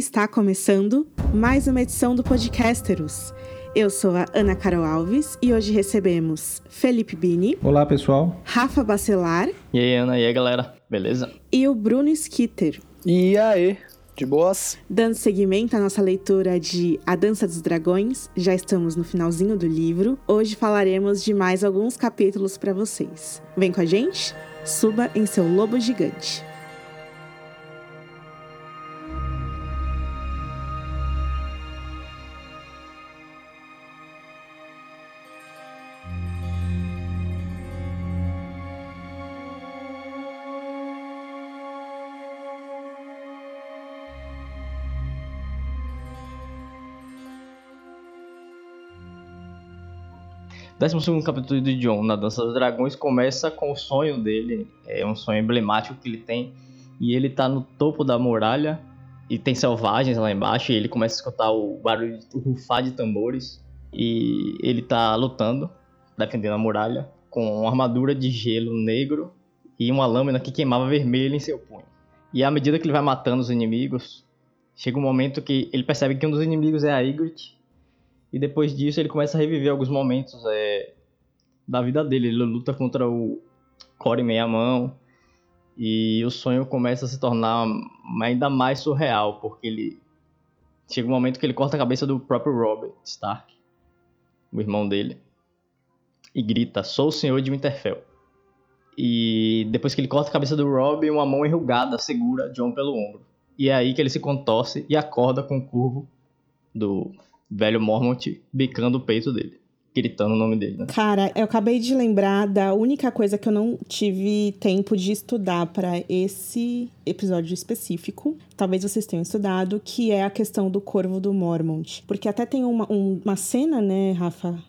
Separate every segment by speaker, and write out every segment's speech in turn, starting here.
Speaker 1: Está começando mais uma edição do Podcasteros. Eu sou a Ana Carol Alves e hoje recebemos Felipe Bini.
Speaker 2: Olá, pessoal.
Speaker 1: Rafa Bacelar.
Speaker 3: E aí, Ana, e aí, galera? Beleza?
Speaker 1: E o Bruno Skitter.
Speaker 4: E aí, de boas?
Speaker 1: Dando seguimento à nossa leitura de A Dança dos Dragões, já estamos no finalzinho do livro. Hoje falaremos de mais alguns capítulos para vocês. Vem com a gente? Suba em seu lobo gigante.
Speaker 3: Décimo segundo capítulo de John, na Dança dos Dragões, começa com o sonho dele. É um sonho emblemático que ele tem. E ele tá no topo da muralha e tem selvagens lá embaixo. E ele começa a escutar o barulho de rufar de tambores. E ele tá lutando, defendendo a muralha, com uma armadura de gelo negro e uma lâmina que queimava vermelho em seu punho. E à medida que ele vai matando os inimigos, chega um momento que ele percebe que um dos inimigos é a Ygritte e depois disso ele começa a reviver alguns momentos é, da vida dele. Ele luta contra o Core Meia Mão. E o sonho começa a se tornar ainda mais surreal, porque ele. Chega um momento que ele corta a cabeça do próprio Robert Stark, o irmão dele, e grita: Sou o senhor de Winterfell. E depois que ele corta a cabeça do Rob, uma mão enrugada segura John pelo ombro. E é aí que ele se contorce e acorda com o curvo do velho Mormont bicando o peito dele. Gritando o nome dele, né?
Speaker 1: Cara, eu acabei de lembrar da única coisa que eu não tive tempo de estudar para esse episódio específico. Talvez vocês tenham estudado, que é a questão do corvo do Mormont. Porque até tem uma, um, uma cena, né, Rafa?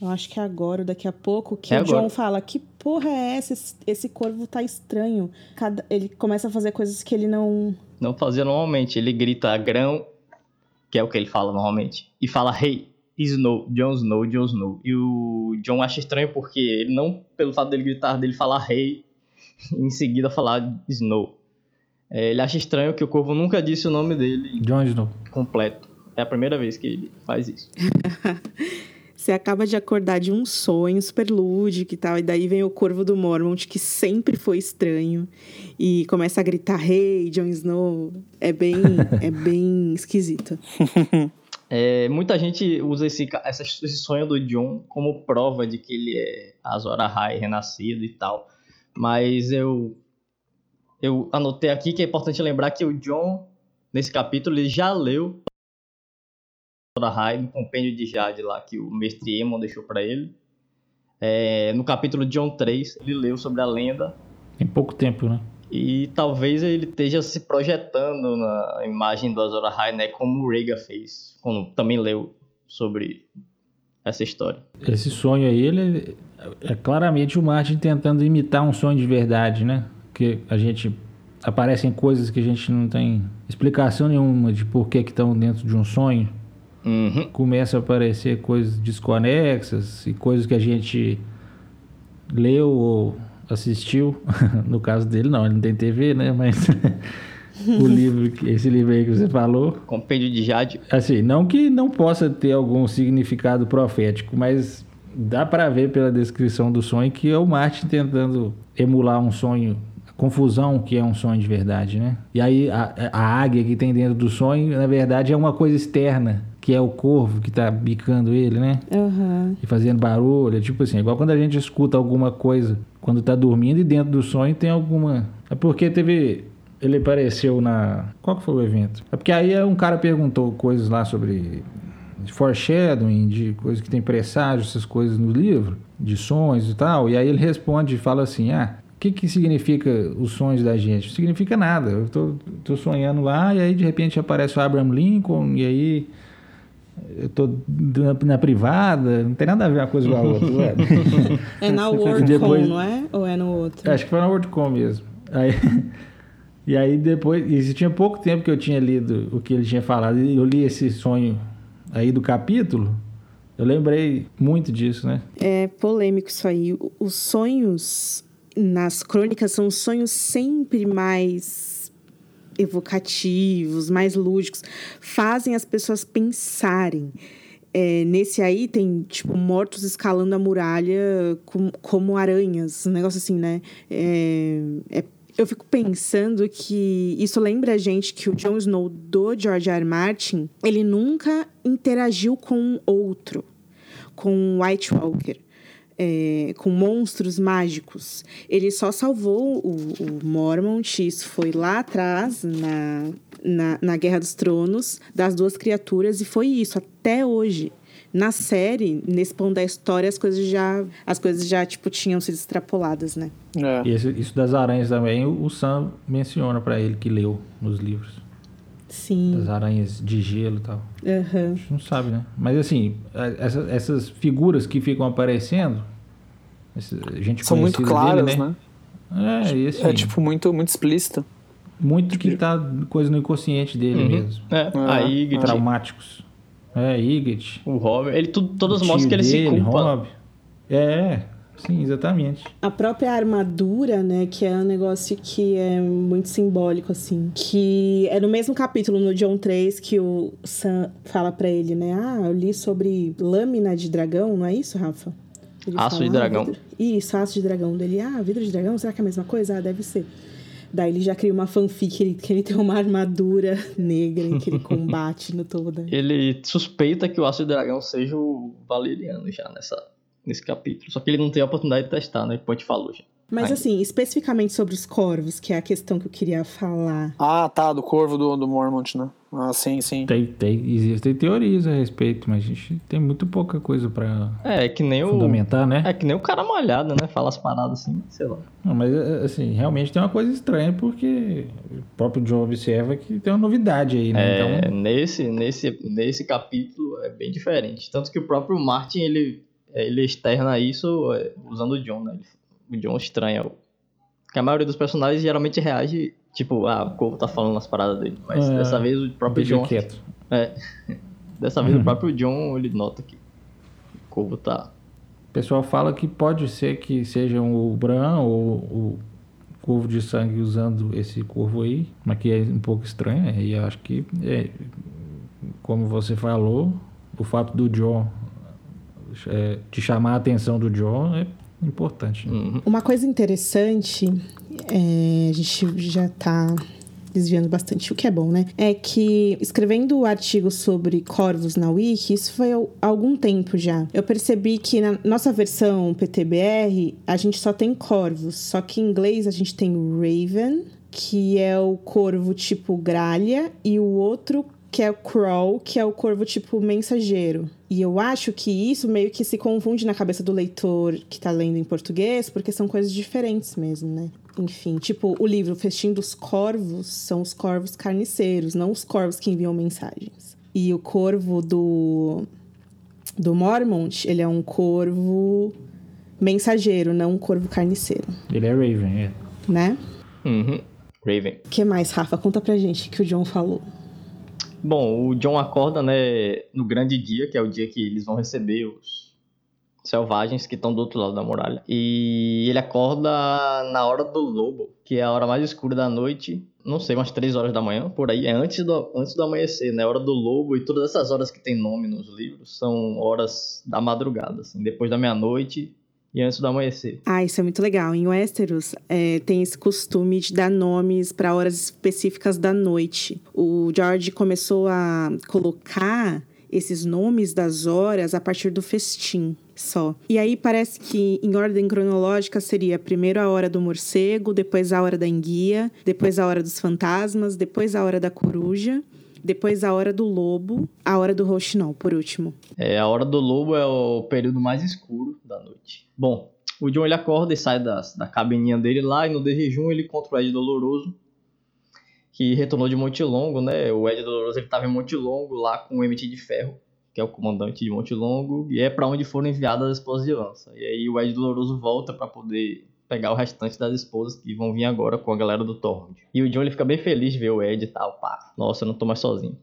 Speaker 1: Eu acho que é agora ou daqui a pouco, que
Speaker 3: É
Speaker 1: o John fala: Que porra é essa? Esse, esse corvo tá estranho. Cada, ele começa a fazer coisas que ele não.
Speaker 3: Não fazia normalmente. Ele grita grão, que é o que ele fala normalmente, e fala hey, Snow, Jon Snow, Jon Snow. E o John acha estranho porque ele não, pelo fato dele gritar, dele falar hey, e em seguida falar Snow. É, ele acha estranho que o corvo nunca disse o nome dele
Speaker 2: Jon Snow.
Speaker 3: completo. É a primeira vez que ele faz isso.
Speaker 1: Você acaba de acordar de um sonho super lúdico e tal, e daí vem o corvo do Mormont, que sempre foi estranho, e começa a gritar: Hey, Jon Snow. É bem, é bem esquisito.
Speaker 3: É, muita gente usa esse, esse sonho do John como prova de que ele é Azor Ahai renascido e tal. Mas eu eu anotei aqui que é importante lembrar que o John, nesse capítulo, ele já leu Azor Ahai no compêndio de Jade lá que o mestre Emon deixou para ele. É, no capítulo John 3, ele leu sobre a lenda
Speaker 2: Tem pouco tempo, né?
Speaker 3: e talvez ele esteja se projetando na imagem do Azor Ahai, né, como o Rhaegar fez, quando também leu sobre essa história.
Speaker 2: Esse sonho aí, ele é claramente o Martin tentando imitar um sonho de verdade, né? Que a gente aparecem coisas que a gente não tem explicação nenhuma de por que que estão dentro de um sonho.
Speaker 3: Uhum.
Speaker 2: Começa a aparecer coisas desconexas e coisas que a gente leu ou assistiu. No caso dele, não, ele não tem TV, né? Mas o livro, esse livro aí que você falou,
Speaker 3: Compêndio de Jade.
Speaker 2: Assim, não que não possa ter algum significado profético, mas dá pra ver pela descrição do sonho que é o Martin tentando emular um sonho, a confusão que é um sonho de verdade, né? E aí a, a águia que tem dentro do sonho, na verdade, é uma coisa externa, que é o corvo que tá bicando ele, né?
Speaker 1: Aham.
Speaker 2: E fazendo barulho, tipo assim, igual quando a gente escuta alguma coisa quando tá dormindo e dentro do sonho tem alguma. É porque teve. Ele apareceu na. Qual que foi o evento? É porque aí um cara perguntou coisas lá sobre foreshadowing, de coisas que tem presságio, essas coisas no livro, de sonhos e tal. E aí ele responde e fala assim: ah. O que, que significa os sonhos da gente? Não significa nada. Eu tô, tô sonhando lá e aí de repente aparece o Abraham Lincoln e aí eu tô na, na privada, não tem nada a ver uma coisa com a outra. ué.
Speaker 1: É na WorldCon,
Speaker 2: depois-
Speaker 1: não é? Ou é no outro?
Speaker 2: Acho que foi na WorldCom mesmo. Aí, e aí depois, isso tinha pouco tempo que eu tinha lido o que ele tinha falado, e eu li esse sonho aí do capítulo, eu lembrei muito disso, né?
Speaker 1: É polêmico isso aí. Os sonhos nas crônicas são sonhos sempre mais evocativos, mais lúdicos, fazem as pessoas pensarem. É, nesse aí tem, tipo, mortos escalando a muralha com, como aranhas, um negócio assim, né? É, é, eu fico pensando que isso lembra a gente que o Jon Snow do George R. R. Martin, ele nunca interagiu com outro, com White Walker é, com monstros mágicos. Ele só salvou o, o Mormont, isso foi lá atrás, na, na, na Guerra dos Tronos, das duas criaturas, e foi isso, até hoje. Na série, nesse ponto da história, as coisas já, as coisas já tipo, tinham sido extrapoladas, né?
Speaker 2: É. E esse, isso das aranhas também, o Sam menciona para ele que leu nos livros.
Speaker 1: Sim.
Speaker 2: Das aranhas de gelo e tal.
Speaker 1: Uhum.
Speaker 2: A gente não sabe, né? Mas assim, essa, essas figuras que ficam aparecendo, gente
Speaker 4: São muito claras,
Speaker 2: dele,
Speaker 4: né?
Speaker 2: né? É, e assim,
Speaker 4: é tipo muito, muito explícito.
Speaker 2: Muito que tá coisa no inconsciente dele
Speaker 3: Uhum.
Speaker 2: mesmo.
Speaker 3: É, a Ygritte,
Speaker 2: Traumáticos. É, Ygritte.
Speaker 3: o Robin, ele tudo, todas
Speaker 2: o
Speaker 3: mostram que ele se culpa.
Speaker 2: Rob. É, sim, exatamente.
Speaker 1: A própria armadura, né, que é um negócio que é muito simbólico, assim. Que é no mesmo capítulo, no John 3, que o Sam fala pra ele, né? Ah, eu li sobre lâmina de dragão, não é isso, Rafa? Ele
Speaker 3: Aço de
Speaker 1: "Ah,
Speaker 3: dragão."
Speaker 1: vidro- Isso, aço de dragão dele. Ah, vidro de dragão, será que é a mesma coisa? Ah, deve ser. Daí ele já cria uma fanfic que ele, que ele tem uma armadura negra em que ele combate no todo.
Speaker 3: Ele suspeita que o Aço de Dragão seja o Valeriano já nessa, nesse capítulo. Só que ele não tem a oportunidade de testar, né? Como a gente falou já.
Speaker 1: Mas
Speaker 3: Ai.
Speaker 1: assim, especificamente sobre os corvos, que é a questão que eu queria falar.
Speaker 4: Ah, tá, do corvo do, do Mormont, né? Ah, sim, sim.
Speaker 2: Tem, tem, existem teorias a respeito, mas a gente tem muito pouca coisa pra
Speaker 3: É, é que nem o.
Speaker 2: fundamentar, né?
Speaker 3: É que nem o cara malhado, né? Fala as paradas assim, sei lá.
Speaker 2: Não, mas assim, realmente tem uma coisa estranha, porque o próprio John observa que tem uma novidade aí, né?
Speaker 3: É,
Speaker 2: Então,
Speaker 3: nesse, nesse, nesse capítulo é bem diferente. Tanto que o próprio Martin, ele, ele externa isso é, usando o John, né? O John estranha. o- Que a maioria dos personagens geralmente reage, tipo, ah, o Corvo tá falando as paradas dele. Mas
Speaker 2: É,
Speaker 3: dessa vez o próprio John...
Speaker 2: quieto.
Speaker 3: É, dessa vez
Speaker 2: Uhum.
Speaker 3: o próprio John, ele nota que o Corvo tá...
Speaker 2: O pessoal fala que pode ser que sejam o Bran ou o Corvo de Sangue usando esse corvo aí, mas que é um pouco estranho. é, E acho que, é, como você falou, o fato do John é, de chamar a atenção do John é importante. né?
Speaker 3: Uhum.
Speaker 1: Uma coisa interessante, é, a gente já tá desviando bastante, o que é bom, né? É que escrevendo o artigo sobre corvos na Wiki, isso foi há algum tempo já. Eu percebi que na nossa versão PTBR, a gente só tem corvos, só que em inglês a gente tem o Raven, que é o corvo tipo gralha, e o outro que é o Crow, que é o corvo tipo mensageiro. E eu acho que isso meio que se confunde na cabeça do leitor que tá lendo em português, porque são coisas diferentes mesmo, né? Enfim, tipo, o livro Festim dos Corvos são os corvos carniceiros, não os corvos que enviam mensagens. E o corvo do do Mormont, ele é um corvo mensageiro, não um corvo carniceiro,
Speaker 2: Ele é Raven, é.
Speaker 1: né?
Speaker 3: Uhum. Raven.
Speaker 1: O que mais, Rafa? Conta pra gente o que o John falou.
Speaker 3: Bom, o John acorda, né, no grande dia, que é o dia que eles vão receber os selvagens que estão do outro lado da muralha. E ele acorda na hora do lobo, que é a hora mais escura da noite. Não sei, umas 3 horas da manhã, por aí. É antes do, antes do amanhecer, né? Hora do lobo. E todas essas horas que tem nome nos livros são horas da madrugada, assim. Depois da meia-noite e antes do amanhecer.
Speaker 1: Ah, isso é muito legal. Em Westeros, é, tem esse costume de dar nomes para horas específicas da noite. O George começou a colocar esses nomes das horas a partir do festim só. E aí parece que em ordem cronológica seria primeiro a hora do morcego, depois a hora da enguia, depois a hora dos fantasmas, depois a hora da coruja, depois a hora do lobo, a hora do rouxinol, por último.
Speaker 3: É, a hora do lobo é o período mais escuro da noite. Bom, o John ele acorda e sai das, da cabininha dele lá e no de jejum ele encontra o Ed Doloroso, que retornou de Monte Longo, né? O Ed Doloroso ele tava em Monte Longo lá com o MT de Ferro, que é o comandante de Monte Longo, e é para onde foram enviadas as esposas de lança. E aí o Ed Doloroso volta para poder pegar o restante das esposas que vão vir agora com a galera do Tormund. E o John ele fica bem feliz de ver o Ed e tal, pá. Nossa, eu não tô mais sozinho.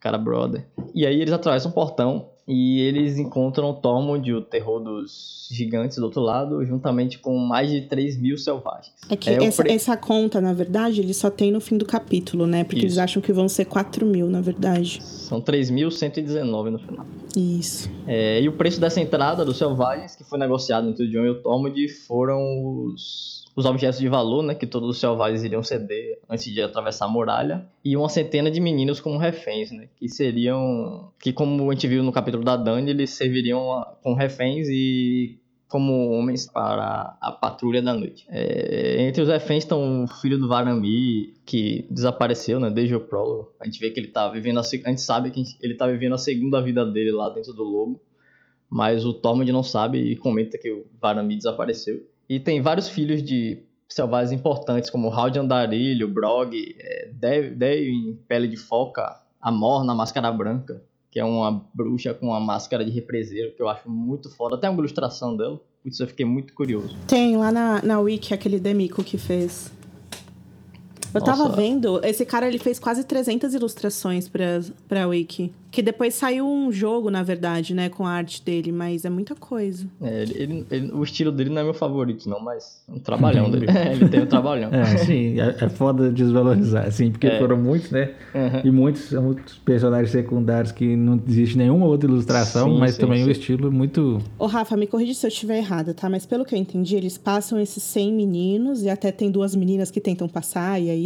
Speaker 3: Cara, brother. E aí eles atravessam um portão e eles encontram Tormund, o terror dos gigantes do outro lado, juntamente com mais de 3 mil selvagens.
Speaker 1: É que
Speaker 3: É,
Speaker 1: essa,
Speaker 3: pre-
Speaker 1: essa conta, na verdade, eles só tem no fim do capítulo, né? Porque eles
Speaker 3: Isso.
Speaker 1: acham que vão ser 4 mil, na verdade.
Speaker 3: São 3.119 no final.
Speaker 1: Isso.
Speaker 3: É, e o preço dessa entrada dos selvagens, que foi negociado entre o John e o Tormund, foram os, os objetos de valor, né, que todos os selvagens iriam ceder antes de atravessar a muralha, e uma centena de meninos como reféns, né, que seriam, que como a gente viu no capítulo da Dani, eles serviriam como reféns e como homens para a patrulha da noite. É, entre os reféns estão o filho do Varami, que desapareceu, né, desde o prólogo. A gente vê que ele tá vivendo a, a gente sabe que ele tá vivendo a segunda vida dele lá dentro do lobo, mas o Tormund não sabe e comenta que o Varami desapareceu. E tem vários filhos de selvagens importantes, como Hald Andarilho, Brog, é, Dev em pele de foca, Amor na máscara branca, que é uma bruxa com uma máscara de represeiro, que eu acho muito foda. Até uma ilustração dela. Putz, eu fiquei muito curioso.
Speaker 1: Tem lá na, na Wiki aquele Demico que fez. Eu tava vendo, esse cara ele fez quase 300 ilustrações pra, pra Wiki. Que depois saiu um jogo, na verdade, né, com a arte dele, mas é muita coisa.
Speaker 3: É, ele- ele- ele- o estilo dele não é meu favorito, não, mas é um trabalhão dele. ele tem um trabalhão.
Speaker 2: É, sim, é, é foda desvalorizar, assim, porque
Speaker 3: É.
Speaker 2: foram muitos, né?
Speaker 3: Uhum.
Speaker 2: E muitos, muitos personagens secundários que não existe nenhuma outra ilustração,
Speaker 3: Sim,
Speaker 2: mas
Speaker 3: sim,
Speaker 2: também
Speaker 3: sim.
Speaker 2: o estilo é muito.
Speaker 1: Ô, Rafa, me corrige se eu estiver errada, tá? Mas pelo que eu entendi, eles passam esses 100 meninos e até tem duas meninas que tentam passar e aí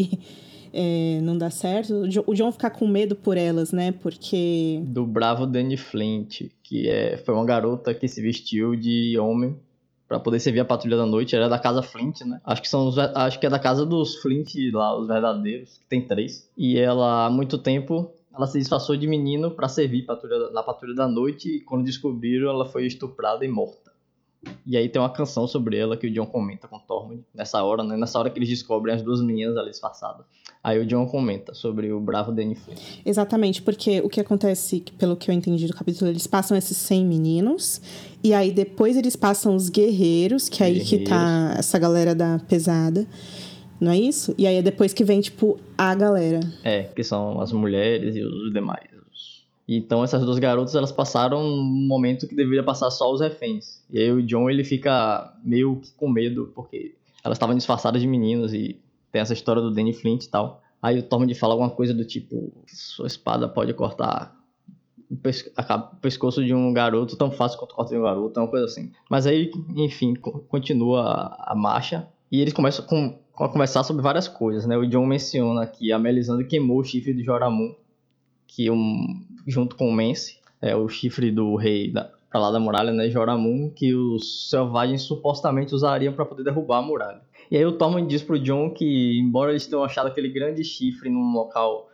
Speaker 1: é, não dá certo. O Jo- O John fica com medo por elas, né? Porque.
Speaker 3: do bravo Danny Flint, que é, foi uma garota que se vestiu de homem pra poder servir a patrulha da noite. Era da casa Flint, né? Acho que são os, acho que é da casa dos Flint lá, os verdadeiros, que tem três. E ela há muito tempo ela se disfarçou de menino pra servir patrulha, na patrulha da noite e quando descobriram ela foi estuprada e morta. E aí tem uma canção sobre ela que o John comenta com o Tormund nessa hora, né? Nessa hora que eles descobrem as duas meninas ali disfarçadas. Aí o John comenta sobre o bravo Danny Flint.
Speaker 1: Exatamente, porque o que acontece, pelo que eu entendi do capítulo, eles passam esses 100 meninos, e aí depois eles passam os guerreiros, que é aí que tá essa galera da pesada, não é isso? E aí é depois que vem, tipo, a galera.
Speaker 3: É, que são as mulheres e os demais. Então essas duas garotas elas passaram um momento que deveria passar só os reféns. E aí o John ele fica meio que com medo porque elas estavam disfarçadas de meninos e tem essa história do Danny Flint e tal. Aí o Tormund fala alguma coisa do tipo sua espada pode cortar o, pes- a ca- o pescoço de um garoto tão fácil quanto corta um garoto, uma coisa assim. Mas aí, enfim, co- continua a, marcha e eles começam com, com a conversar sobre várias coisas, né? O John menciona que a Melisandre queimou o chifre de Joramun, que um, junto com o Mance, é o chifre do rei da, pra lá da muralha, né? Joramun, que os selvagens supostamente usariam para poder derrubar a muralha. E aí o Tormund diz pro John que, embora eles tenham achado aquele grande chifre num local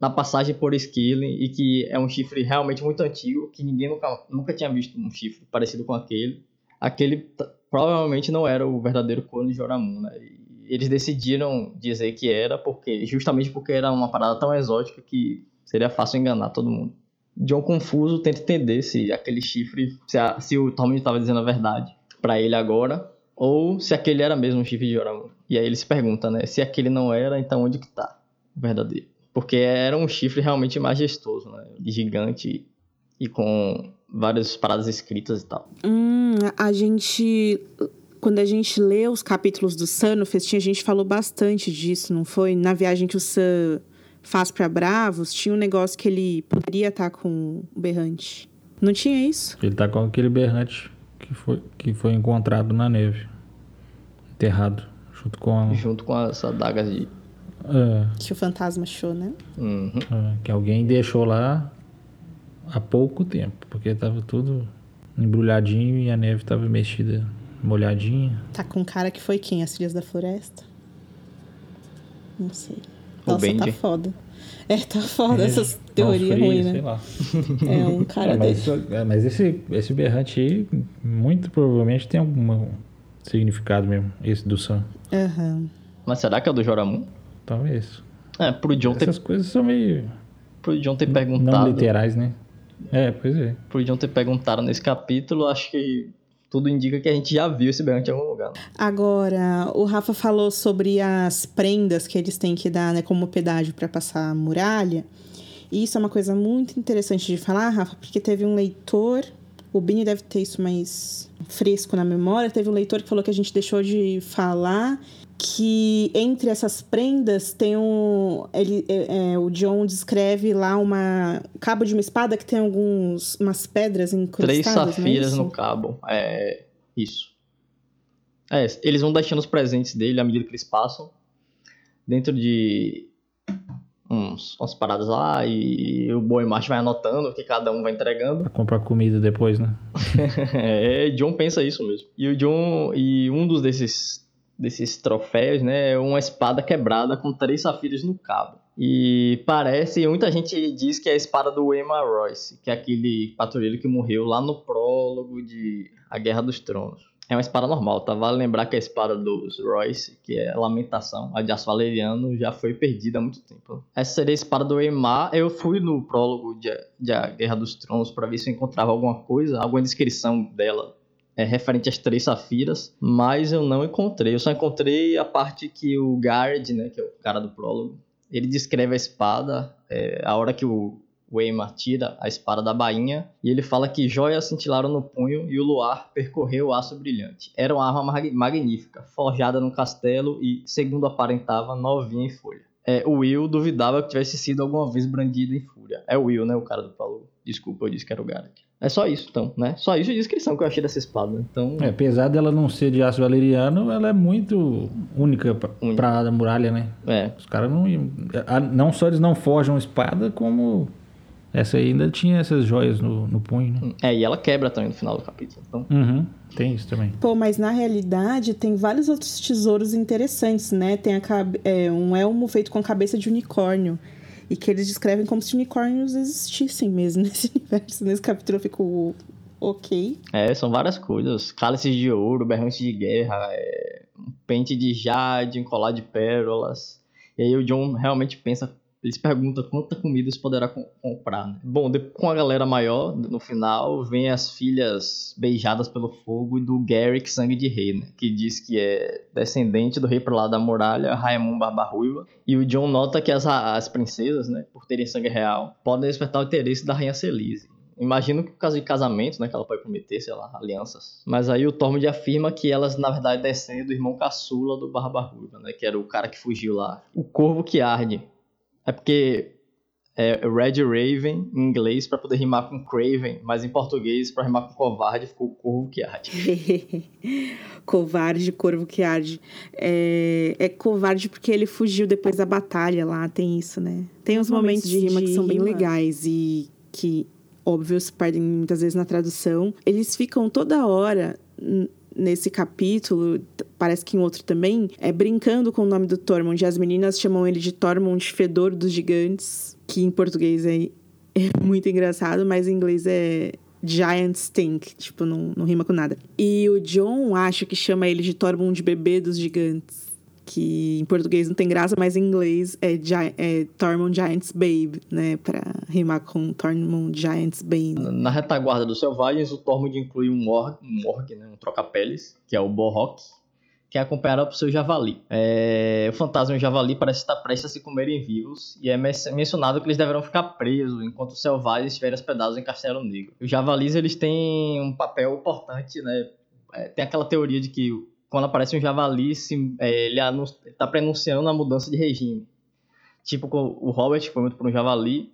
Speaker 3: na passagem por Skilling e que é um chifre realmente muito antigo, que ninguém nunca, nunca tinha visto um chifre parecido com aquele, aquele provavelmente não era o verdadeiro corno de Joramun, né? E eles decidiram dizer que era porque justamente porque era uma parada tão exótica que seria fácil enganar todo mundo. John confuso tenta entender se aquele chifre, se, a- se o Tormund estava dizendo a verdade pra ele agora ou se aquele era mesmo um chifre de Joramun. E aí ele se pergunta, né, se aquele não era, então onde que tá o verdadeiro? Porque era um chifre realmente majestoso, né, gigante e com várias paradas escritas e tal.
Speaker 1: Hum, a gente. Quando a gente lê os capítulos do Sunfest, a gente falou bastante disso, não foi? Na viagem que o Sam faz pra Bravos, tinha um negócio que ele poderia estar com o Berrante. Não tinha isso?
Speaker 2: Ele tá com aquele berrante que foi, que foi encontrado na neve. Enterrado. Junto com a.
Speaker 3: Junto com as adagas de...
Speaker 2: É,
Speaker 1: Que o fantasma achou, né?
Speaker 3: Uhum.
Speaker 2: é, que alguém deixou lá há pouco tempo. Porque tava tudo embrulhadinho e a neve tava mexida, molhadinha.
Speaker 1: Tá com um cara que foi quem? As Filhas da Floresta? Não sei. Nossa, tá
Speaker 3: Bendy.
Speaker 1: foda. É, tá foda
Speaker 2: É,
Speaker 1: essas teorias ruins,
Speaker 2: sei
Speaker 1: né?
Speaker 2: lá.
Speaker 1: É um cara
Speaker 2: É,
Speaker 1: desse.
Speaker 2: mas, é, mas esse, esse berrante aí, muito provavelmente tem algum significado mesmo, esse do Sam.
Speaker 1: Aham.
Speaker 3: Mas será que é o do Joramun?
Speaker 2: Talvez.
Speaker 3: É, pro John ter,
Speaker 2: Essas coisas são meio
Speaker 3: pro John ter
Speaker 2: não
Speaker 3: perguntado...
Speaker 2: literais, né? É, pois é.
Speaker 3: Pro John ter perguntado nesse capítulo, acho que tudo indica que a gente já viu esse berrante em algum lugar. né?
Speaker 1: Agora, o Rafa falou sobre as prendas que eles têm que dar, né, como pedágio para passar a muralha. E isso é uma coisa muito interessante de falar, Rafa, porque teve um leitor, o Bini deve ter isso mais fresco na memória, teve um leitor que falou que a gente deixou de falar que entre essas prendas tem um. Ele, é, é, o John descreve lá uma. cabo de uma espada que tem alguns. umas pedras incrustadas.
Speaker 3: Três
Speaker 1: não é
Speaker 3: safiras
Speaker 1: isso?
Speaker 3: no cabo. É. Isso. É, eles vão deixando os presentes dele à medida que eles passam. Dentro de. Uns, umas paradas lá. E o Boy March vai anotando o que cada um vai entregando.
Speaker 2: Pra comprar comida depois, né?
Speaker 3: é, John pensa isso mesmo. E o John. E um dos desses. Desses troféus, né? É uma espada quebrada com três safiras no cabo. E parece, muita gente diz que é a espada do Emma Royce, que é aquele patrulheiro que morreu lá no prólogo de A Guerra dos Tronos. É uma espada normal, tá? Vale lembrar que a espada dos Royce, que é Lamentação, a de Aço Valeriano, já foi perdida há muito tempo. Essa seria a espada do Emma. Eu fui no prólogo de, de A Guerra dos Tronos para ver se eu encontrava alguma coisa, alguma descrição dela é, referente às três safiras, mas eu não encontrei. Eu só encontrei a parte que o Guard, né, que é o cara do prólogo, ele descreve a espada, é, a hora que o Weimar tira a espada da bainha, e ele fala que joias cintilaram no punho e o luar percorreu o aço brilhante. Era uma arma mag magnífica, forjada num castelo e, segundo aparentava, novinha em folha. É, o Will duvidava que tivesse sido alguma vez brandido em fúria. É o Will, né, o cara do prólogo. Desculpa, eu disse que era o Garrett. É só isso, então, né? Só isso de descrição que eu achei dessa espada. Então,
Speaker 2: É, apesar dela não ser de aço valeriano, ela é muito única pra,
Speaker 3: Única.
Speaker 2: pra muralha, né?
Speaker 3: é,
Speaker 2: Os caras não a- Não só eles não forjam espada, como essa aí ainda tinha essas joias no, no punho, né?
Speaker 3: é, e ela quebra também no final do capítulo. Então,
Speaker 2: Uhum, tem isso também.
Speaker 1: Pô, mas na realidade tem vários outros tesouros interessantes, né? Tem a é, um elmo feito com cabeça de unicórnio. E que eles descrevem como se unicórnios existissem mesmo nesse universo. Nesse capítulo eu fico. Ok.
Speaker 3: É, são várias coisas. Cálices de ouro, berrantes de guerra, é, um pente de jade, um colar de pérolas. E aí o John realmente pensa, ele se pergunta quanta comida você poderá com- comprar. né? Bom, de- com a galera maior, no final, vem as filhas beijadas pelo fogo do Garrick Sangue de Rei, né? Que diz que é descendente do rei pro lado da muralha, Raimund Barba Ruiva. E o John nota que as, as princesas, né, por terem sangue real, podem despertar o interesse da rainha Celise. Imagino que por causa de casamento, né? Que ela pode prometer, sei lá, alianças. Mas aí o Tormund afirma que elas, na verdade, descendem do irmão caçula do Barba Ruiva, né? Que era o cara que fugiu lá. O Corvo que Arde. É porque é Red Raven em inglês pra poder rimar com Craven, mas em português, pra rimar com covarde, ficou o Corvo que Arde.
Speaker 1: covarde, corvo que arde. É, é covarde porque ele fugiu depois da batalha lá, tem isso, né? Tem uns momentos de rima que são bem legais e que, óbvio, se perdem muitas vezes na tradução. Eles ficam toda hora nesse capítulo, parece que em outro também, é brincando com o nome do Tormund. As meninas chamam ele de Tormund Fedor dos Gigantes, que em português é, é muito engraçado, mas em inglês é Giant Stink, tipo, não, não rima com nada. E o John acho que chama ele de Tormund Bebê dos Gigantes. Que em português não tem graça, mas em inglês é, é Tormund Giants Babe, né? Pra rimar com Tormund Giants Bane.
Speaker 3: Na retaguarda dos selvagens, o Tormund inclui um Morg, um, né, um troca-peles, que é o Borrock, que é acompanhado por seu javali. É, o fantasma e o javali parece estar prestes a se comerem vivos, e é men- mencionado que eles deverão ficar presos enquanto os selvagens estiverem hospedados em Castelo Negro. Os javalis eles têm um papel importante, né? É, tem aquela teoria de que quando aparece um javali, se, é, ele está prenunciando a mudança de regime. Tipo o Robert, que foi muito por um javali,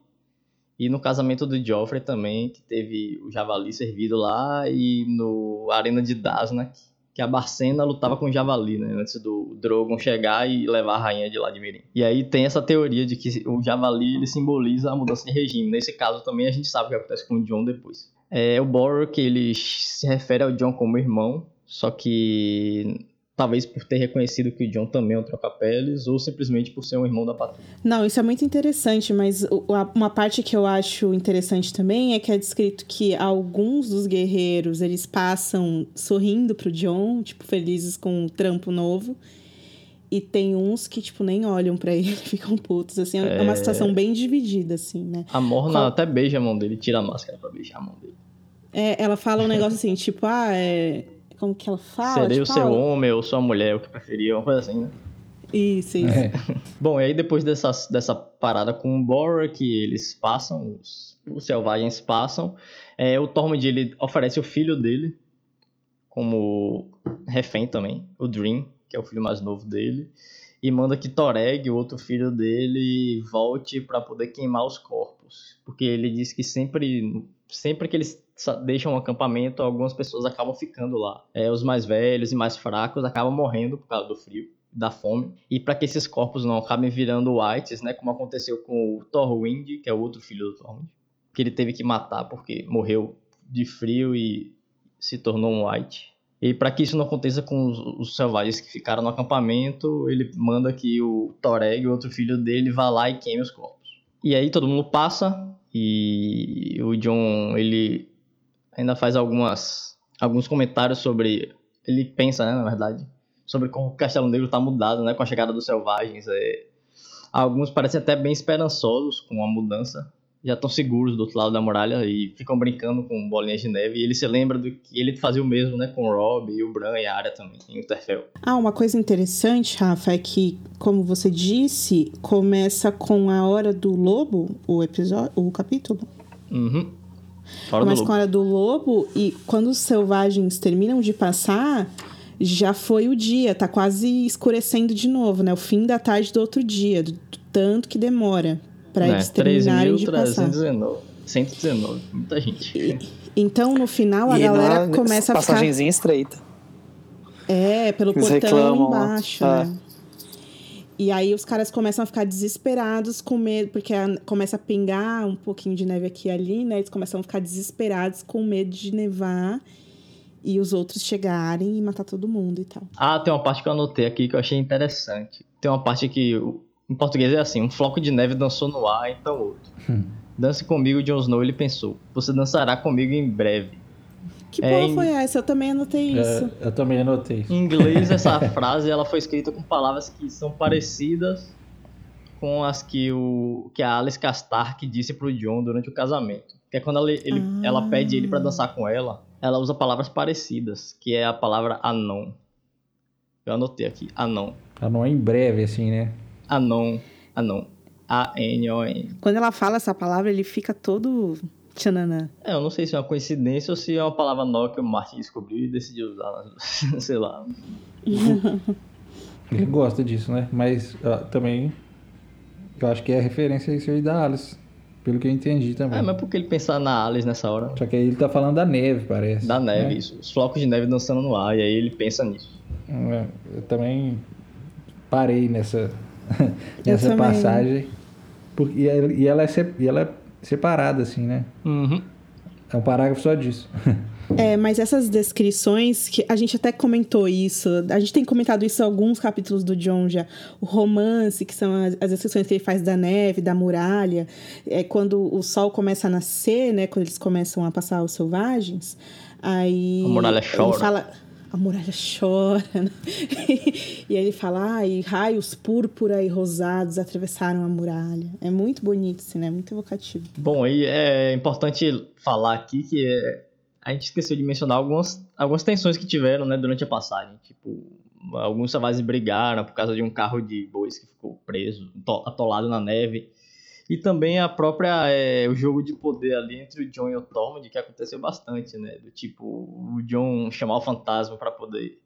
Speaker 3: e no casamento do Joffrey também, que teve o javali servido lá, e no Arena de Dasnak, que a Barcena lutava com o javali, né? Antes do Drogon chegar e levar a rainha de lá de Mirim. E aí tem essa teoria de que o javali ele simboliza a mudança de regime. Nesse caso também a gente sabe o que acontece com o Jon depois. É o Borrock, ele se refere ao Jon como irmão, só que talvez por ter reconhecido que o Jon também é um troca-peles, ou simplesmente por ser um irmão da patrulha.
Speaker 1: Não, isso é muito interessante, mas o- uma parte que eu acho interessante também é que é descrito que alguns dos guerreiros, eles passam sorrindo pro John, tipo, felizes com um trampo novo. E tem uns que, tipo, nem olham pra ele, ficam putos, assim. É uma situação bem dividida, assim, né?
Speaker 3: A Morna
Speaker 1: Qual-
Speaker 3: até beija a mão dele, tira a máscara pra beijar a mão dele.
Speaker 1: É, ela fala um negócio assim, tipo, ah, é... Como que ela fala?
Speaker 3: Serei
Speaker 1: Tipo,
Speaker 3: o seu
Speaker 1: ah,
Speaker 3: homem ou sua mulher, o que preferia, uma coisa assim, né?
Speaker 1: Isso, isso.
Speaker 2: É.
Speaker 3: Bom, e aí depois dessa, dessa parada com o Bora, que eles passam, os, os selvagens passam, é, o Tormund ele oferece o filho dele como refém também, o Dream, que é o filho mais novo dele, e manda que Toreg, o outro filho dele, volte para poder queimar os corpos, porque ele diz que sempre sempre que eles deixam um acampamento, algumas pessoas acabam ficando lá. É, os mais velhos e mais fracos acabam morrendo por causa do frio, da fome. E para que esses corpos não acabem virando whites, né, como aconteceu com o Thorwind, que é o outro filho do Thorwind, que ele teve que matar porque morreu de frio e se tornou um white. E para que isso não aconteça com os, os selvagens que ficaram no acampamento, ele manda que o Toreg, o outro filho dele, vá lá e queime os corpos. E aí todo mundo passa e o John ele ainda faz algumas alguns comentários sobre ele pensa, né, na verdade, sobre como o Castelo Negro está mudado, né, com a chegada dos selvagens. É, alguns parecem até bem esperançosos com a mudança, já estão seguros do outro lado da muralha e ficam brincando com bolinhas de neve. E ele se lembra do que ele fazia o mesmo, né, com o Rob e o Bran e a Arya também, em Winterfell.
Speaker 1: Ah, uma coisa interessante, Rafa, é que, como você disse, começa com a hora do lobo, o episódio, o capítulo.
Speaker 3: Uhum. Fora
Speaker 1: com a hora do lobo e quando os selvagens terminam de passar, já foi o dia, tá quase escurecendo de novo, né? O fim da tarde do outro dia, do, do tanto que demora pra
Speaker 3: Né,
Speaker 1: eles terminarem de passar.
Speaker 3: 13.319. 119, muita gente.
Speaker 1: Então, no final, a
Speaker 4: E
Speaker 1: galera
Speaker 4: na
Speaker 1: começa a ficar...
Speaker 4: passagenzinha estreita.
Speaker 1: É, pelo
Speaker 4: Eles
Speaker 1: portão
Speaker 4: reclamam
Speaker 1: embaixo,
Speaker 4: É.
Speaker 1: né? E aí os caras começam a ficar desesperados com medo, porque começa a pingar um pouquinho de neve aqui e ali, né? Eles começam a ficar desesperados com medo de nevar e os outros chegarem e matar todo mundo e tal.
Speaker 3: Ah, tem uma parte que eu anotei aqui que eu achei interessante. Tem uma parte que, o- em português é assim, um floco de neve dançou no ar, então outro. Dance comigo, Jon Snow, ele pensou. Você dançará comigo em breve.
Speaker 1: Que
Speaker 3: É,
Speaker 1: porra
Speaker 3: em-
Speaker 1: foi essa? Eu também anotei isso.
Speaker 2: É, eu também anotei.
Speaker 3: Em inglês, essa frase ela foi escrita com palavras que são parecidas com as que, o, que a Alice Castark disse pro John durante o casamento. Que é quando ela, ele-
Speaker 1: Ah.
Speaker 3: ela pede ele pra dançar com ela, ela usa palavras parecidas, que é a palavra anon. Eu anotei aqui, anon.
Speaker 2: Não é em breve, assim, né?
Speaker 3: Anon, anon. A-N-O-N.
Speaker 1: Quando ela fala essa palavra, ele fica todo tchananã.
Speaker 3: É, eu não sei se é uma coincidência ou se é uma palavra nova que o Martin descobriu e decidiu usar, sei lá.
Speaker 2: Ele gosta disso, né? Mas ó, também eu acho que é referência a isso aí da Alice. Pelo que eu entendi também.
Speaker 3: É, mas por que ele pensar na Alice nessa hora?
Speaker 2: Só que aí ele tá falando da neve, parece.
Speaker 3: Da neve,
Speaker 2: né?
Speaker 3: isso. Os flocos de neve dançando no ar, e aí ele pensa nisso.
Speaker 2: É, Eu também parei nessa, nessa passagem. Porque, e ela- e ela, é, e ela é separada, assim, né?
Speaker 3: Uhum.
Speaker 2: É um parágrafo só disso.
Speaker 1: É, mas essas descrições, que a gente até comentou isso, a gente tem comentado isso em alguns capítulos do John já. O romance, que são as, as descrições que ele faz da neve, da muralha, é quando o sol começa a nascer, né? Quando eles começam a passar os selvagens. Aí.
Speaker 3: A muralha
Speaker 1: ele
Speaker 3: chora.
Speaker 1: fala. A muralha chora. né? e aí ele fala, ah, e raios púrpura e rosados atravessaram a muralha. É muito bonito, assim, né? Muito evocativo.
Speaker 3: Bom, aí é importante falar aqui que é, a gente esqueceu de mencionar algumas, algumas tensões que tiveram né, durante a passagem. Tipo, alguns selvagens brigaram por causa de um carro de bois que ficou preso, to- atolado na neve. E também a própria, é, o jogo de poder ali entre o John e o Tormund, que aconteceu bastante, né? Do tipo, o John chamar o fantasma pra poder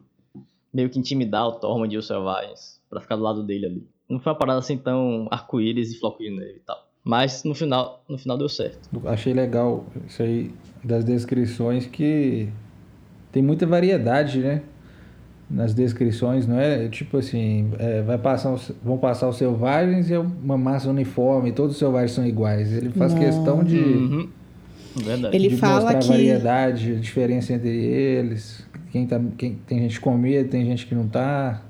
Speaker 3: meio que intimidar o Tormund e os selvagens, pra ficar do lado dele ali. Não foi uma parada assim tão arco-íris e floco de neve e tal. Mas no final, no final deu certo.
Speaker 2: Achei legal isso aí das descrições que tem muita variedade, né? Nas descrições, não é tipo assim, é, vai passar os- vão passar os selvagens e é uma massa uniforme, todos os selvagens são iguais. Ele faz
Speaker 1: Não.
Speaker 2: questão de,
Speaker 3: Uhum. Verdade.
Speaker 1: Ele
Speaker 2: de
Speaker 1: fala
Speaker 2: mostrar
Speaker 1: que-
Speaker 2: a variedade, a diferença entre eles. Quem tá, quem, tem gente com medo, tem gente que não tá.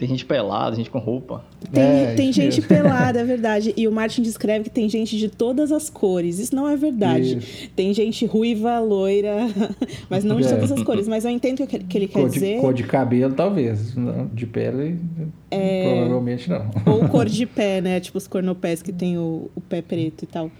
Speaker 3: Tem gente pelada, gente com roupa.
Speaker 1: Tem,
Speaker 2: É,
Speaker 1: tem gente
Speaker 2: mesmo.
Speaker 1: pelada, é verdade. E o Martin descreve que tem gente de todas as cores. Isso não é verdade.
Speaker 2: Isso.
Speaker 1: Tem gente ruiva, loira, mas não de
Speaker 2: É.
Speaker 1: todas as cores. Mas eu entendo o que que ele quer
Speaker 2: Cor de,
Speaker 1: dizer.
Speaker 2: cor de cabelo, talvez. De pele,
Speaker 1: É.
Speaker 2: provavelmente não.
Speaker 1: Ou cor de pé, né? Tipo os cornopés que tem o, o pé preto e tal.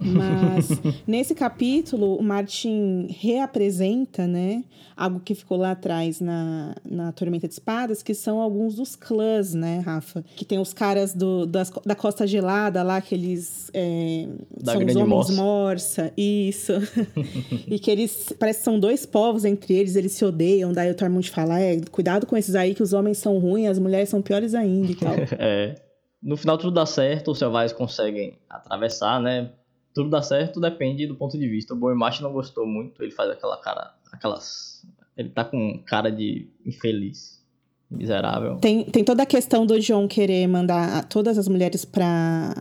Speaker 1: Mas nesse capítulo, o Martin reapresenta, né, algo que ficou lá atrás na, na Tormenta de Espadas, que são alguns dos clãs, né, Rafa? Que tem os caras do, das, da Costa Gelada lá, que eles é,
Speaker 3: Da
Speaker 1: são os homens
Speaker 3: Morsa.
Speaker 1: morsa, isso. e que eles, parece que são dois povos entre eles, eles se odeiam, daí o Tormund fala, é, cuidado com esses aí que os homens são ruins, as mulheres são piores ainda e tal.
Speaker 3: É. No final tudo dá certo, os selvagens conseguem atravessar, né? Tudo dá certo, depende do ponto de vista. O Boimachi não gostou muito, ele faz aquela cara, aquelas... Ele tá com cara de infeliz, miserável.
Speaker 1: Tem, tem toda a questão do John querer mandar todas as mulheres pra.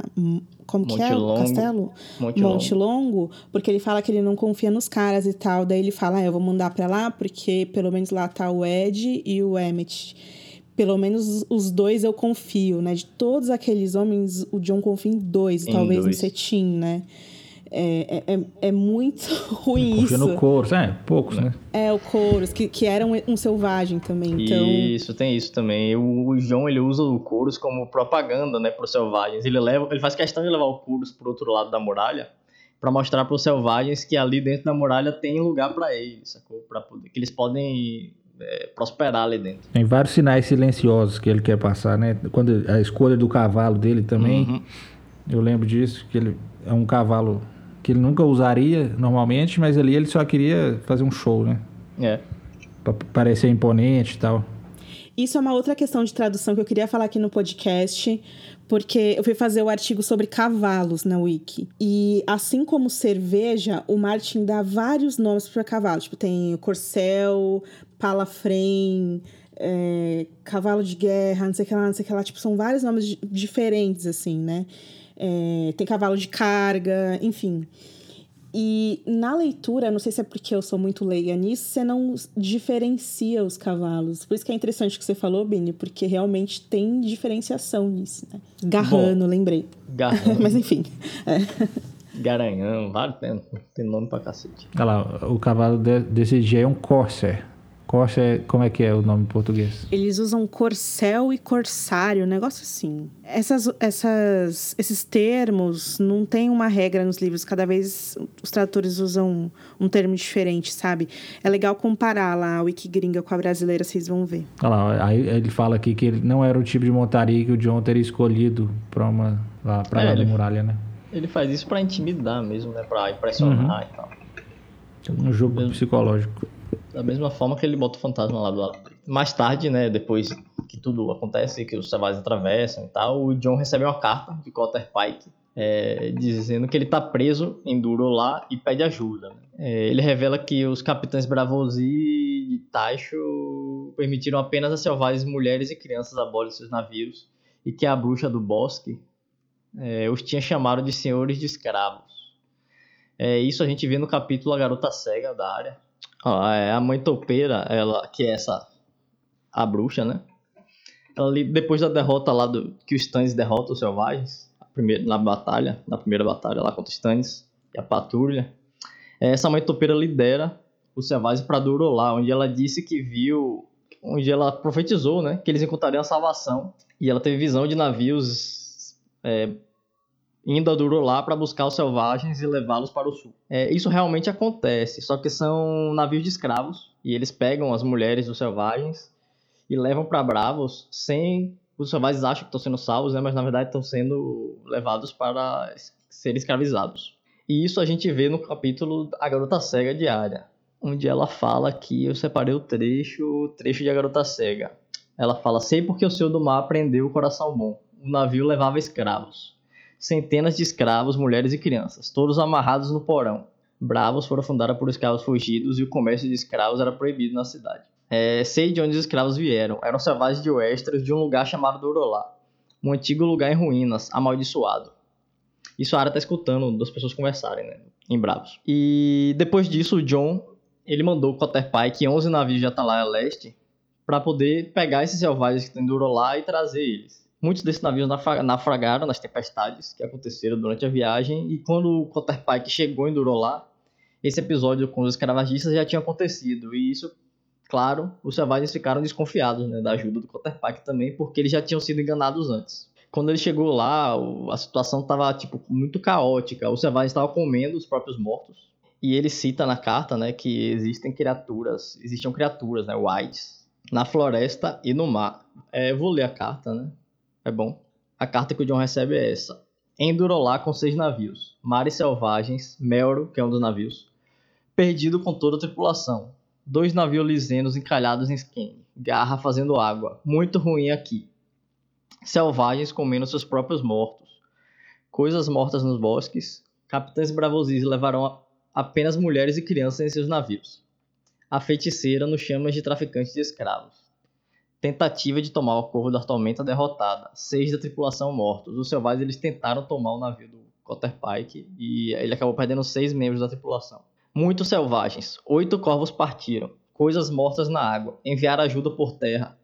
Speaker 1: Como que é?
Speaker 3: Monte
Speaker 1: O
Speaker 3: Longo.
Speaker 1: castelo?
Speaker 3: Monte
Speaker 1: Monte
Speaker 3: Longo.
Speaker 1: Longo, porque ele fala que ele não confia nos caras e tal. Daí ele fala: ah, eu vou mandar pra lá, porque pelo menos lá tá o Ed e o Emmett. Pelo menos os dois eu confio, né? De todos aqueles homens, o John confia em dois,
Speaker 3: Em
Speaker 1: talvez
Speaker 3: dois.
Speaker 1: no Cetim, né? É, é, é- é muito ruim
Speaker 2: Confia
Speaker 1: isso.
Speaker 2: no couro, é, poucos, né?
Speaker 1: É, o Couros, que, que era um, um selvagem também. Então,
Speaker 3: Isso, tem isso também. O, o João, ele usa o Couros como propaganda, né, pros selvagens. Ele leva, ele faz questão de levar o Couros pro outro lado da muralha pra mostrar pros selvagens que ali dentro da muralha tem lugar pra eles, sacou? Pra poder, que eles podem é, prosperar ali dentro.
Speaker 2: Tem vários sinais silenciosos que ele quer passar, né? Quando a escolha do cavalo dele também,
Speaker 3: Uhum.
Speaker 2: eu lembro disso, que ele é um cavalo que ele nunca usaria normalmente, mas ali ele só queria fazer um show, né?
Speaker 3: É.
Speaker 2: Pra parecer imponente e tal.
Speaker 1: Isso é uma outra questão de tradução que eu queria falar aqui no podcast, porque eu fui fazer o artigo sobre cavalos na Wiki. E assim como cerveja, o Martin dá vários nomes para cavalo. Tipo, tem o corcel, palafrem, é, cavalo de guerra, não sei o que lá, não sei o que lá. Tipo, são vários nomes di- diferentes, assim, né? É, tem cavalo de carga, enfim. E na leitura, não sei se é porque eu sou muito leiga nisso, você não diferencia os cavalos. Por isso que é interessante o que você falou, Bini, porque realmente tem diferenciação nisso, né? Garrano, lembrei.
Speaker 3: Garrão,
Speaker 1: Mas enfim. é.
Speaker 3: Garanhão, vários tem, tem nome pra cacete.
Speaker 2: Olha lá, o cavalo de- desse dia é um Corsair. Corsair, como é que é o nome em português?
Speaker 1: Eles usam corcel e corsário, um negócio assim. Essas, essas, esses termos não tem uma regra nos livros. Cada vez os tradutores usam um termo diferente, sabe? É legal comparar lá a Wiki gringa com a brasileira, vocês vão ver.
Speaker 2: Olha lá, aí ele fala aqui que ele não era o tipo de montaria que o John teria escolhido pra uma lá, pra
Speaker 3: É,
Speaker 2: lá da
Speaker 3: ele-
Speaker 2: muralha, né?
Speaker 3: Ele faz isso pra intimidar mesmo, né? Pra impressionar e tal.
Speaker 2: Um jogo
Speaker 3: Mesmo.
Speaker 2: psicológico.
Speaker 3: Da mesma forma que ele bota o fantasma lá do lado. Mais tarde, né, depois que tudo acontece, que os selvagens atravessam e tal, o John recebe uma carta de Cotter Pike é, dizendo que ele tá preso em Duro lá e pede ajuda. né? É, ele revela que os capitães Bravosi e Taisho permitiram apenas a selvagens mulheres e crianças a bordo de seus navios e que a bruxa do bosque é, os tinha chamado de senhores de escravos. É, isso a gente vê no capítulo A Garota Cega da área. É, a mãe topeira, ela, que é essa, a bruxa, né? Ela, depois da derrota lá, do, que os Stannis derrotam os selvagens, primeira, na batalha, na primeira batalha lá contra os Stannis e a patrulha, é, essa mãe topeira lidera os selvagens para Durolá, onde ela disse que viu, onde ela profetizou, né? Que eles encontrariam a salvação. E ela teve visão de navios é, indo a Durolá para buscar os selvagens e levá-los para o sul. É, isso realmente acontece, só que são navios de escravos e eles pegam as mulheres dos selvagens e levam para Bravos sem os selvagens acham que estão sendo salvos, né, mas na verdade estão sendo levados para serem escravizados. E isso a gente vê no capítulo A Garota Cega Diária, onde ela fala que eu separei o trecho, trecho de A Garota Cega. Ela fala: "Sei porque o Senhor do Mar prendeu o coração bom. O navio levava escravos centenas de escravos, mulheres e crianças, todos amarrados no porão. Bravos foram fundados por escravos fugidos e o comércio de escravos era proibido na cidade. É, sei de onde os escravos vieram. Eram selvagens de Westeros de um lugar chamado Dorolá, um antigo lugar em ruínas, amaldiçoado. Isso a Arya tá escutando das pessoas conversarem, né? Em Bravos. E depois disso, o John, ele mandou Cotter Pike e 11 navios de Atalaia Leste para poder pegar esses selvagens que estão em Dorolá e trazer eles. Muitos desses navios naufragaram nas tempestades que aconteceram durante a viagem, e quando o Cotter Pike chegou em Durolá, esse episódio com os escravagistas já tinha acontecido, e isso, claro, os selvagens ficaram desconfiados né, da ajuda do Cotter Pike também, porque eles já tinham sido enganados antes. quando ele chegou lá, a situação tava, tipo, muito caótica. Os selvagens estavam comendo os próprios mortos. E ele cita na carta, né, que existem criaturas, existiam criaturas, né, whites, na floresta e no mar. É, eu vou ler a carta, né? É bom. A carta que o John recebe é essa. Endurolá com seis navios. Mares selvagens, Melro, que é um dos navios, perdido com toda a tripulação. Dois navios lisenos encalhados em Skene. Garra fazendo água. Muito ruim aqui. Selvagens comendo seus próprios mortos. Coisas mortas nos bosques. Capitães bravosis levarão apenas mulheres e crianças em seus navios. A feiticeira nos chamas de traficantes de escravos. Tentativa de tomar o Corvo da Tormenta derrotada. Seis da tripulação mortos. Os selvagens eles tentaram tomar o navio do Cotter Pike e ele acabou perdendo seis membros da tripulação. Muitos selvagens. Oito corvos partiram. Coisas mortas na água. Enviar ajuda por terra.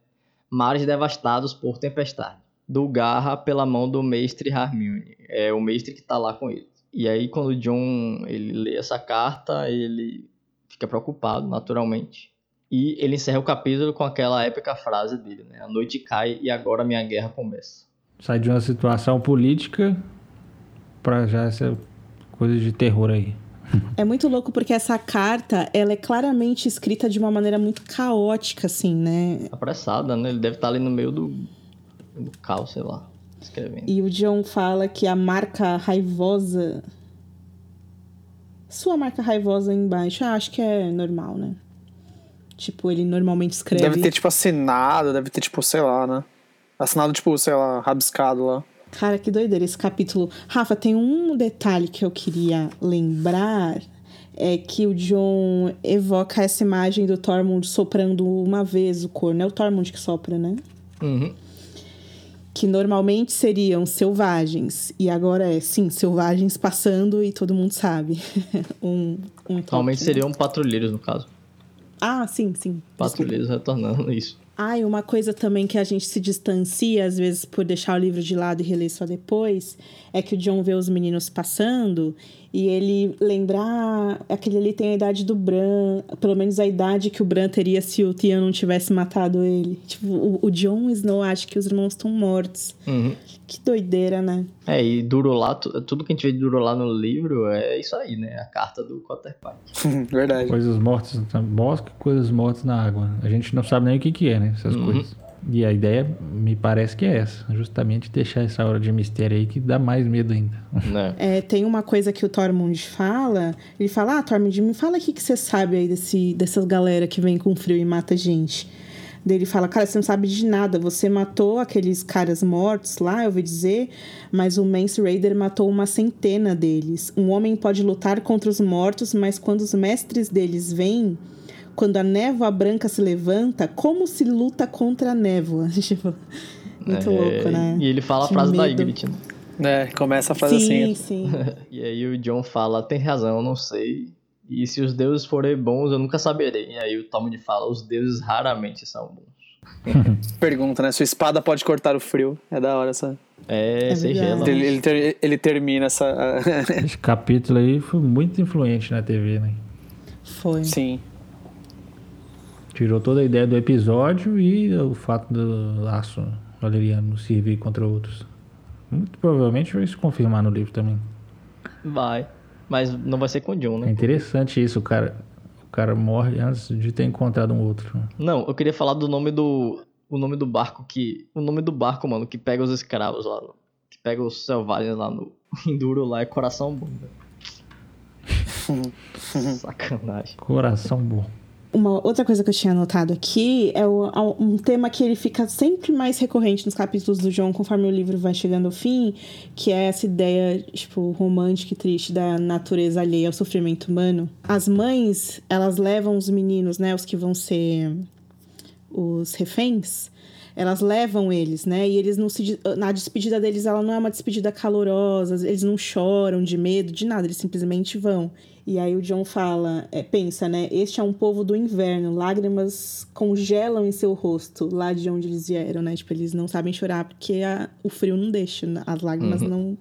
Speaker 3: Mares devastados por tempestade. Do Garra pela mão do mestre Harmune. É o mestre que tá lá com ele. E aí quando o John ele lê essa carta, ele fica preocupado, naturalmente. E ele encerra o capítulo com aquela épica frase dele, né? A noite cai e agora minha guerra começa.
Speaker 2: Sai de uma situação política pra já essa coisa de terror aí.
Speaker 1: É muito louco porque essa carta, ela é claramente escrita de uma maneira muito caótica, assim, né?
Speaker 3: Apressada, né? Ele deve estar ali no meio do, do caos, sei lá, escrevendo.
Speaker 1: E o John fala que a marca raivosa. Sua marca raivosa embaixo, ah, acho que é normal, né? Tipo, ele normalmente escreve.
Speaker 4: Deve ter, tipo, assinado, deve ter, tipo, sei lá, né? Assinado, tipo, sei lá, rabiscado lá.
Speaker 1: Cara, que doideira esse capítulo. Rafa, tem um detalhe que eu queria lembrar. É que o John evoca essa imagem do Tormund soprando uma vez o corno. É o Tormund que sopra, né?
Speaker 3: Uhum.
Speaker 1: que normalmente seriam selvagens e agora é sim selvagens passando e todo mundo sabe um, um toque,
Speaker 3: Normalmente
Speaker 1: né?
Speaker 3: seriam patrulheiros, no caso.
Speaker 1: Ah sim sim.
Speaker 3: Patrulheiros retornando isso.
Speaker 1: ah e uma coisa também que a gente se distancia às vezes por deixar o livro de lado e reler só depois é que o John vê os meninos passando e ele lembrar aquele ali tem a idade do Bran pelo menos a idade que o Bran teria se o Theon não tivesse matado ele tipo o, o Jon Snow acha que os irmãos estão mortos
Speaker 3: Uhum.
Speaker 1: que doideira né
Speaker 3: É, e Durolá, tu- tudo que a gente vê de Durolá no livro é isso aí, né? A carta do Cotter Pike.
Speaker 4: Verdade.
Speaker 2: Coisas mortas bosque, coisas mortas na água. A gente não sabe nem o que que é, né? Essas
Speaker 3: Uhum.
Speaker 2: coisas. E a ideia me parece que é essa. Justamente deixar essa hora de mistério aí que dá mais medo ainda.
Speaker 3: Né?
Speaker 1: É, tem uma coisa que o Tormund fala. Ele fala: Ah, Tormund, me fala o que que você sabe aí desse, dessas galera que vem com frio e mata gente. Daí ele fala: Cara, você não sabe de nada. Você matou aqueles caras mortos lá, eu ouvi dizer, mas o Mance Raider matou uma centena deles. Um homem pode lutar contra os mortos, mas quando os mestres deles vêm. Quando a névoa branca se levanta, como se luta contra a névoa? Tipo, muito
Speaker 3: É,
Speaker 1: louco, né?
Speaker 3: E ele fala a
Speaker 1: Que
Speaker 3: frase da
Speaker 1: medo.
Speaker 3: Ygritte, né?
Speaker 4: É, começa a fazer
Speaker 1: Sim,
Speaker 4: assim.
Speaker 1: sim.
Speaker 3: E aí o John fala, tem razão, eu não sei. E se os deuses forem bons, eu nunca saberei. E aí o Talmud fala, os deuses raramente são bons.
Speaker 4: Pergunta, né? Sua espada pode cortar o frio. É da hora essa.
Speaker 3: É,
Speaker 1: É
Speaker 3: sem gelo.
Speaker 4: Ele, ele, ter- ele termina essa.
Speaker 2: Esse capítulo aí foi muito influente na TV, né?
Speaker 1: Foi.
Speaker 4: Sim.
Speaker 2: Tirou toda a ideia do episódio e o fato do laço valeriano servir contra outros. Muito provavelmente vai se confirmar no livro também.
Speaker 3: Vai. Mas não vai ser com o John,
Speaker 2: É
Speaker 3: né?
Speaker 2: interessante isso, o cara, o cara morre antes de ter encontrado um outro.
Speaker 3: Não, eu queria falar do nome do. O nome do barco que. O nome do barco, mano, que pega os escravos lá. Que pega os selvagens lá no. Enduro lá é coração bom. Sacanagem.
Speaker 2: Coração bom.
Speaker 1: Uma outra coisa que eu tinha anotado aqui é um tema que ele fica sempre mais recorrente nos capítulos do John, conforme o livro vai chegando ao fim, que é essa ideia, tipo, romântica e triste da natureza alheia ao sofrimento humano. As mães, elas levam os meninos, né, os que vão ser os reféns, elas levam eles, né? E eles não se. Na despedida deles, ela não é uma despedida calorosa, eles não choram de medo, de nada, eles simplesmente vão. E aí o John fala, é, pensa, né? Este é um povo do inverno, lágrimas congelam em seu rosto, lá de onde eles vieram, né? Tipo, eles não sabem chorar porque a- o frio não deixa, as lágrimas não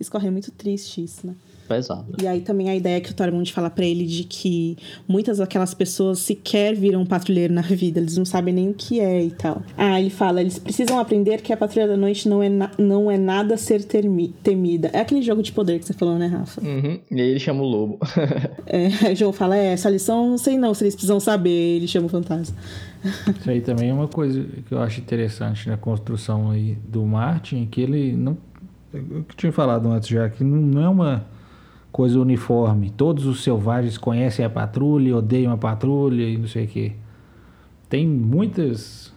Speaker 1: escorrem. É muito triste isso, né?
Speaker 3: Pesado.
Speaker 1: E aí também a ideia que o Tormund fala pra ele de que muitas daquelas pessoas sequer viram patrulheiro na vida, eles não sabem nem o que é e tal. Ah, ele fala, eles precisam aprender que a patrulha da noite não é, na- não é nada a ser temida. É aquele jogo de poder que você falou, né, Rafa?
Speaker 3: Uhum. E aí ele chama o lobo.
Speaker 1: É, aí o João fala, é, essa lição não sei não se eles precisam saber, ele chama o fantasma.
Speaker 2: Isso aí também é uma coisa que eu acho interessante na construção aí do Martin, que ele não. Eu que tinha falado antes já, que não é uma coisa uniforme. Todos os selvagens conhecem a patrulha, odeiam a patrulha e não sei o quê. Tem muitos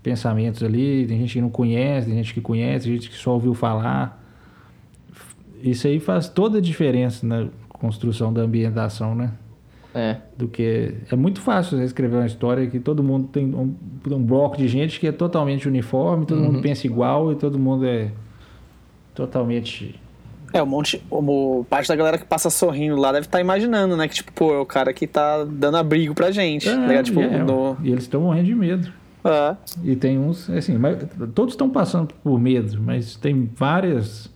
Speaker 2: pensamentos ali, tem gente que não conhece, tem gente que conhece, gente que só ouviu falar. Isso aí faz toda a diferença na construção da ambientação, né?
Speaker 3: É.
Speaker 2: do que é muito fácil você escrever uma história que todo mundo tem um, um bloco de gente que é totalmente uniforme, todo mundo pensa igual e todo mundo é totalmente
Speaker 4: É, um monte. O, parte da galera que passa sorrindo lá deve estar imaginando, né? Que, tipo, pô, é o cara que tá dando abrigo pra gente. tá ligado? Tipo,
Speaker 2: e, é,
Speaker 4: no.
Speaker 2: e eles estão morrendo de medo.
Speaker 4: É.
Speaker 2: E tem uns, assim, mas todos estão passando por medo, mas tem várias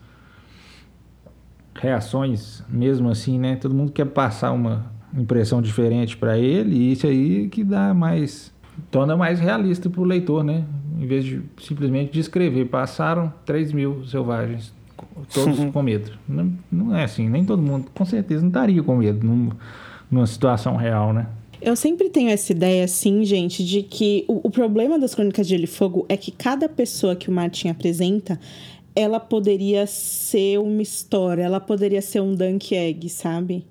Speaker 2: reações mesmo assim, né? Todo mundo quer passar uma impressão diferente para ele e isso aí que dá mais torna mais realista para o leitor, né? Em vez de simplesmente descrever, passaram 3 mil selvagens, todos com medo. Não, não é assim, nem todo mundo, com certeza, não estaria com medo num- numa situação real, né?
Speaker 1: Eu sempre tenho essa ideia, assim, gente, de que o, o problema das Crônicas de Gelo e Fogo é que cada pessoa que o Martin apresenta, ela poderia ser uma história, ela poderia ser um Dunk Egg, sabe?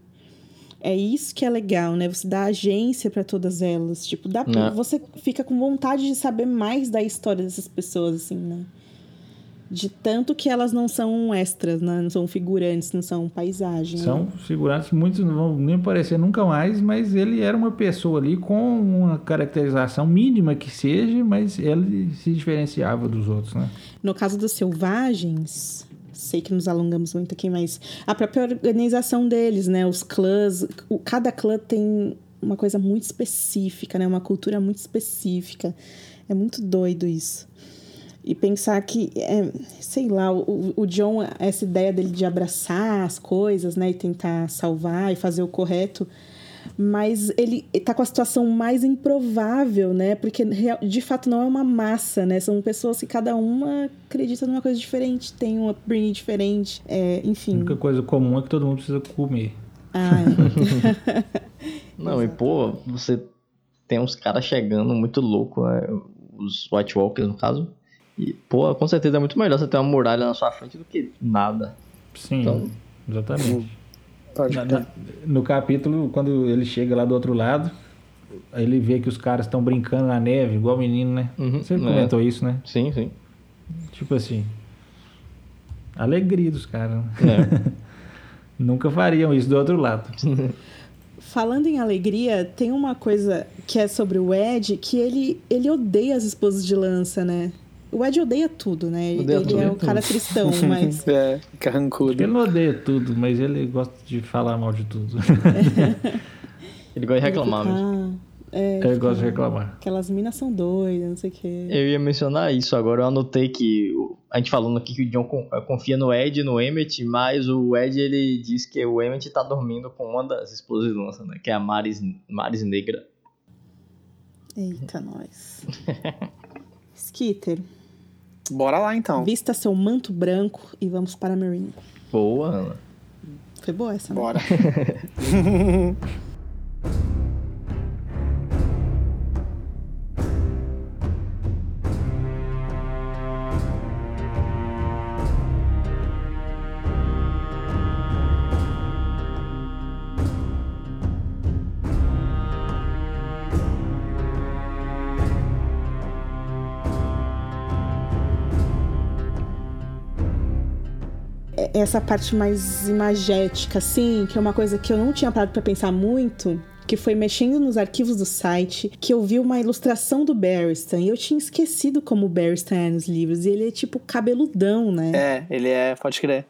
Speaker 1: É isso que é legal, né? Você dá agência pra todas elas. Tipo, dá pra-
Speaker 3: É.
Speaker 1: você fica com vontade de saber mais da história dessas pessoas, assim, né? De tanto que elas não são extras, né? não são figurantes, não são paisagem. né?
Speaker 2: São figurantes, muitos não vão nem aparecer nunca mais, mas ele era uma pessoa ali com uma caracterização mínima que seja, mas ele se diferenciava dos outros, né?
Speaker 1: No caso dos selvagens, sei que nos alongamos muito aqui, mas a própria organização deles, né? Os clãs, o- cada clã tem uma coisa muito específica, né? Uma cultura muito específica. É muito doido isso. E pensar que, é, sei lá, o, o John, essa ideia dele de abraçar as coisas, né? E tentar salvar e fazer o correto. Mas ele tá com a situação mais improvável, né? Porque de fato não é uma massa, né? São pessoas que cada uma acredita numa coisa diferente, tem um upbringing diferente. É,
Speaker 2: A
Speaker 1: enfim.
Speaker 2: única coisa comum é que todo mundo precisa comer.
Speaker 1: Ah, é.
Speaker 3: Não, e pô, você tem uns caras chegando muito louco, né? Os White Walkers, no caso. E, pô, com certeza é muito melhor você ter uma muralha na sua frente do que nada.
Speaker 2: Sim,
Speaker 3: Então-
Speaker 2: exatamente.
Speaker 4: Pode
Speaker 2: Na- na- no capítulo, quando ele chega lá do outro lado, ele vê que os caras estão brincando na neve, igual o menino, né?
Speaker 3: Uhum,
Speaker 2: Você
Speaker 3: é.
Speaker 2: comentou isso, né?
Speaker 3: Sim, sim.
Speaker 2: Tipo assim. Alegria dos caras. né?
Speaker 3: É.
Speaker 2: Nunca fariam isso do outro lado.
Speaker 1: Falando em alegria, tem uma coisa que é sobre o Ed, que ele, ele odeia as esposas de lança, né? O Ed odeia tudo, né? Ele,
Speaker 3: Odeia
Speaker 1: ele
Speaker 3: tudo,
Speaker 1: é o
Speaker 3: tudo.
Speaker 1: cara cristão, mas.
Speaker 4: É, carrancudo.
Speaker 2: Ele não odeia tudo, mas ele gosta de falar mal de tudo.
Speaker 3: Ele gosta de reclamar mesmo.
Speaker 1: Ah, é,
Speaker 2: ele gosta de reclamar.
Speaker 1: aquelas minas são doidas, não sei o quê.
Speaker 3: Eu ia mencionar isso agora, eu anotei que a gente falando aqui que o John con- confia no Ed e no Emmett, mas o Ed ele diz que o Emmett tá dormindo com uma das esposas de lança, né? Que é a Maris, Maris Negra.
Speaker 1: Eita, nós. Skitter,
Speaker 4: Bora lá então.
Speaker 1: vista seu manto branco e vamos para a Marine.
Speaker 3: Boa, Ana.
Speaker 1: Foi boa essa, né?
Speaker 4: Bora.
Speaker 1: Essa parte mais imagética, assim, que é uma coisa que eu não tinha parado pra pensar muito, que foi mexendo nos arquivos do site, que eu vi uma ilustração do Barristan, e eu tinha esquecido como o Barristan é nos livros, e ele é tipo cabeludão, né?
Speaker 4: É, ele é, pode crer.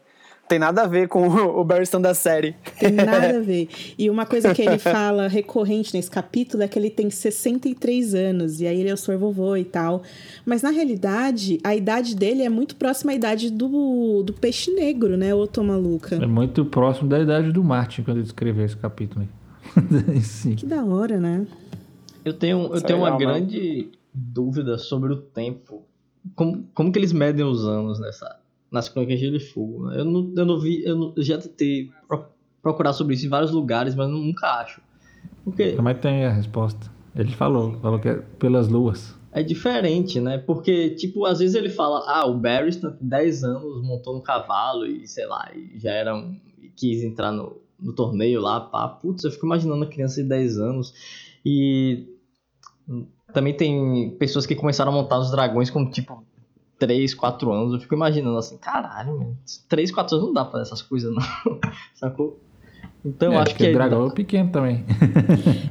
Speaker 4: Tem nada a ver com o Barristan da série.
Speaker 1: Tem nada a ver. E uma coisa que ele fala recorrente nesse capítulo é que ele tem 63 anos, e aí ele é o senhor vovô e tal. Mas na realidade, a idade dele é muito próxima à idade do, do peixe negro, né, ô Tô Maluca?
Speaker 2: É muito próximo da idade do Martin quando ele escreveu esse capítulo aí. Sim.
Speaker 1: Que da hora, né?
Speaker 3: Eu tenho, eu
Speaker 4: Isso é
Speaker 3: tenho uma
Speaker 4: né?
Speaker 3: grande dúvida sobre o tempo. Como, como que eles medem os anos nessa, nas crônicas de Gelo e Fogo? né? Eu não, eu não vi, eu, não- eu já tentei pro- procurar sobre isso em vários lugares, mas nunca acho. Porque
Speaker 2: Mas tem a resposta. Ele falou, falou que é pelas luas.
Speaker 3: é diferente, né? Porque, tipo, às vezes ele fala, ah, o Barristan com 10 anos montou no cavalo e, sei lá, e já era um, e quis entrar no, no torneio lá, pá. Putz, eu fico imaginando a criança de 10 anos. E também tem pessoas que começaram a montar os dragões com, tipo, 3, 4 anos. Eu fico imaginando assim, caralho, mano, 3, 4 anos não dá pra fazer essas coisas, não. Sacou? Então,
Speaker 2: é,
Speaker 3: eu acho
Speaker 2: porque
Speaker 3: que...
Speaker 2: o dragão é pequeno também.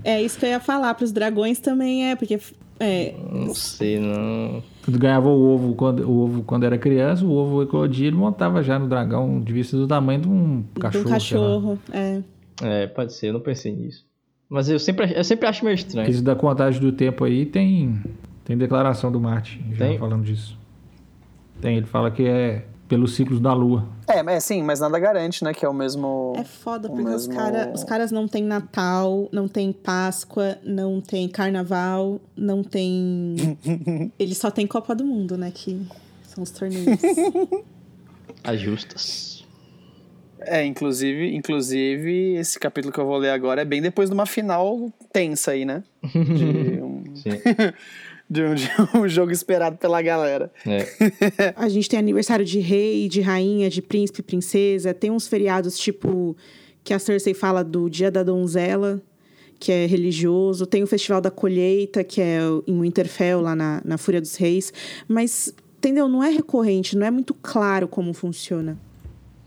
Speaker 1: É isso que eu ia falar. Pros dragões também é, porque. É,
Speaker 3: Não sei, não...
Speaker 2: Quando ganhava o ovo quando, o ovo quando era criança, o ovo eclodia, ele montava já no dragão, devia ser do tamanho de um cachorro.
Speaker 1: um
Speaker 2: sei lá.
Speaker 1: cachorro. É.
Speaker 3: É, pode ser, eu não pensei nisso. Mas eu sempre, eu sempre acho meio estranho.
Speaker 2: Esse da contagem do tempo aí tem, tem declaração do Martin já
Speaker 3: Tem?
Speaker 2: falando disso. Tem, ele fala que é pelos ciclos da lua.
Speaker 4: É, mas sim, mas nada garante, né, que é o mesmo.
Speaker 1: É foda, porque os,
Speaker 4: mesmo-
Speaker 1: cara, os caras não tem Natal, não tem Páscoa, não tem Carnaval, não tem. Eles só tem Copa do Mundo, né? Que são os torneios.
Speaker 3: As justas.
Speaker 4: É, inclusive, inclusive, esse capítulo que eu vou ler agora é bem depois de uma final tensa aí, né? De um,
Speaker 3: Sim.
Speaker 4: De um, de um jogo esperado pela galera.
Speaker 3: É.
Speaker 1: A gente tem aniversário de rei, de rainha, de príncipe, princesa. Tem uns feriados, tipo, que a Cersei fala do Dia da Donzela, que é religioso. Tem o Festival da Colheita, que é em Winterfell, lá na, na Fúria dos Reis. Mas, entendeu? Não é recorrente, não é muito claro como funciona.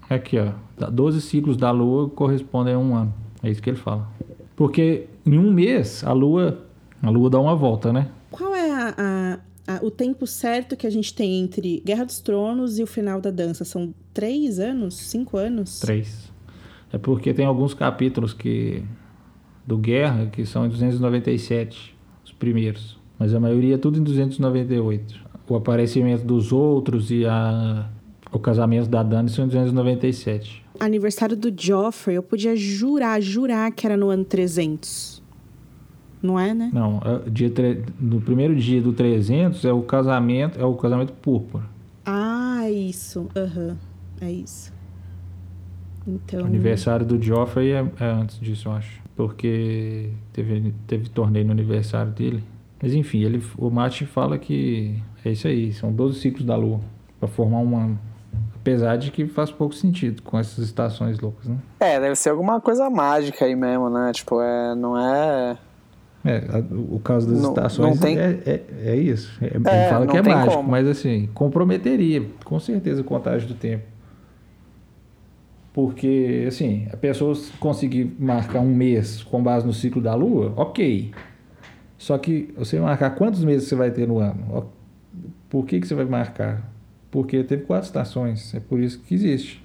Speaker 2: Aqui, ó. 12 ciclos da lua correspondem a um ano. É isso que ele fala. Porque em um mês, a lua, a lua dá uma volta, né?
Speaker 1: Qual é a- a- o tempo certo que a gente tem entre Guerra dos Tronos e o final da dança? São três anos? Cinco anos?
Speaker 2: Três. É porque tem alguns capítulos que do Guerra que são em 297, os primeiros. Mas a maioria é tudo em 298. O aparecimento dos outros e a, o casamento da Dani são em 297.
Speaker 1: Aniversário do Joffrey, eu podia jurar, jurar que era no ano 300. Não é, né?
Speaker 2: Não, é dia tre- no primeiro dia do 300 é o casamento, é o casamento púrpura.
Speaker 1: Ah, isso. Aham. É isso. Então.
Speaker 2: O aniversário do Joffrey é, é antes disso, eu acho. Porque teve, teve torneio no aniversário dele. Mas enfim, ele, o Martin fala que é isso aí, são 12 ciclos da Lua para formar um ano. Apesar de que faz pouco sentido com essas estações loucas, né?
Speaker 4: É, deve ser alguma coisa mágica aí mesmo, né? Tipo, é, não é.
Speaker 2: É, o caso das
Speaker 4: Não-
Speaker 2: estações
Speaker 4: não tem-
Speaker 2: é, é, é isso. É-
Speaker 4: É,
Speaker 2: ele fala que é mágico,
Speaker 4: como.
Speaker 2: mas assim, comprometeria, com certeza, a contagem do tempo. Porque, assim, a pessoa conseguir marcar um mês com base no ciclo da Lua, ok. Só que você marcar quantos meses você vai ter no ano? Por que, que você vai marcar? Porque teve quatro estações, é por isso que existe.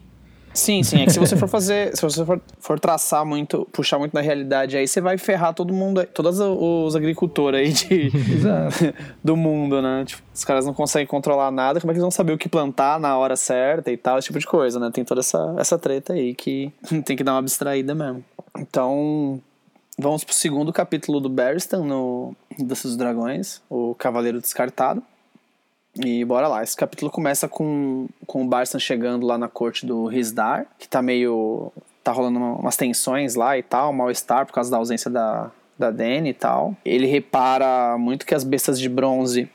Speaker 4: Sim, sim. É que se você for fazer. Se você for, for traçar muito, puxar muito na realidade, aí você vai ferrar todo mundo, todos os agricultores aí de, do mundo, né? Tipo, os caras não conseguem controlar nada, como é que eles vão saber o que plantar na hora certa e tal, esse tipo de coisa, né? Tem toda essa, essa treta aí que tem que dar uma abstraída mesmo. Então, vamos pro segundo capítulo do Barristan no Dança dos Dragões, o Cavaleiro Descartado. E bora lá, esse capítulo começa com, com o Barristan chegando lá na corte do Rizdar, que tá meio... tá rolando uma- umas tensões lá e tal, mal-estar por causa da ausência da, da Dany e tal. Ele repara muito que as bestas de bronze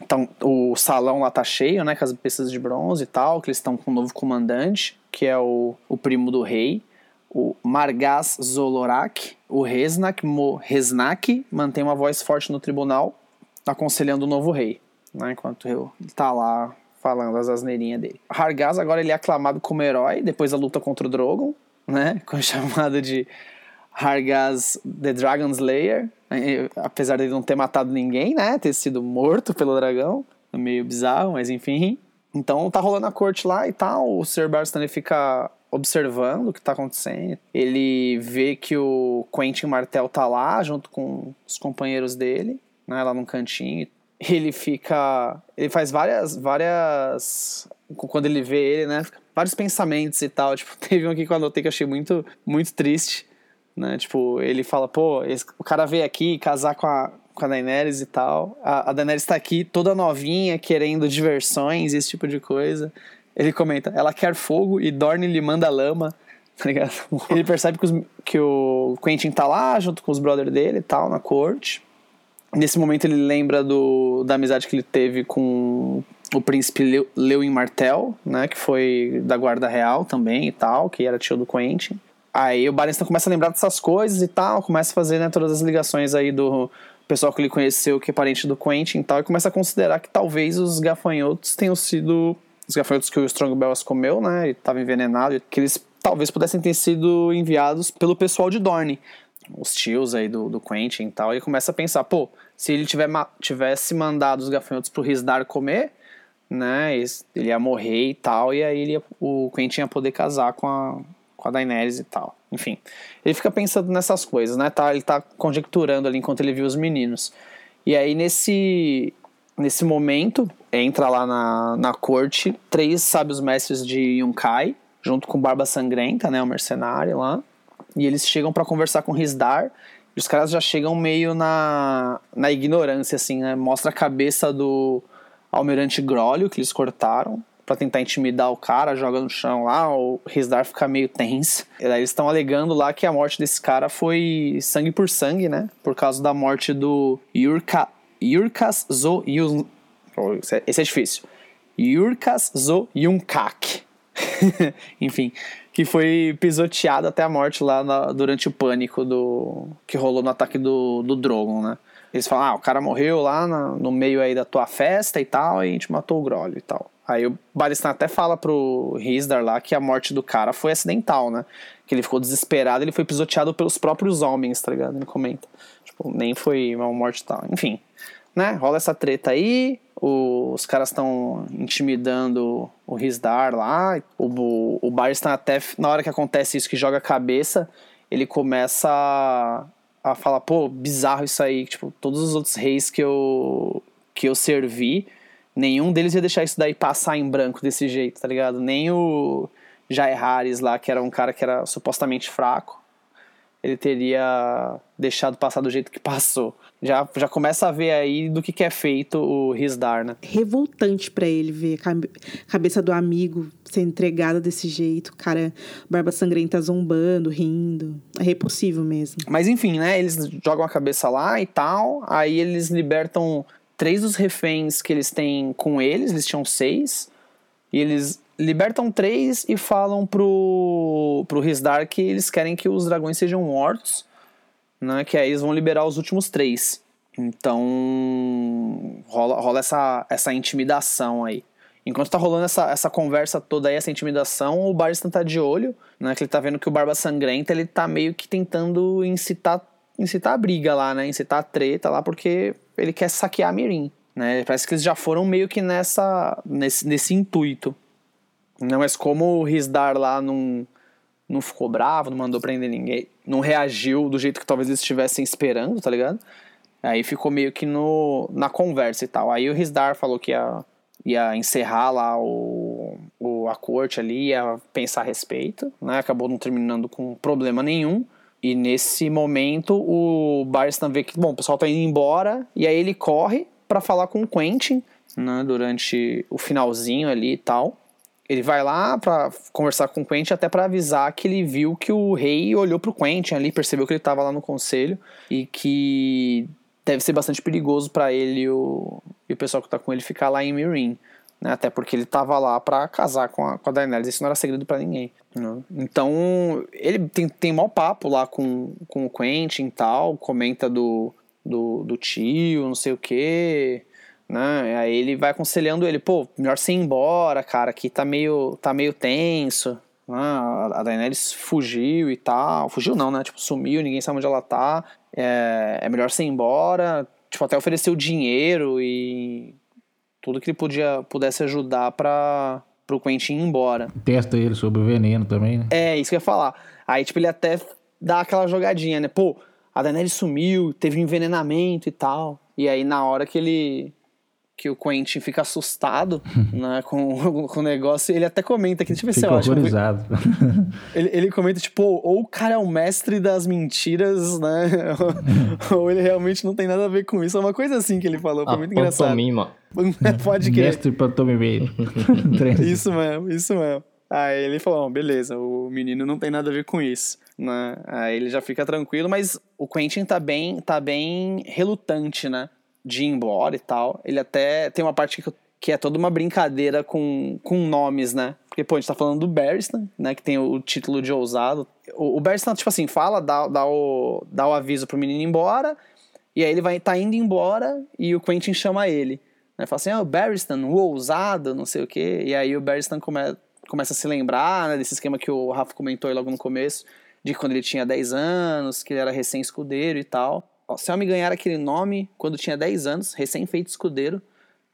Speaker 4: então, o salão lá tá cheio, né, com as bestas de bronze e tal, que eles estão com um novo comandante, que é o, o primo do rei, o Margaz Zolorak. O Resnak, Mo Resnak mantém uma voz forte no tribunal, aconselhando o novo rei, né, enquanto ele tá lá falando as asneirinhas dele. Hargaz agora ele é aclamado como herói depois da luta contra o Drogon, né, com chamado de Hargaz The Dragon Slayer, eh, apesar de ele não ter matado ninguém, né? Ter sido morto pelo dragão. Meio bizarro, mas enfim. Então tá rolando a corte lá e tal, o Sir Barristan fica observando o que tá acontecendo. Ele vê que o Quentin Martel tá lá junto com os companheiros dele, né, lá num cantinho. Ele fica, ele faz várias várias quando ele vê ele, né, vários pensamentos e tal, tipo, teve um aqui que eu anotei que eu achei muito muito triste, né? Tipo, ele fala, pô, esse, o cara veio aqui casar com a com a Daenerys e tal. A, a Daenerys tá aqui toda novinha, querendo diversões, esse tipo de coisa. Ele comenta, ela quer fogo e Dorne lhe manda lama, tá ligado? Ele percebe que, os, que o Quentin tá lá junto com os brothers dele e tal, na corte. Nesse momento ele lembra do, da amizade que ele teve com o príncipe Lewin Martel, né, que foi da guarda real também e tal, que era tio do Quentin. Aí o Barristan começa a lembrar dessas coisas e tal, começa a fazer né, todas as ligações aí do pessoal que ele conheceu, que é parente do Quentin e tal, e começa a considerar que talvez os gafanhotos tenham sido. Os gafanhotos que o Strong Bells comeu, né? E estava envenenado, que eles talvez pudessem ter sido enviados pelo pessoal de Dorne. Os tios aí do, do Quentin e tal. E começa a pensar, pô, se ele tiver, tivesse mandado os gafanhotos pro Risdar comer, né? Ele ia morrer e tal, e aí ia, o Quentin ia poder casar com a, com a Daenerys e tal. Enfim, ele fica pensando nessas coisas, né? Tá, ele tá conjecturando ali enquanto ele viu os meninos. E aí nesse nesse momento entra lá na, na corte três sábios mestres de Yunkai, junto com Barba Sangrenta, né, o mercenário lá. E eles chegam para conversar com Risdar. E os caras já chegam meio na, na ignorância, assim, né? Mostra a cabeça do almirante Grólio que eles cortaram para tentar intimidar o cara, joga no chão lá, o Rizdar fica meio tenso. Eles estão alegando lá que a morte desse cara foi sangue por sangue, né? Por causa da morte do Yurka, Yurkas Zo Yun... Esse é difícil. Yurkas Zo Yunkak. Enfim, que foi pisoteado até a morte lá na, durante o pânico do que rolou no ataque do, do Drogon, né? Eles falam, ah, o cara morreu lá na, no meio aí da tua festa e tal, e a gente matou o Grolho e tal. Aí o Baristan até fala pro Rizdar lá que a morte do cara foi acidental, né? Que ele ficou desesperado, ele foi pisoteado pelos próprios homens, tá ligado? Ele comenta. Tipo, nem foi uma morte tal. Enfim, né? Rola essa treta aí, os caras estão intimidando o Rizdar lá. O, o, Baristan até, na hora que acontece isso, que joga a cabeça, ele começa a, a falar, pô, bizarro isso aí. Tipo, todos os outros reis que eu, que eu servi nenhum deles ia deixar isso daí passar em branco desse jeito, tá ligado? Nem o Jair Harris lá, que era um cara que era supostamente fraco, ele teria deixado passar do jeito que passou. Já, já começa a ver aí do que, que é feito o Risdar, né?
Speaker 1: Revoltante para ele ver a cabeça do amigo ser entregada desse jeito, cara, barba sangrenta zombando, rindo. É repulsivo mesmo.
Speaker 4: Mas enfim, né? Eles jogam a cabeça lá e tal, aí eles libertam três dos reféns que eles têm com eles, eles tinham seis, e eles libertam três e falam pro, pro Risdar que eles querem que os dragões sejam mortos, né, que aí eles vão liberar os últimos três. Então rola, rola essa, essa intimidação aí. Enquanto tá rolando essa, essa conversa toda aí, essa intimidação, o Baristan tá de olho, né? Que ele tá vendo que o Barba Sangrenta, ele tá meio que tentando incitar, incitar a briga lá, né? Incitar a treta lá, porque ele quer saquear a Mirim. Né? Parece que eles já foram meio que nessa, nesse, nesse intuito. Não, mas como o Risdar lá não, não ficou bravo, não mandou prender ninguém, não reagiu do jeito que talvez eles estivessem esperando, tá ligado? Aí ficou meio que no, na conversa e tal. Aí o Risdar falou que ia, ia encerrar lá o, o, a corte ali, ia pensar a respeito, né? Acabou não terminando com problema nenhum. E nesse momento o Barstan vê que, bom, o pessoal tá indo embora, e aí ele corre para falar com o Quentin, né, durante o finalzinho ali e tal. Ele vai lá para conversar com o Quentin até para avisar que ele viu que o rei olhou pro Quentin ali, percebeu que ele tava lá no conselho e que deve ser bastante perigoso para ele e o, e o pessoal que tá com ele ficar lá em Mirin. Né? Até porque ele tava lá para casar com a, com a Daenerys, isso não era segredo para ninguém. Né? Então, ele tem, tem mau papo lá com, com o Quentin e tal, comenta do, do, do tio, não sei o que, né? Aí ele vai aconselhando ele, pô, melhor você ir embora, cara, aqui tá meio, tá meio tenso. Né? A Daenerys fugiu e tal. Fugiu não, né? Tipo, sumiu, ninguém sabe onde ela tá. É, é melhor você ir embora. Tipo, até ofereceu dinheiro e tudo que ele podia, pudesse ajudar para pro Quentin ir embora.
Speaker 2: Testa ele sobre o veneno também, né?
Speaker 4: É, isso que eu ia falar. Aí, tipo, ele até dá aquela jogadinha, né? Pô, a Daenerys sumiu, teve um envenenamento e tal. E aí, na hora que ele que o Quentin fica assustado né, com, com o negócio. Ele até comenta aqui, deixa eu ver
Speaker 2: Fica
Speaker 4: se eu acho.
Speaker 2: horrorizado.
Speaker 4: Ele, ele comenta, tipo, ou o cara é o mestre das mentiras, né? ou, ou ele realmente não tem nada a ver com isso. É uma coisa assim que ele falou, foi
Speaker 3: A
Speaker 4: muito engraçado.
Speaker 3: pantomima.
Speaker 4: Pode crer.
Speaker 2: Mestre pantomimeiro.
Speaker 4: Isso mesmo, isso mesmo. Aí ele falou, "Bom, beleza, o menino não tem nada a ver com isso, né? Aí ele já fica tranquilo, mas o Quentin tá bem, tá bem relutante, né? De ir embora e tal. Ele até tem uma parte que, que é toda uma brincadeira com, com nomes, né? Porque, pô, a gente tá falando do Barristan, né? Que tem o título de ousado. O, o Barristan, tipo assim, fala, dá, dá, o, dá o aviso pro menino ir embora, e aí ele vai tá indo embora e o Quentin chama ele. Né? Fala assim, ah, o Barristan, o ousado, não sei o quê. E aí o Barristan come, começa a se lembrar né, desse esquema que o Rafa comentou logo no começo, de quando ele tinha 10 anos, que ele era recém-escudeiro e tal. Ó, Se eu me ganhar aquele nome quando tinha 10 anos, recém-feito escudeiro,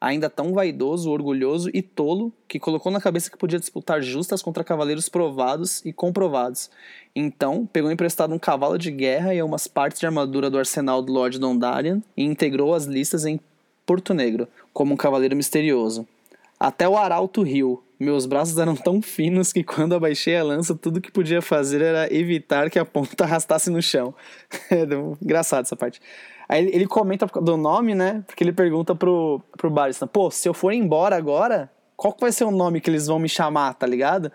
Speaker 4: ainda tão vaidoso, orgulhoso e tolo, que colocou na cabeça que podia disputar justas contra cavaleiros provados e comprovados. Então, pegou emprestado um cavalo de guerra e umas partes de armadura do arsenal do Lord Dondarian e integrou as listas em Porto Negro, como um cavaleiro misterioso. Até o arauto riu. Meus braços eram tão finos que quando abaixei a lança, tudo que podia fazer era evitar que a ponta arrastasse no chão. É engraçado essa parte. Aí ele, comenta do nome, né? Porque ele pergunta pro, pro Barristan, pô, se eu for embora agora, qual que vai ser o nome que eles vão me chamar, tá ligado?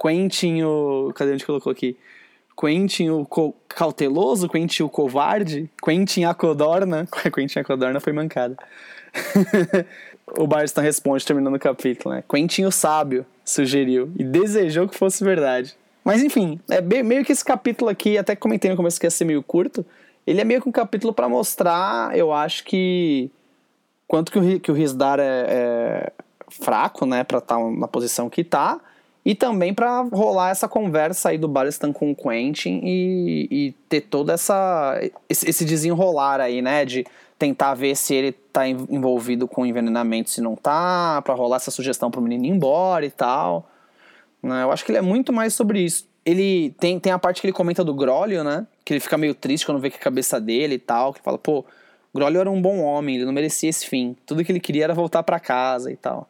Speaker 4: Quentin o... Cadê onde colocou aqui? Quentin o co- cauteloso, Quentin o covarde, Quentin a codorna. Quentin a codorna foi mancada. O Barristan responde, terminando o capítulo, né? Quentin o sábio sugeriu e desejou que fosse verdade. Mas enfim, é meio que esse capítulo aqui, até comentei no começo que ia ser meio curto, ele é meio que um capítulo pra mostrar, eu acho que quanto que o, que o Risdar é, é fraco, né, pra estar na posição que tá, e também pra rolar essa conversa aí do Barristan com o Quentin e, e ter toda essa esse desenrolar aí, né, de tentar ver se ele tá en- envolvido com envenenamento, se não tá, pra rolar essa sugestão pro menino ir embora e tal. Né, eu acho que ele é muito mais sobre isso. Ele tem, tem a parte que ele comenta do Grólio, né? Que ele fica meio triste quando vê que a cabeça dele e tal. Que fala, pô, Grólio era um bom homem, ele não merecia esse fim. Tudo que ele queria era voltar pra casa e tal.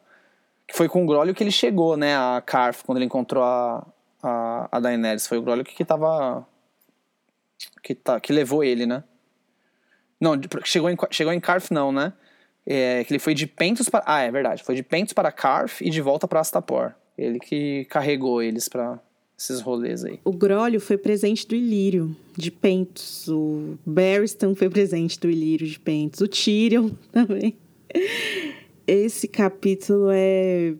Speaker 4: Que foi com o Grólio que ele chegou, né? A Carf, quando ele encontrou a, a, a Daenerys. Foi o Grólio que, que tava. Que, tá, que levou ele, né? Não, chegou em, chegou em Carf, não, né? É, que ele foi de Pentos para. Ah, é verdade. Foi de Pentos para Carf e de volta pra Astapor. Ele que carregou eles pra esses rolês aí.
Speaker 1: O Grólio foi presente do Ilírio, de Pentos. O Barristan foi presente do Ilírio, de Pentos. O Tyrion também. Esse capítulo é,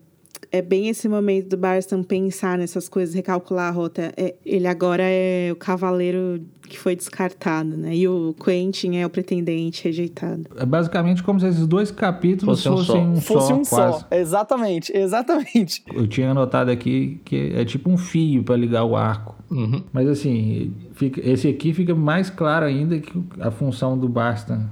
Speaker 1: é bem esse momento do Barristan pensar nessas coisas, recalcular a rota. É, ele agora é o cavaleiro que foi descartado, né? E o Quentin é o pretendente rejeitado.
Speaker 2: É basicamente como se esses dois capítulos
Speaker 3: Fosse um
Speaker 2: fossem
Speaker 3: só.
Speaker 2: um
Speaker 4: Fosse
Speaker 2: só,
Speaker 4: um
Speaker 2: quase.
Speaker 4: só. Exatamente, exatamente.
Speaker 2: Eu tinha anotado aqui que é tipo um fio para ligar o arco.
Speaker 3: Uhum.
Speaker 2: Mas assim, fica- esse aqui fica mais claro ainda que a função do Barstan,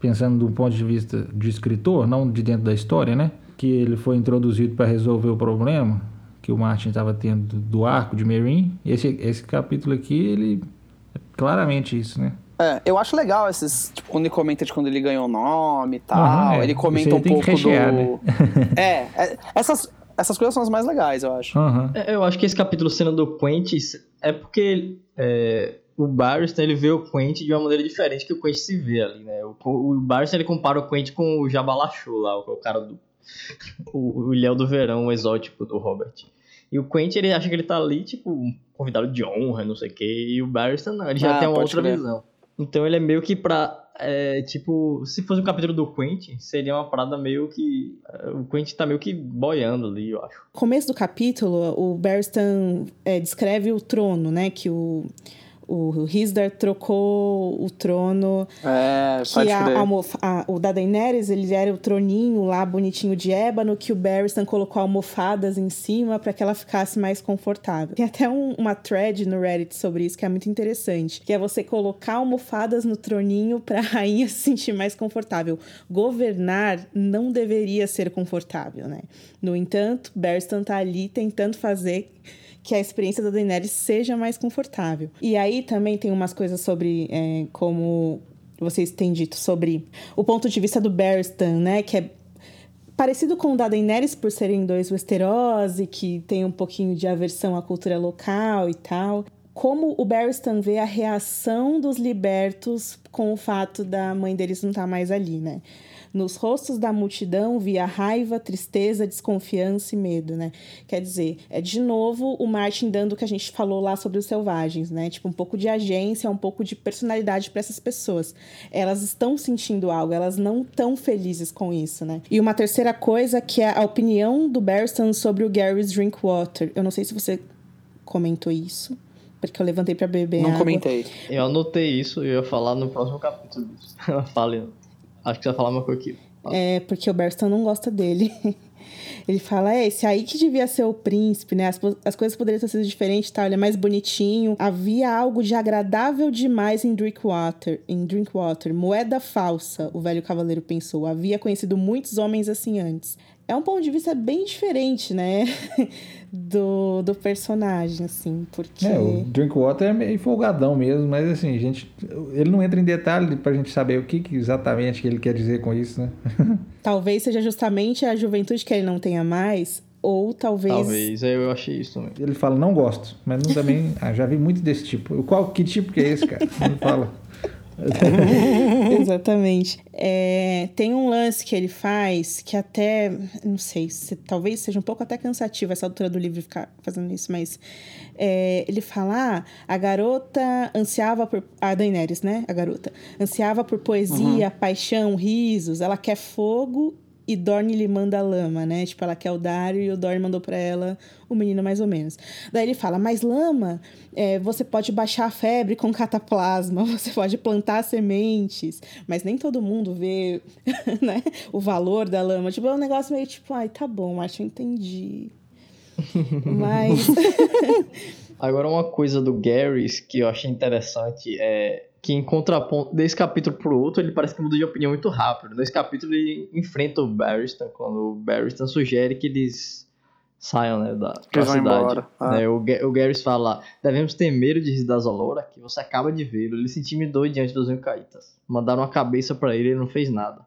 Speaker 2: pensando do ponto de vista de escritor, não de dentro da história, né? Que ele foi introduzido para resolver o problema que o Martin estava tendo do arco de Meereen. Esse, esse capítulo aqui, ele é claramente isso, né?
Speaker 4: É, eu acho legal esses, tipo, quando ele comenta de quando ele ganhou o nome e tal.
Speaker 2: Aham, é.
Speaker 4: Ele comenta um
Speaker 2: tem que
Speaker 4: pouco
Speaker 2: rechear,
Speaker 4: do.
Speaker 2: né?
Speaker 4: é, é, essas, essas coisas são as mais legais, eu acho.
Speaker 3: É, Eu acho que esse capítulo cena do Quentin é porque é, o Barristan ele vê o Quentin de uma maneira diferente que o Quentin se vê ali, né? O, o Barristan ele compara o Quentin com o Jabalachô lá, o, o cara do. O, o Ilhéu do Verão, o exótico do Robert. E o Quentin ele acha que ele tá ali, tipo, um convidado de honra, não sei o quê. E o Barristan não, ele já
Speaker 4: Ah,
Speaker 3: tem uma outra
Speaker 4: crer.
Speaker 3: visão. Então ele é meio que pra. é, tipo, se fosse um capítulo do Quentin, seria uma parada meio que. é, o Quentin tá meio que boiando ali, eu acho.
Speaker 1: No começo do capítulo, o Barristan é, descreve o trono, né? Que o, o Risdar trocou o trono.
Speaker 4: É,
Speaker 1: que a, almof- a- o da Daenerys, ele era o troninho lá bonitinho de ébano, que o Barristan colocou almofadas em cima para que ela ficasse mais confortável. Tem até um- uma thread no Reddit sobre isso que é muito interessante, que é você colocar almofadas no troninho para a rainha se sentir mais confortável. Governar não deveria ser confortável, né? No entanto, Barristan tá ali tentando fazer que a experiência da Daenerys seja mais confortável. E aí também tem umas coisas sobre é, como vocês têm dito sobre o ponto de vista do Barristan, né? Que é parecido com o da Daenerys por serem dois Westeros e que tem um pouquinho de aversão à cultura local e tal. Como o Barristan vê a reação dos libertos com o fato da mãe deles não estar mais ali, né? Nos rostos da multidão via raiva, tristeza, desconfiança e medo, né? Quer dizer, é de novo o Martin dando o que a gente falou lá sobre os selvagens, né? Tipo, um pouco de agência, um pouco de personalidade para essas pessoas. Elas estão sentindo algo, elas não estão felizes com isso, né? E uma terceira coisa que é a opinião do Barristan sobre o Gary's Drinkwater. Eu não sei se você comentou isso, porque eu levantei para beber
Speaker 4: Não
Speaker 1: água.
Speaker 4: comentei.
Speaker 3: Eu anotei isso e eu ia falar no próximo capítulo disso. Fale. Acho que você vai falar uma coisa aqui.
Speaker 1: É, porque o Barristan não gosta dele. Ele fala, é, esse aí que devia ser o príncipe, né? As, as coisas poderiam ter sido diferentes, tá? Ele é mais bonitinho. Havia algo de agradável demais em Drinkwater. Em Drinkwater. Moeda falsa, o velho cavaleiro pensou. Havia conhecido muitos homens assim antes. É um ponto de vista bem diferente, né? Do, do personagem, assim, porque...
Speaker 2: É, o Drinkwater é meio folgadão mesmo, mas assim, a gente, ele não entra em detalhe pra gente saber o que, que exatamente que ele quer dizer com isso, né?
Speaker 1: Talvez seja justamente a juventude que ele não tenha mais, ou talvez...
Speaker 3: Talvez, aí eu achei isso também.
Speaker 2: Ele fala, não gosto, mas não também. Ah, já vi muito desse tipo. Qual, que tipo que é esse, cara? Ele fala.
Speaker 1: Exatamente. É, tem um lance que ele faz que até, não sei, se, talvez seja um pouco até cansativo essa altura do livro ficar fazendo isso, mas é, ele fala: ah, a garota ansiava por. A Daenerys, né? A garota. Ansiava por poesia, paixão, risos. Ela quer fogo e Dorne lhe manda lama, né? Tipo, ela quer o Dario e o Dorne mandou pra ela o menino mais ou menos. Daí ele fala, mas lama, é, você pode baixar a febre com cataplasma, você pode plantar sementes, mas nem todo mundo vê né, o valor da lama. Tipo, é um negócio meio tipo, ai, tá bom, acho que eu entendi. mas...
Speaker 3: Agora, uma coisa do Garrys que eu achei interessante é que, em contraponto, desse capítulo pro outro, ele parece que muda de opinião muito rápido. Nesse capítulo, ele enfrenta o Barristan, quando o Barristan sugere que eles saiam né, da
Speaker 4: vão
Speaker 3: cidade.
Speaker 4: Ah.
Speaker 3: Né, o, o Garrys fala: devemos ter medo de Rizdazzolora, que você acaba de ver. Ele se intimidou diante dos Incaítas. Mandaram a cabeça pra ele e ele não fez nada.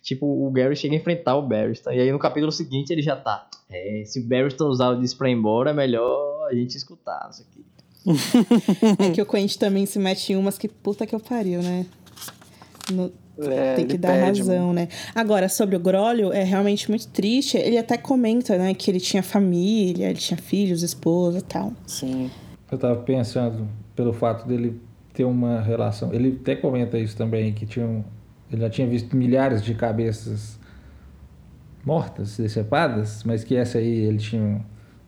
Speaker 3: Tipo, o Gary chega a enfrentar o Barristan. E aí no capítulo seguinte ele já tá. É, se o Barristan usar o disso pra ir embora, é melhor a gente escutar isso aqui.
Speaker 1: É que o Quentin também se mete em umas que puta que eu pariu, né? No-
Speaker 4: É,
Speaker 1: Tem que dar
Speaker 4: pede,
Speaker 1: razão, né? Agora, sobre o Grolio, é realmente muito triste. Ele até comenta, né, que ele tinha família, ele tinha filhos, esposa e tal.
Speaker 4: Sim.
Speaker 2: Eu tava pensando pelo fato dele ter uma relação. Ele até comenta isso também, que tinha um- ele já tinha visto milhares de cabeças mortas, decepadas, mas que essa aí ele tinha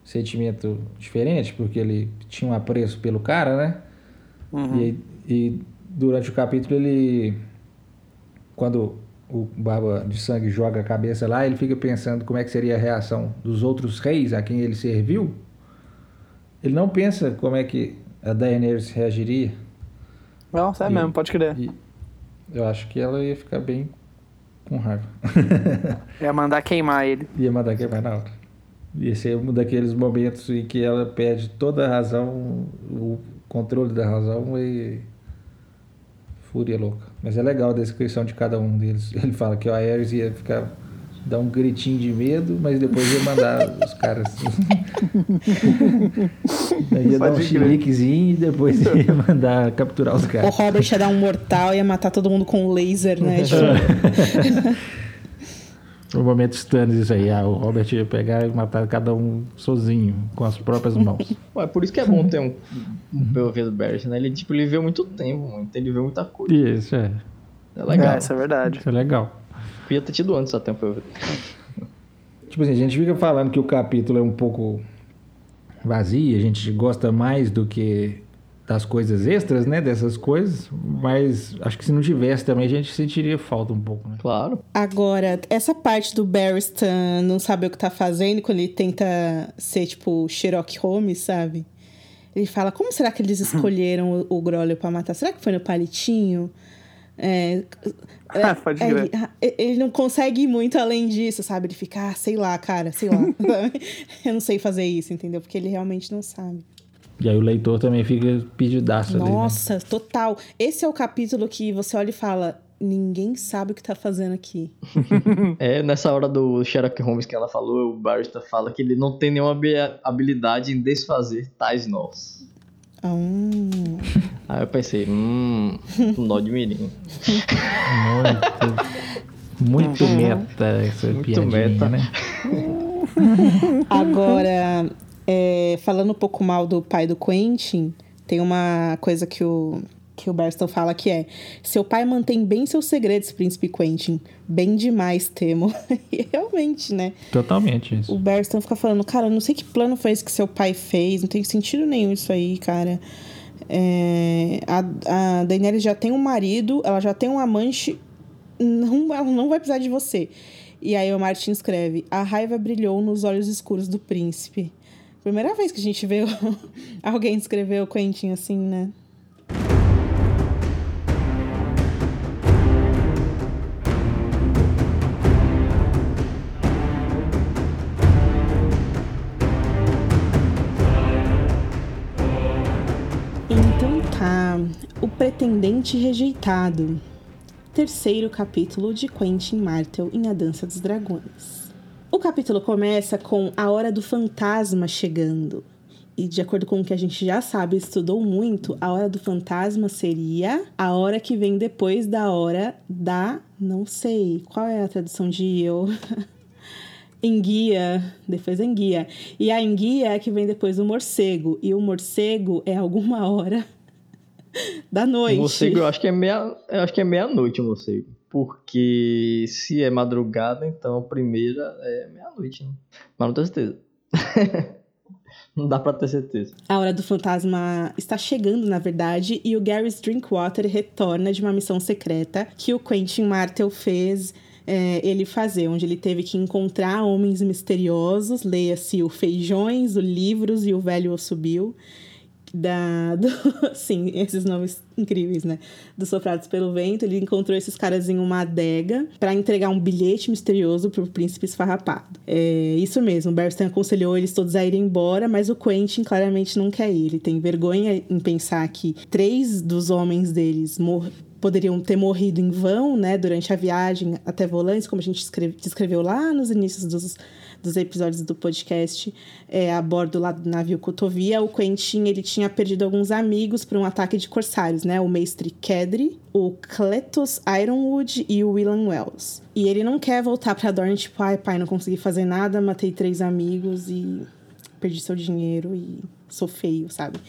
Speaker 2: sentimento diferente, porque ele tinha um apreço pelo cara, né?
Speaker 4: Uhum.
Speaker 2: E, e durante o capítulo ele. Quando o Barba de Sangue joga a cabeça lá, ele fica pensando como é que seria a reação dos outros reis a quem ele serviu. Ele não pensa como é que a Daenerys reagiria.
Speaker 4: Não, é
Speaker 2: E-
Speaker 4: mesmo, pode crer.
Speaker 2: Eu acho que ela ia ficar bem com raiva.
Speaker 4: Ia mandar queimar ele.
Speaker 2: ia mandar quebrar na hora. Ia ser um daqueles momentos em que ela perde toda a razão, o controle da razão e fúria louca. Mas é legal a descrição de cada um deles. Ele fala que o Aerys ia ficar dar um gritinho de medo, mas depois ia mandar os caras. Aí ia dar um chiliquezinho e depois ia mandar capturar os
Speaker 1: O
Speaker 2: caras.
Speaker 1: Robert ia dar um mortal, ia matar todo mundo com um laser, né? Tipo,
Speaker 2: O momento Stannis isso aí. Ah, o Robert ia pegar e matar cada um sozinho, com as próprias mãos.
Speaker 3: Ué, por isso que é bom ter um, um POV do Barristan, né? Ele, tipo, ele viveu muito tempo, muito. Ele viveu muita coisa.
Speaker 2: Isso, é.
Speaker 3: É legal.
Speaker 4: É, isso é verdade.
Speaker 2: Isso é legal.
Speaker 3: Podia ter tido antes até um POV.
Speaker 2: Tipo assim, a gente fica falando que o capítulo é um pouco vazio, a gente gosta mais do que das coisas extras, né? Dessas coisas. Mas acho que se não tivesse também a gente sentiria falta um pouco, né?
Speaker 3: Claro.
Speaker 1: Agora, essa parte do Barristan não saber o que tá fazendo quando ele tenta ser, tipo, Sherlock Holmes, sabe? Ele fala, como será que eles escolheram o, o Grolio pra matar? Será que foi no palitinho? É,
Speaker 4: Ah, Pode
Speaker 1: é,
Speaker 4: crer.
Speaker 1: ele, ele não consegue ir muito além disso, sabe? Ele fica, ah, sei lá, cara, sei lá. Eu não sei fazer isso, entendeu? Porque ele realmente não sabe.
Speaker 2: E aí o leitor também fica pedidaço ali, né?
Speaker 1: Nossa, total. Esse é o capítulo que você olha e fala: ninguém sabe o que tá fazendo aqui.
Speaker 3: É, nessa hora do Sherlock Holmes que ela falou, o Barrister fala que ele não tem nenhuma habi- habilidade em desfazer tais nós.
Speaker 1: Hum.
Speaker 3: Aí eu pensei, hum, um nó de mirim.
Speaker 2: Muito, muito meta essa
Speaker 3: Muito
Speaker 2: piadinha,
Speaker 3: meta.
Speaker 2: né?
Speaker 1: Agora, é, falando um pouco mal do pai do Quentin, tem uma coisa que o, que o Barston fala que é: Seu pai mantém bem seus segredos, príncipe Quentin. Bem demais, temo. e realmente, né?
Speaker 2: Totalmente isso.
Speaker 1: O Barston fica falando, cara, eu não sei que plano foi esse que seu pai fez, não tem sentido nenhum isso aí, cara. É, a, a Daenerys já tem um marido, ela já tem um amante, não, ela não vai precisar de você. E aí o Martin escreve, a raiva brilhou nos olhos escuros do príncipe. Primeira vez que a gente vê alguém escrever o Quentin assim, né? Então tá. O pretendente rejeitado. Terceiro capítulo de Quentin Martel em A Dança dos Dragões. O capítulo começa com a hora do fantasma chegando. E de acordo com o que a gente já sabe, estudou muito, a hora do fantasma seria a hora que vem depois da hora da. Não sei. Qual é a tradução de eu? Enguia, depois enguia. E a enguia é que vem depois do morcego. E o morcego é alguma hora da noite.
Speaker 3: O morcego, eu acho que é meia, eu acho que é meia-noite o morcego. Porque se é madrugada, então a primeira é meia-noite, né? Mas não tenho certeza. não dá pra ter certeza.
Speaker 1: A hora do fantasma está chegando, na verdade, e o Garrus Drinkwater retorna de uma missão secreta que o Quentin Martel fez é, ele fazer, onde ele teve que encontrar homens misteriosos, leia-se o Feijões, o Livros e o Velho Subiu. Da, do, sim, esses nomes incríveis, né? Dos Soprados pelo Vento. Ele encontrou esses caras em uma adega para entregar um bilhete misterioso pro príncipe esfarrapado. É isso mesmo, o Berstan aconselhou eles todos a irem embora, mas o Quentin claramente não quer ir. Ele tem vergonha em pensar que três dos homens deles poderiam ter morrido em vão, né? Durante a viagem até Volantes, como a gente escreve, descreveu lá nos inícios dos dos episódios do podcast é, a bordo lá do navio Cotovia, o Quentin ele tinha perdido alguns amigos para um ataque de corsários, né? O mestre Kedri, o Cletus Ironwood e o Willan Wells. E ele não quer voltar para Dorne, tipo, ai pai, não consegui fazer nada, matei três amigos e perdi seu dinheiro e sou feio, sabe?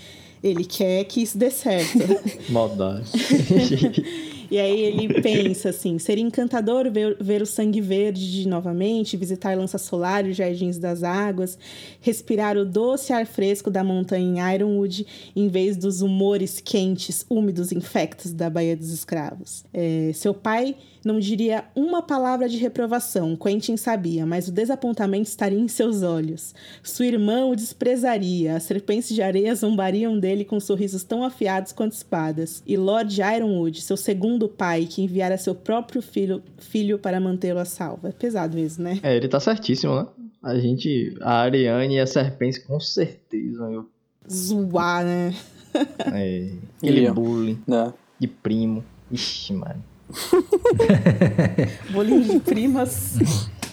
Speaker 1: Ele quer que isso dê certo.
Speaker 3: Maldade.
Speaker 1: E aí ele pensa assim: seria encantador ver, ver o sangue verde de novamente, visitar Lança Solar e os Jardins das Águas, respirar o doce ar fresco da montanha em Ironwood, em vez dos humores quentes, úmidos, infectos da Baía dos Escravos. É, seu pai não diria uma palavra de reprovação, Quentin sabia, mas o desapontamento estaria em seus olhos. Sua irmã o desprezaria, as serpentes de areia zombariam dele com sorrisos tão afiados quanto espadas. E Lord Ironwood, seu segundo pai, que enviara seu próprio filho, filho para mantê-lo a salvo. É pesado mesmo, né?
Speaker 3: É, ele tá certíssimo, né? A gente, a Ariane e a Serpente com certeza, eu,
Speaker 1: Zoar, né?
Speaker 3: é, aquele
Speaker 4: Ia.
Speaker 3: bullying
Speaker 4: né?
Speaker 3: de primo. Ixi, mano.
Speaker 1: Bolinho de primas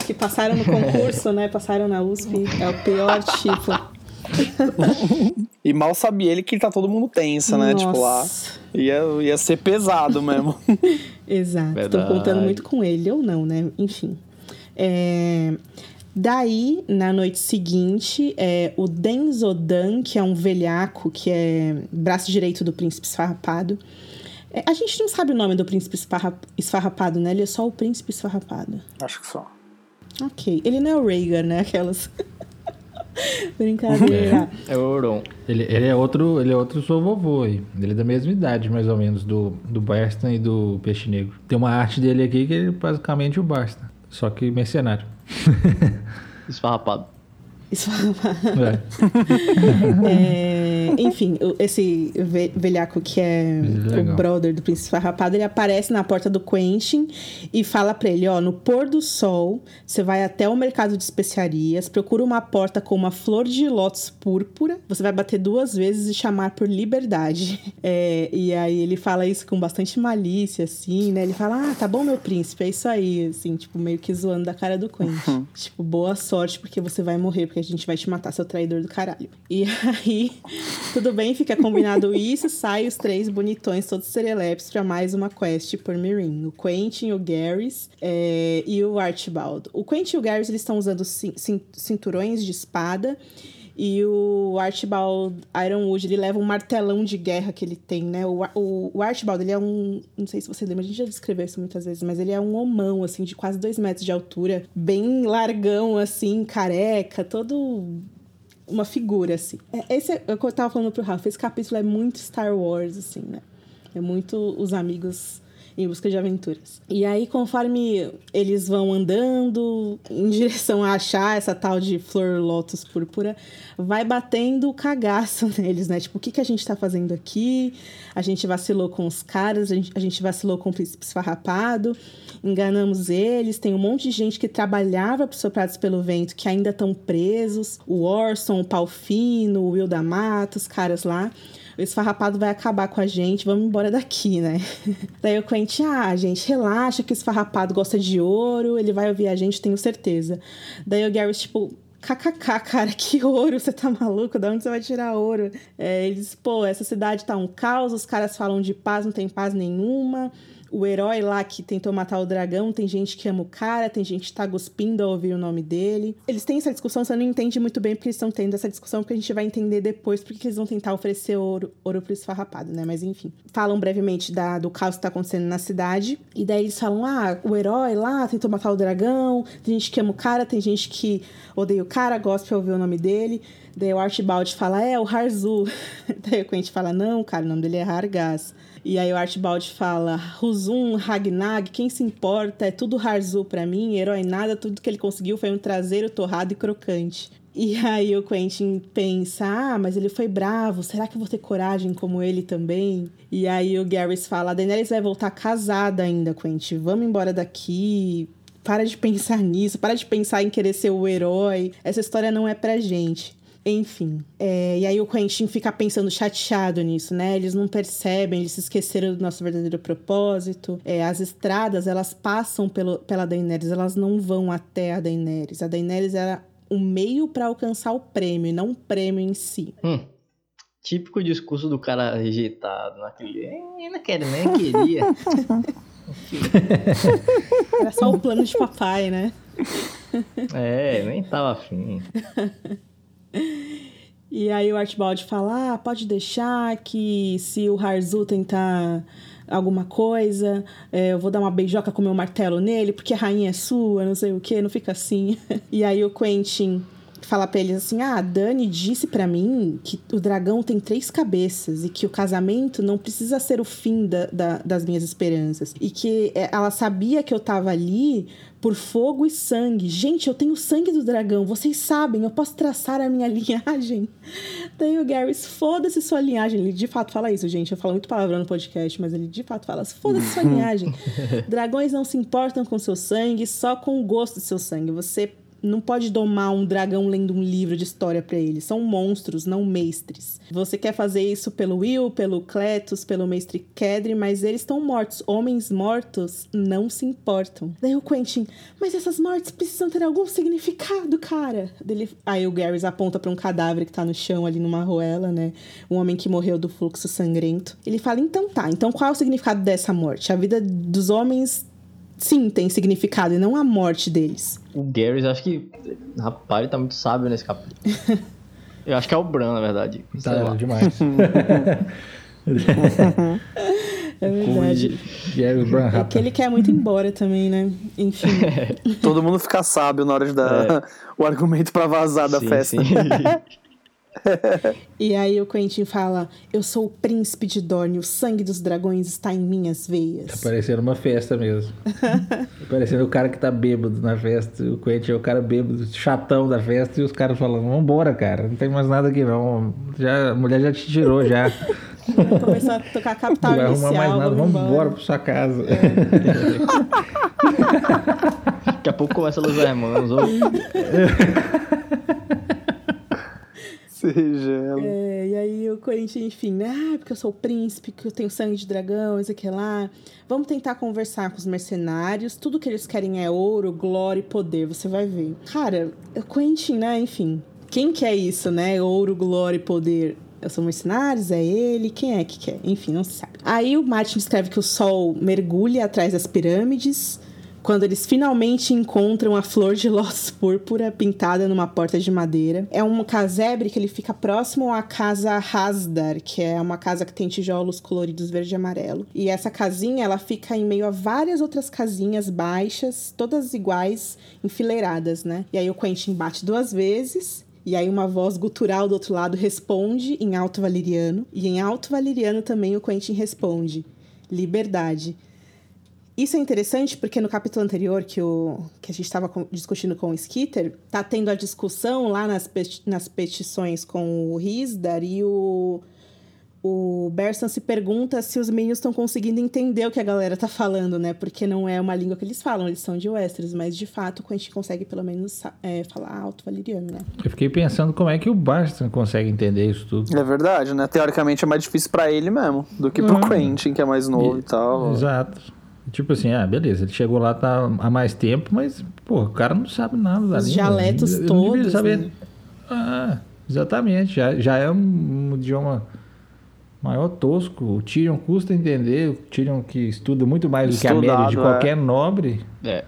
Speaker 1: que passaram no concurso, né? Passaram na USP. É o pior tipo.
Speaker 4: E mal sabia ele que tá todo mundo tensa, né? Tipo, lá.
Speaker 1: Nossa.
Speaker 4: Ia, ia ser pesado mesmo.
Speaker 1: Exato. Estão
Speaker 3: Verdade.
Speaker 1: contando muito com ele, ou não, né? Enfim. É, Daí, na noite seguinte, é, o Denzodan, que é um velhaco, que é braço direito do príncipe esfarrapado. É, a gente não sabe o nome do príncipe esfarra- esfarrapado, né? Ele é só o príncipe esfarrapado.
Speaker 4: Acho que só.
Speaker 1: Ok. Ele não é o Rhaegar, né? Aquelas. Brincadeira.
Speaker 3: É o Euron.
Speaker 2: Ele, ele é outro, ele é outro seu vovô aí. Ele é da mesma idade, mais ou menos, do, do Barstan e do Peixe Negro. Tem uma arte dele aqui que é basicamente o Barstan. Só que mercenário.
Speaker 3: Esfarrapado.
Speaker 1: Isso
Speaker 2: É.
Speaker 1: É, enfim, esse ve- velhaco que é
Speaker 2: Legal.
Speaker 1: o brother do príncipe farrapado, ele aparece na porta do Quentin e fala pra ele, ó, no pôr do sol, você vai até o mercado de especiarias, procura uma porta com uma flor de lótus púrpura, você vai bater duas vezes e chamar por liberdade. É, e aí ele fala isso com bastante malícia, assim, né? Ele fala, ah, tá bom, meu príncipe, é isso aí, assim, tipo, meio que zoando da cara do Quentin. tipo, boa sorte, porque você vai morrer, porque a gente vai te matar, seu traidor do caralho. E aí, tudo bem, fica combinado isso, sai os três bonitões, todos serelepes, pra mais uma quest por Mirin. O Quentin, o Garrus é, e o Archibald. O Quentin e o Garrus, eles estão usando cin- cin- cinturões de espada. E o Archibald Ironwood, ele leva um martelão de guerra que ele tem, né? O, o, o Archibald, ele é um... Não sei se você lembra, a gente já descreveu isso muitas vezes, mas ele é um homão, assim, de quase dois metros de altura. Bem largão, assim, careca, todo uma figura, assim. É, Esse é eu tava falando pro Rafa. Esse capítulo é muito Star Wars, assim, né? É muito os amigos em busca de aventuras. E aí, conforme eles vão andando em direção a achar essa tal de flor lotus púrpura, vai batendo o cagaço neles, né? Tipo, o que, que a gente tá fazendo aqui? A gente vacilou com os caras, a gente, a gente vacilou com o príncipe esfarrapado, enganamos eles. Tem um monte de gente que trabalhava pro Soprados pelo Vento que ainda estão presos. O Orson, o Palfino, o Will da Mata, os caras lá. O esfarrapado vai acabar com a gente, vamos embora daqui, né? Daí o Quentin, ah, gente, relaxa que o esfarrapado gosta de ouro, ele vai ouvir a gente, tenho certeza. Daí o Garrett, tipo, kkk, cara, que ouro, você tá maluco? Da onde você vai tirar ouro? É, eles, pô, essa cidade tá um caos, os caras falam de paz, não tem paz nenhuma. O herói lá que tentou matar o dragão, tem gente que ama o cara, tem gente que tá cuspindo ao ouvir o nome dele. Eles têm essa discussão, você não entende muito bem porque eles estão tendo essa discussão, porque a gente vai entender depois porque eles vão tentar oferecer ouro, ouro pro esfarrapado, né? Mas enfim. Falam brevemente da, do caos que tá acontecendo na cidade. E daí eles falam: ah, o herói lá tentou matar o dragão, tem gente que ama o cara, tem gente que odeia o cara, gosta de ouvir o nome dele. Daí o Archibald fala, é, o Harzu. Daí o Quentin fala, não, cara, o nome dele é Hargas. E aí o Archibald fala, Huzum, Ragnag, quem se importa? É tudo Harzu pra mim, herói nada, tudo que ele conseguiu foi um traseiro torrado e crocante. E aí o Quentin pensa, ah, mas ele foi bravo, será que eu vou ter coragem como ele também? E aí o Garrus fala, a Daenerys vai voltar casada ainda, Quentin, vamos embora daqui, para de pensar nisso, para de pensar em querer ser o herói, essa história não é pra gente. Enfim, é, e aí o Quentin fica pensando chateado nisso, né? Eles não percebem, eles se esqueceram do nosso verdadeiro propósito. É, as estradas, elas passam pelo, pela Daenerys, elas não vão até a Daenerys. A Daenerys era um meio para alcançar o prêmio, e não o prêmio em si.
Speaker 3: Hum. Típico discurso do cara rejeitado naquele. "Eh, não quero nem queria.
Speaker 1: Era só o plano de papai, né?
Speaker 3: é, nem tava afim.
Speaker 1: E aí o Archibald fala: ah, pode deixar que se o Harzu tentar alguma coisa, é, eu vou dar uma beijoca com meu martelo nele, porque a rainha é sua, não sei o que, não fica assim. e aí o Quentin fala pra eles assim: ah, a Dani disse pra mim que o dragão tem três cabeças e que o casamento não precisa ser o fim da, da- das minhas esperanças. E que é, ela sabia que eu tava ali por fogo e sangue. Gente, eu tenho sangue do dragão, vocês sabem, eu posso traçar a minha linhagem. Daí o Garrus, foda-se sua linhagem. Ele de fato fala isso, gente. Eu falo muito palavrão no podcast, mas ele de fato fala: foda-se sua linhagem. Dragões não se importam com seu sangue, só com o gosto do seu sangue. Você não pode domar um dragão lendo um livro de história pra eles. São monstros, não mestres. Você quer fazer isso pelo Will, pelo Cletus, pelo mestre Kedri, mas eles estão mortos. Homens mortos não se importam. Daí o Quentin, mas essas mortes precisam ter algum significado, cara. Dele... Aí o Garrus aponta pra um cadáver que tá no chão ali numa arruela, né? Um homem que morreu do fluxo sangrento. Ele fala, então tá, então qual é o significado dessa morte? A vida dos homens sim tem significado e não a morte deles.
Speaker 3: O Garrus, acho que. Rapaz, ele tá muito sábio nesse capítulo. Eu acho que é o Bran, na verdade.
Speaker 2: Tá
Speaker 3: lá.
Speaker 2: demais.
Speaker 1: É verdade.
Speaker 2: Jerry Branham.
Speaker 1: É que ele quer muito ir embora também, né? Enfim.
Speaker 4: Todo mundo fica sábio na hora de dar o argumento pra vazar da
Speaker 3: Sim,
Speaker 4: festa.
Speaker 3: sim.
Speaker 1: E aí o Quentin fala: Eu sou o príncipe de Dorne, o sangue dos dragões está em minhas
Speaker 2: Tá
Speaker 1: veias.
Speaker 2: parecendo uma festa mesmo. tá parecendo o cara que tá bêbado na festa. O Quentin é o cara bêbado, chatão da festa, e os caras falando, vambora, cara, não tem mais nada aqui não. Já, a mulher já te tirou já.
Speaker 1: Começou a tocar
Speaker 2: Não
Speaker 1: capital
Speaker 2: vai
Speaker 1: inicial.
Speaker 2: arrumar mais nada,
Speaker 1: vamos
Speaker 2: vamos embora pra sua casa.
Speaker 3: Daqui a pouco começa Los Hermanos. ô.
Speaker 4: Sigelo.
Speaker 1: É, e aí o Corinthians, enfim, né? Ah, porque eu sou o príncipe, que eu tenho sangue de dragão, isso aqui lá. Vamos tentar conversar com os mercenários. Tudo que eles querem é ouro, glória e poder, você vai ver. Cara, o Quentin, né? Enfim, quem quer isso, né? Ouro, glória e poder. São mercenários? É ele? Quem é que quer? Enfim, não se sabe. Aí o Martin escreve que o sol mergulha atrás das pirâmides quando eles finalmente encontram a flor de lótus púrpura pintada numa porta de madeira. É um casebre que ele fica próximo à casa Hasdar, que é uma casa que tem tijolos coloridos verde e amarelo. E essa casinha, ela fica em meio a várias outras casinhas baixas, todas iguais, enfileiradas, né? E aí o Quentin bate duas vezes e aí uma voz gutural do outro lado responde em alto valeriano. E em alto valeriano também o Quentin responde: liberdade. Isso é interessante porque no capítulo anterior que, o, que a gente estava discutindo com o Skitter, tá tendo a discussão lá nas, peti nas petições com o Risdar e o, o Bersan se pergunta se os meninos estão conseguindo entender o que a galera tá falando, né? Porque não é uma língua que eles falam, eles são de Westeros, mas de fato a gente consegue pelo menos é, falar alto valeriano, né?
Speaker 2: Eu fiquei pensando como é que o Barston consegue entender isso tudo.
Speaker 4: É verdade, né? Teoricamente é mais difícil pra ele mesmo do que pro
Speaker 2: Uhum.
Speaker 4: Quentin, que é mais novo e, tal.
Speaker 2: Exato. Tipo assim, ah, beleza, ele chegou lá tá há mais tempo, mas, pô, o cara não sabe nada da
Speaker 1: Os
Speaker 2: língua.
Speaker 1: dialetos
Speaker 2: Ele não
Speaker 1: todos,
Speaker 2: saber.
Speaker 1: né?
Speaker 2: Ah, exatamente. Já, já é um, um idioma maior tosco. O Tyrion custa entender. O Tyrion que estuda muito mais do que a média de
Speaker 4: Estudado,
Speaker 2: qualquer nobre.
Speaker 3: É.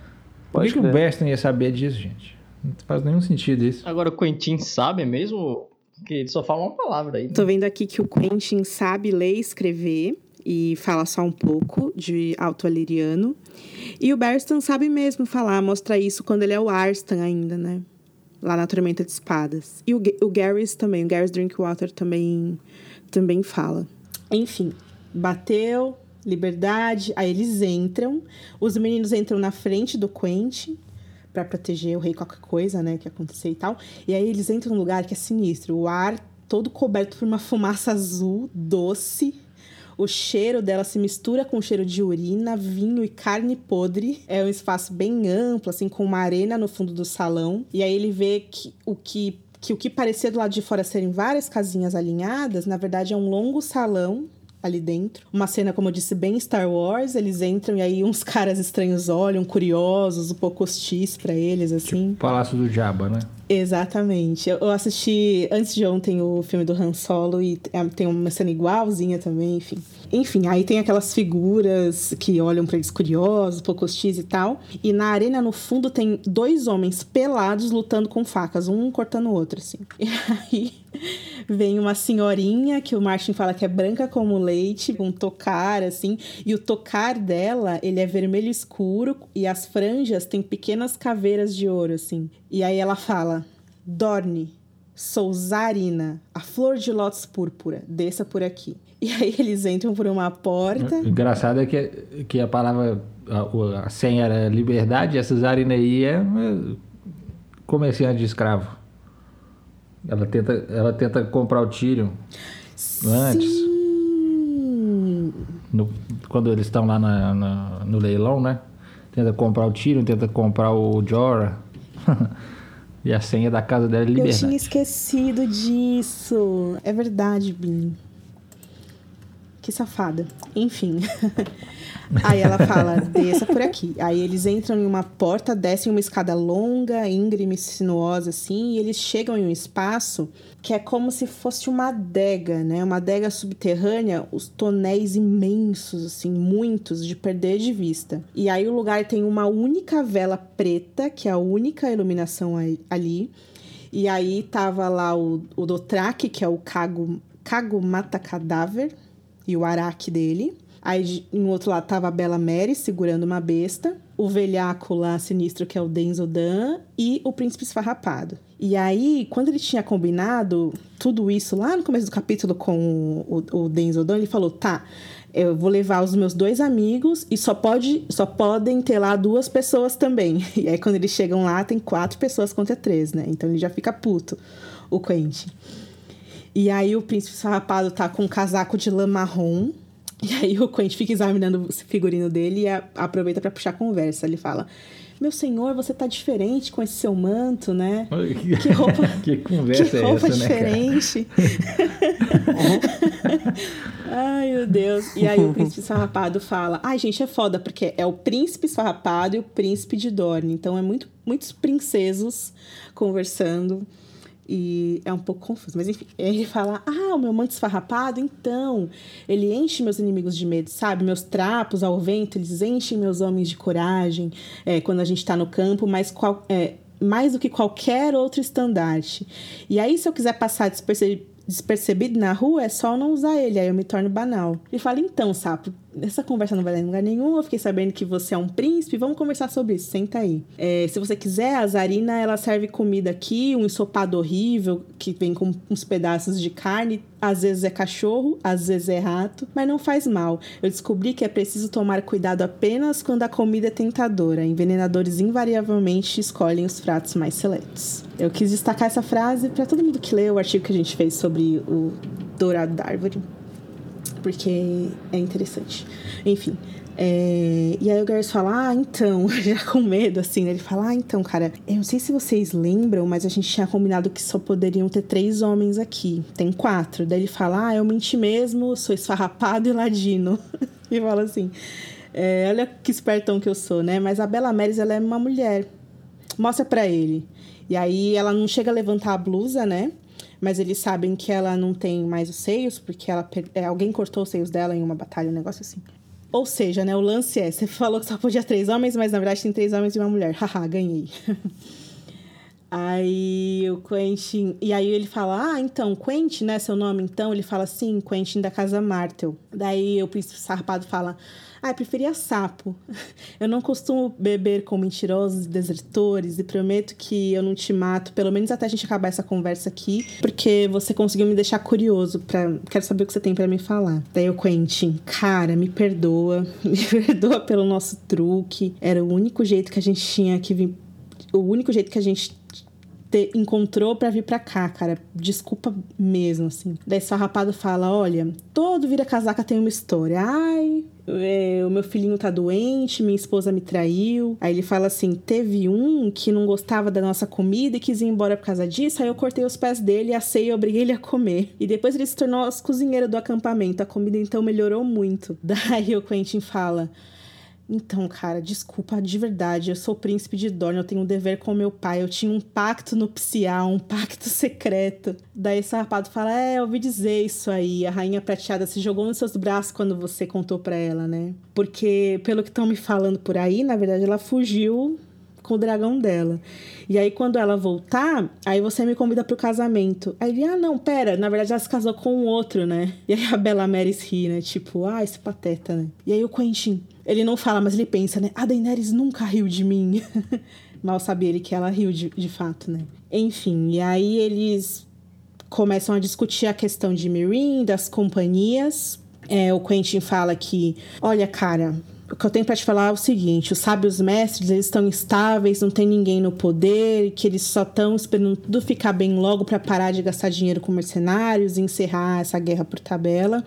Speaker 2: Por que, que o. Beston ia saber disso, gente? Não faz nenhum sentido isso.
Speaker 3: Agora o Quentin sabe mesmo que ele só fala uma palavra aí. né?
Speaker 1: Tô vendo aqui que o Quentin sabe ler e escrever e fala só um pouco de alto valeriano. E o Berstan sabe mesmo falar, mostra isso quando ele é o Arstan ainda, né? Lá na Tormenta de Espadas. E o, o Garrus também, o Garrus Drinkwater também, também fala. Enfim, bateu, liberdade, aí eles entram. Os meninos entram na frente do Quentin pra proteger o rei qualquer coisa, né, que acontecer e tal. E aí eles entram num lugar que é sinistro. O ar todo coberto por uma fumaça azul, doce. O cheiro dela se mistura com o cheiro de urina, vinho e carne podre. É um espaço bem amplo, assim, com uma arena no fundo do salão. E aí ele vê que o que, que o que parecia do lado de fora serem várias casinhas alinhadas, na verdade é um longo salão ali dentro. Uma cena, como eu disse, bem Star Wars. Eles entram e aí uns caras estranhos olham, curiosos, um pouco hostis pra eles, assim.
Speaker 2: Palácio do Jabba, né?
Speaker 1: Exatamente. Eu eu assisti antes de ontem o filme do Han Solo e é, tem uma cena igualzinha também, enfim. Enfim, aí tem aquelas figuras que olham pra eles curiosos, pouco hostis e tal. E na arena, no fundo, tem dois homens pelados lutando com facas, um cortando o outro, assim. E aí vem uma senhorinha que o Martin fala que é branca como leite, com um tocar, assim. E o tocar dela, ele é vermelho escuro e as franjas têm pequenas caveiras de ouro, assim. E aí ela fala: Dorne, sou Zarina, a flor de lótus púrpura, desça por aqui. E aí eles entram por uma porta.
Speaker 2: O engraçado é que, que a palavra, a, a senha era liberdade, essa Zarina aí é é comerciante de escravo. Ela tenta, ela tenta comprar o Tyrion antes,
Speaker 1: Sim.
Speaker 2: no- quando eles estão lá na- na- no leilão, né? Tenta comprar o Tyrion, tenta comprar o Jorah. e a senha da casa dela é
Speaker 1: Eu tinha
Speaker 2: liberdade.
Speaker 1: esquecido disso. É verdade, Bin. Que safada. Enfim. Aí ela fala, desça por aqui. Aí eles entram em uma porta, descem uma escada longa, íngreme, sinuosa, assim, e eles chegam em um espaço que é como se fosse uma adega, né? Uma adega subterrânea, os tonéis imensos, assim, muitos, de perder de vista. E aí o lugar tem uma única vela preta, que é a única iluminação ali. E aí tava lá o, o que é o Cago, Cago Mata Cadáver, e o Araque dele. Aí em outro lado tava a Bela Mary segurando uma besta, o velhaco lá sinistro que é o Denzel Dan e o príncipe esfarrapado. E aí, quando ele tinha combinado tudo isso lá no começo do capítulo com o, o Denzel Dan, ele falou: tá, eu vou levar os meus dois amigos e só pode só podem ter lá duas pessoas também. E aí quando eles chegam lá tem quatro pessoas contra três, né? Então ele já fica puto, o Quentin. E aí o príncipe sarrapado tá com um casaco de lã marrom. E aí o Quentin fica examinando o figurino dele e aproveita para puxar conversa. Ele fala: meu senhor, você tá diferente com esse seu manto, né?
Speaker 2: Que, roupa, que conversa
Speaker 1: que roupa
Speaker 2: é essa,
Speaker 1: diferente. Né, Ai, meu Deus. E aí o príncipe esfarrapado fala: Ai, gente, é foda, porque é o príncipe esfarrapado e o príncipe de Dorne. Então é muito, muitos princesos conversando. E é um pouco confuso. Mas enfim, ele fala: Ah, o meu manto esfarrapado, então. Ele enche meus inimigos de medo, sabe? Meus trapos ao vento, eles enchem meus homens de coragem é, quando a gente tá no campo, mas qual, é, mais do que qualquer outro estandarte. E aí, se eu quiser passar despercebido despercebido na rua, é só não usar ele, aí eu me torno banal. Ele fala, então, sapo, essa conversa não vai dar em lugar nenhum, eu fiquei sabendo que você é um príncipe, vamos conversar sobre isso, senta aí. É, se você quiser, a Zarina, ela serve comida aqui, um ensopado horrível, que vem com uns pedaços de carne, às vezes é cachorro, às vezes é rato, mas não faz mal. Eu descobri que é preciso tomar cuidado apenas quando a comida é tentadora. Envenenadores invariavelmente escolhem os pratos mais seletos. Eu quis destacar essa frase para todo mundo que leu o artigo que a gente fez sobre o dourado da árvore porque é interessante. Enfim. É, e aí o Garrett fala, ah, então, já com medo, assim, né? Ele fala, ah, então, cara, eu não sei se vocês lembram, mas a gente tinha combinado que só poderiam ter três homens aqui. Tem quatro. Daí ele fala, ah, eu menti mesmo, sou esfarrapado e ladino. e fala assim, é, olha que espertão que eu sou, né? Mas a Bela Meres, ela é uma mulher. Mostra pra ele. E aí ela não chega a levantar a blusa, né? Mas eles sabem que ela não tem mais os seios, porque ela é, alguém cortou os seios dela em uma batalha, um negócio assim. Ou seja, né, o lance é, você falou que só podia três homens, mas na verdade tem três homens e uma mulher. Haha, ganhei. aí o Quentin. E aí ele fala: Ah, então, Quentin, né? Seu nome então? Ele fala sim, Quentin da Casa Martel. Daí o príncipe sarpado fala: ah, eu preferia sapo. Eu não costumo beber com mentirosos e desertores e prometo que eu não te mato, pelo menos até a gente acabar essa conversa aqui, porque você conseguiu me deixar curioso para quero saber o que você tem para me falar. Daí o Quentin, cara, me perdoa, me perdoa pelo nosso truque. Era o único jeito que a gente tinha que vir, o único jeito que a gente te, encontrou para vir para cá, cara. Desculpa mesmo, assim. Daí sua rapado fala: Olha, todo vira-casaca tem uma história. Ai, é, o meu filhinho tá doente, minha esposa me traiu. Aí ele fala assim: teve um que não gostava da nossa comida e quis ir embora por causa disso. Aí eu cortei os pés dele, assei e obriguei ele a comer. E depois ele se tornou as do acampamento. A comida então melhorou muito. Daí o Quentin fala. Então, cara, desculpa de verdade. Eu sou o príncipe de Dorne, eu tenho um dever com meu pai. Eu tinha um pacto nupcial, um pacto secreto. Daí esse rapado fala: É, eu ouvi dizer isso aí. A rainha prateada se jogou nos seus braços quando você contou pra ela, né? Porque, pelo que estão me falando por aí, na verdade ela fugiu com o dragão dela. E aí, quando ela voltar, aí você me convida pro casamento. Aí ele, ah, não, pera, na verdade ela se casou com um outro, né? E aí a Bela Maris ri, né? Tipo, ah, esse pateta, né? E aí o Quentin, ele não fala, mas ele pensa, né? A Daenerys nunca riu de mim. Mal sabia ele que ela riu de, de fato, né? Enfim, e aí eles começam a discutir a questão de Mirin, das companhias. É, o Quentin fala que, olha, cara, o que eu tenho para te falar é o seguinte: os sábios mestres eles estão instáveis, não tem ninguém no poder, que eles só estão esperando tudo ficar bem logo para parar de gastar dinheiro com mercenários e encerrar essa guerra por tabela.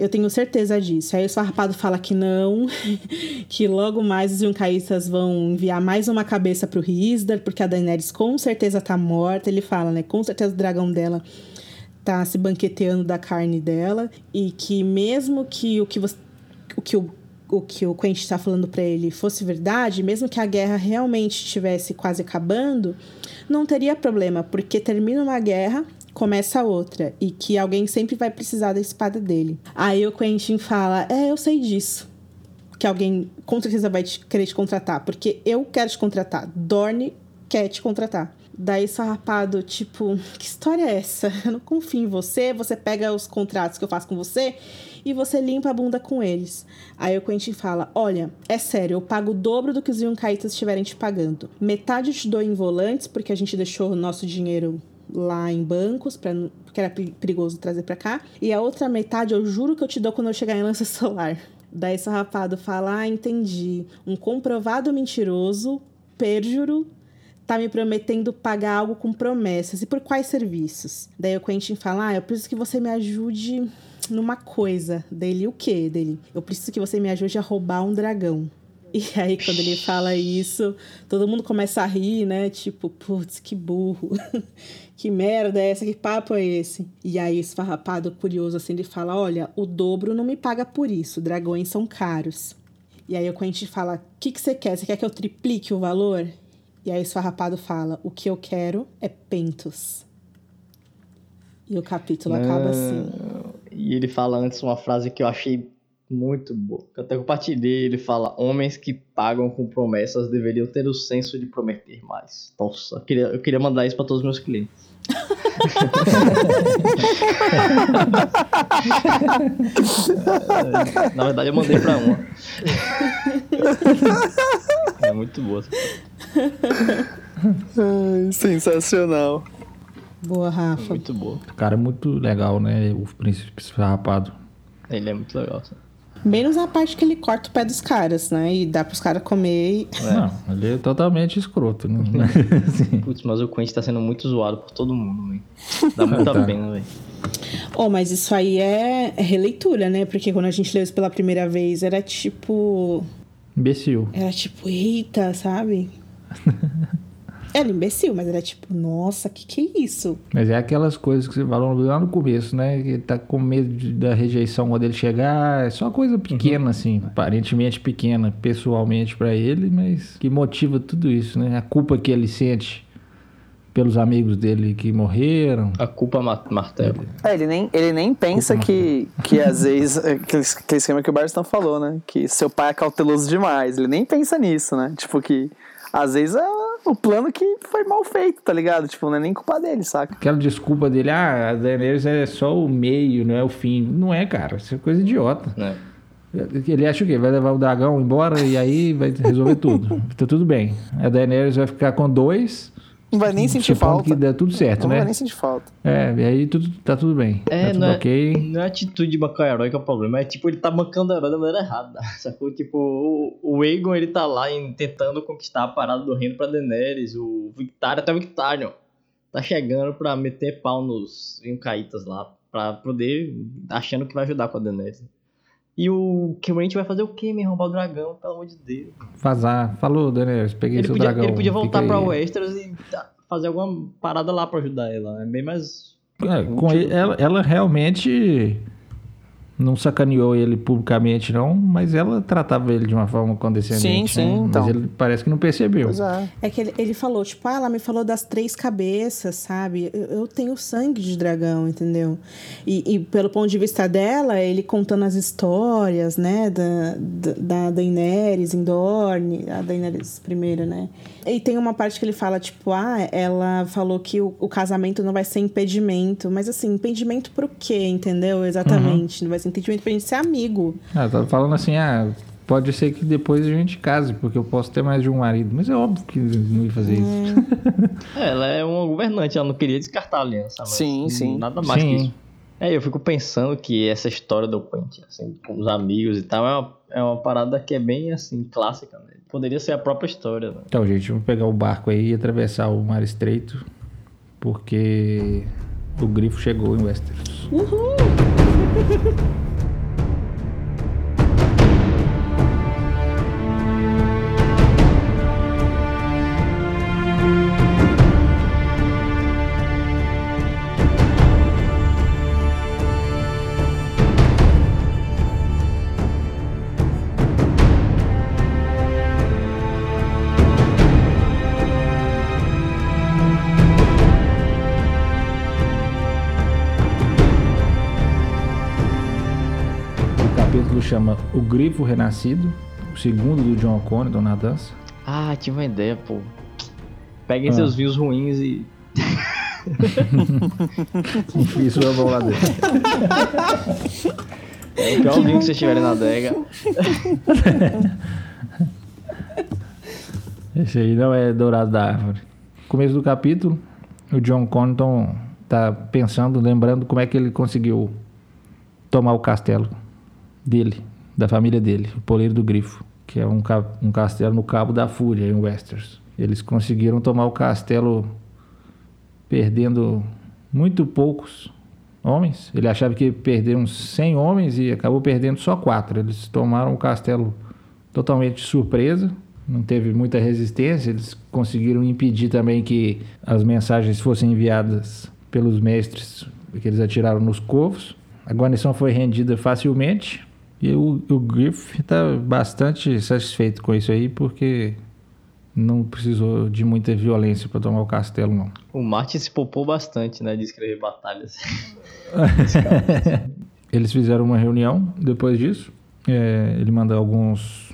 Speaker 1: Eu tenho certeza disso. Aí o Sarrapado fala que não, que logo mais os Yuncaístas vão enviar mais uma cabeça pro Risdar, porque a Daenerys com certeza tá morta. Ele fala, né? Com certeza o dragão dela tá se banqueteando da carne dela. E que mesmo que o que você. O que o o que o Quentin está falando para ele fosse verdade, mesmo que a guerra realmente estivesse quase acabando, não teria problema, porque termina uma guerra, começa outra, e que alguém sempre vai precisar da espada dele. Aí o Quentin fala: É, eu sei disso. Que alguém com certeza vai te, querer te contratar, porque eu quero te contratar. Dorne quer te contratar. Daí Sarrapado, tipo, que história é essa? Eu não confio em você, você pega os contratos que eu faço com você e você limpa a bunda com eles. Aí o Quentin fala: Olha, é sério, eu pago o dobro do que os Yonkaitas estiverem te pagando. Metade eu te dou em volantes, porque a gente deixou o nosso dinheiro lá em bancos, pra, porque era perigoso trazer para cá. E a outra metade eu juro que eu te dou quando eu chegar em lança solar. Daí Sarrapado fala: Ah, entendi. Um comprovado mentiroso, perjuro, tá me prometendo pagar algo com promessas. E por quais serviços? Daí o Quentin fala: Ah, eu preciso que você me ajude numa coisa. Dele, o quê? Dele, eu preciso que você me ajude a roubar um dragão. E aí, quando ele fala isso, todo mundo começa a rir, né? Tipo, putz, que burro. que merda é essa? Que papo é esse? E aí, esfarrapado, curioso, assim, ele fala: Olha, o dobro não me paga por isso. Dragões são caros. E aí, o Quentin fala: O que, que você quer? Você quer que eu triplique o valor? E aí, esfarrapado fala: O que eu quero é pentos. E o capítulo acaba assim.
Speaker 3: E ele fala antes uma frase que eu achei muito boa. Eu até compartilhei. Ele fala: Homens que pagam com promessas deveriam ter o senso de prometer mais. Nossa, eu queria, eu queria mandar isso para todos os meus clientes. Na verdade, eu mandei para uma. É muito boa.
Speaker 4: Ai, sensacional.
Speaker 1: Boa, Rafa.
Speaker 3: Muito boa.
Speaker 2: O cara é muito legal, né? O príncipe rapado.
Speaker 3: Ele é muito legal. Sabe?
Speaker 1: Menos a parte que ele corta o pé dos caras, né? E dá pros caras comer. E...
Speaker 2: É. Não, ele é totalmente escroto, né?
Speaker 3: Assim. Putz, mas o Quentin tá sendo muito zoado por todo mundo, velho. Dá muita tá. pena, velho.
Speaker 1: Oh, mas isso aí é releitura, né? Porque quando a gente leu isso pela primeira vez, era tipo.
Speaker 2: Imbecil.
Speaker 1: Era tipo, eita, sabe? Era imbecil, mas era tipo, nossa, que que é isso?
Speaker 2: Mas é aquelas coisas que você falou lá no começo, né? Que tá com medo de, da rejeição quando ele chegar. É só coisa pequena, uhum. assim. Aparentemente pequena, pessoalmente para ele, mas que motiva tudo isso, né? A culpa que ele sente pelos amigos dele que morreram.
Speaker 3: A culpa martelo.
Speaker 4: É, ele nem, ele nem pensa que, que às vezes, aquele, aquele esquema que o Barston falou, né? Que seu pai é cauteloso demais. Ele nem pensa nisso, né? Tipo que às vezes é o plano que foi mal feito, tá ligado? Tipo, não é nem culpa dele, saca?
Speaker 2: Aquela desculpa dele, ah, a Daenerys é só o meio, não é o fim. Não é, cara. Isso é coisa idiota. É. Ele acha o quê? Vai levar o dragão embora e aí vai resolver tudo. tá tudo bem. A Daenerys vai ficar com dois
Speaker 4: não vai nem sentir falta.
Speaker 2: que dá tudo certo,
Speaker 4: não
Speaker 2: né?
Speaker 4: Não vai nem sentir falta.
Speaker 2: É, e aí tudo, tá tudo bem. É, tá tudo
Speaker 3: não, é,
Speaker 2: ok.
Speaker 3: não é atitude de bancar herói que é o problema, é tipo, ele tá bancando herói da maneira errada, sacou? Tipo, o, o Aegon, ele tá lá em, tentando conquistar a parada do reino pra Daenerys, o Victário, até o Victário, tá chegando pra meter pau nos Incaítas lá, pra poder, achando que vai ajudar com a Daenerys. E o Querent vai fazer o quê? Me roubar o dragão, pelo amor de Deus.
Speaker 2: Vazar. Falou, Daenerys, peguei
Speaker 3: ele
Speaker 2: seu
Speaker 3: podia,
Speaker 2: dragão.
Speaker 3: Ele podia voltar pra Westeros e fazer alguma parada lá pra ajudar ela. É bem mais.
Speaker 2: É, com ele, ela, ela realmente não sacaneou ele publicamente, não, mas ela tratava ele de uma forma condescendente.
Speaker 4: Sim, sim.
Speaker 2: Né?
Speaker 4: Então.
Speaker 2: Mas ele parece que não percebeu.
Speaker 4: Pois é.
Speaker 1: É que ele, ele falou, tipo, ah, ela me falou das três cabeças, sabe? Eu, eu tenho sangue de dragão, entendeu? E, e, pelo ponto de vista dela, ele contando as histórias, né, da, da, da Daenerys em Dorne, a Daenerys primeira, né? E tem uma parte que ele fala, tipo, ah, ela falou que o, o casamento não vai ser impedimento. Mas assim, impedimento pro quê, entendeu? Exatamente. Uhum. Não vai ser impedimento pra gente ser amigo.
Speaker 2: Ah, tá falando assim, ah, pode ser que depois a gente case, porque eu posso ter mais de um marido. Mas é óbvio que não ia fazer é. isso.
Speaker 3: é, ela é uma governante, ela não queria descartar a aliança.
Speaker 4: Sim, sim.
Speaker 3: Nada mais
Speaker 2: sim.
Speaker 3: que isso. É, eu fico pensando que essa história do Quentin, assim, com os amigos e tal, é uma, é uma parada que é bem, assim, clássica, né? Poderia ser a própria história, né?
Speaker 2: Então, gente, vamos pegar o barco aí e atravessar o Mar Estreito, porque o grifo chegou em Westeros.
Speaker 1: Uhul!
Speaker 2: chama O Grifo Renascido, o segundo do John O'Connor, Dona Dança.
Speaker 3: Ah, tive uma ideia, pô. Peguem
Speaker 2: Ah.
Speaker 3: seus vinhos ruins e.
Speaker 2: Enfim, sua mão lá dentro.
Speaker 3: É o pior vinho que vocês tiverem na adega.
Speaker 2: Esse aí não é dourado da árvore. Começo do capítulo, o John Connaughton tá pensando, lembrando como é que ele conseguiu tomar o castelo dele, da família dele, o Poleiro do Grifo, que é um, um castelo no Cabo da Fúria, em Westeros. Eles conseguiram tomar o castelo perdendo muito poucos homens. Ele achava que perderam 100 homens e acabou perdendo só quatro. Eles tomaram o castelo totalmente de surpresa, não teve muita resistência. Eles conseguiram impedir também que as mensagens fossem enviadas pelos mestres que eles atiraram nos covos. A guarnição foi rendida facilmente e o, o Griff está bastante satisfeito com isso aí porque não precisou de muita violência para tomar o castelo, não.
Speaker 3: O Martin se poupou bastante, né? De escrever batalhas.
Speaker 2: Eles fizeram uma reunião depois disso. É, ele manda alguns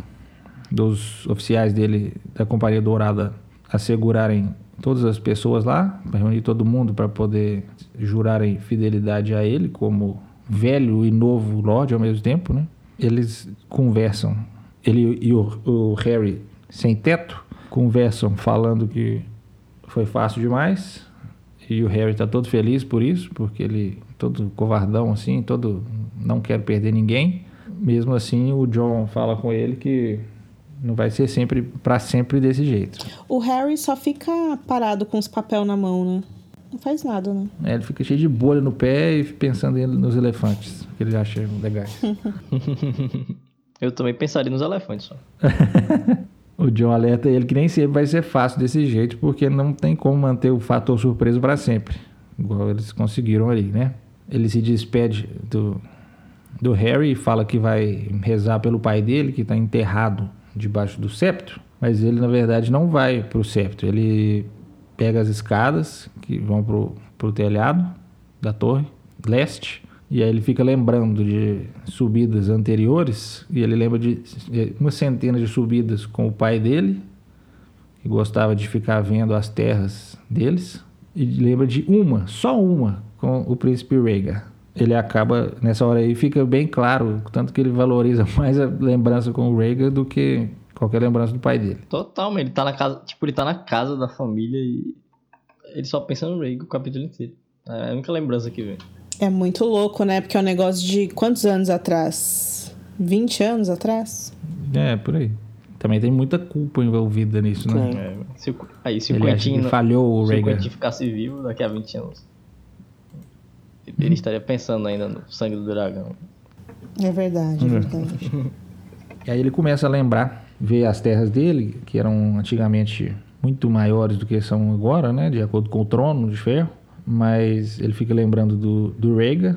Speaker 2: dos oficiais dele da Companhia Dourada assegurarem todas as pessoas lá, para reunir todo mundo para poder jurarem fidelidade a ele como velho e novo Lorde ao mesmo tempo, né? Eles conversam, ele e o, o Harry sem teto conversam falando que foi fácil demais e o Harry tá todo feliz por isso, porque ele todo covardão assim, todo não quer perder ninguém. Mesmo assim, o John fala com ele que não vai ser sempre para sempre desse jeito.
Speaker 1: O Harry só fica parado com os papel na mão, né? Não faz nada, né?
Speaker 2: É, Ele fica cheio de bolha no pé e pensando nos elefantes, que ele acha legais.
Speaker 3: Eu também pensaria nos elefantes só.
Speaker 2: O John alerta ele que nem sempre vai ser fácil desse jeito, porque não tem como manter o fator surpresa para sempre, igual eles conseguiram ali, né? Ele se despede do, do Harry e fala que vai rezar pelo pai dele, que está enterrado debaixo do septo, mas ele na verdade não vai pro septo, ele pega as escadas que vão pro, pro telhado da torre leste e aí ele fica lembrando de subidas anteriores e ele lembra de uma centena de subidas com o pai dele que gostava de ficar vendo as terras deles e lembra de uma, só uma com o príncipe Rhaegar. Ele acaba nessa hora aí fica bem claro tanto que ele valoriza mais a lembrança com o Rhaegar do que qualquer lembrança do pai dele.
Speaker 3: Totalmente. Ele tá na casa. Tipo, ele tá na casa da família e. Ele só pensa no Ray o capítulo inteiro. É a única lembrança que vem.
Speaker 1: É muito louco, né? Porque é um negócio de quantos anos atrás? 20 anos atrás?
Speaker 2: É, por aí. Também tem muita culpa envolvida nisso, né?
Speaker 3: É, se o- aí, se o
Speaker 2: Ele acha
Speaker 3: Quentin.
Speaker 2: que falhou o
Speaker 3: se o. Quentin ficasse vivo daqui a 20 anos. Ele estaria pensando ainda no sangue do dragão.
Speaker 1: É verdade, é verdade.
Speaker 2: E aí ele começa a lembrar, ver as terras dele, que eram antigamente muito maiores do que são agora, né? De acordo com o trono de ferro. Mas ele fica lembrando do, do Rhaegar,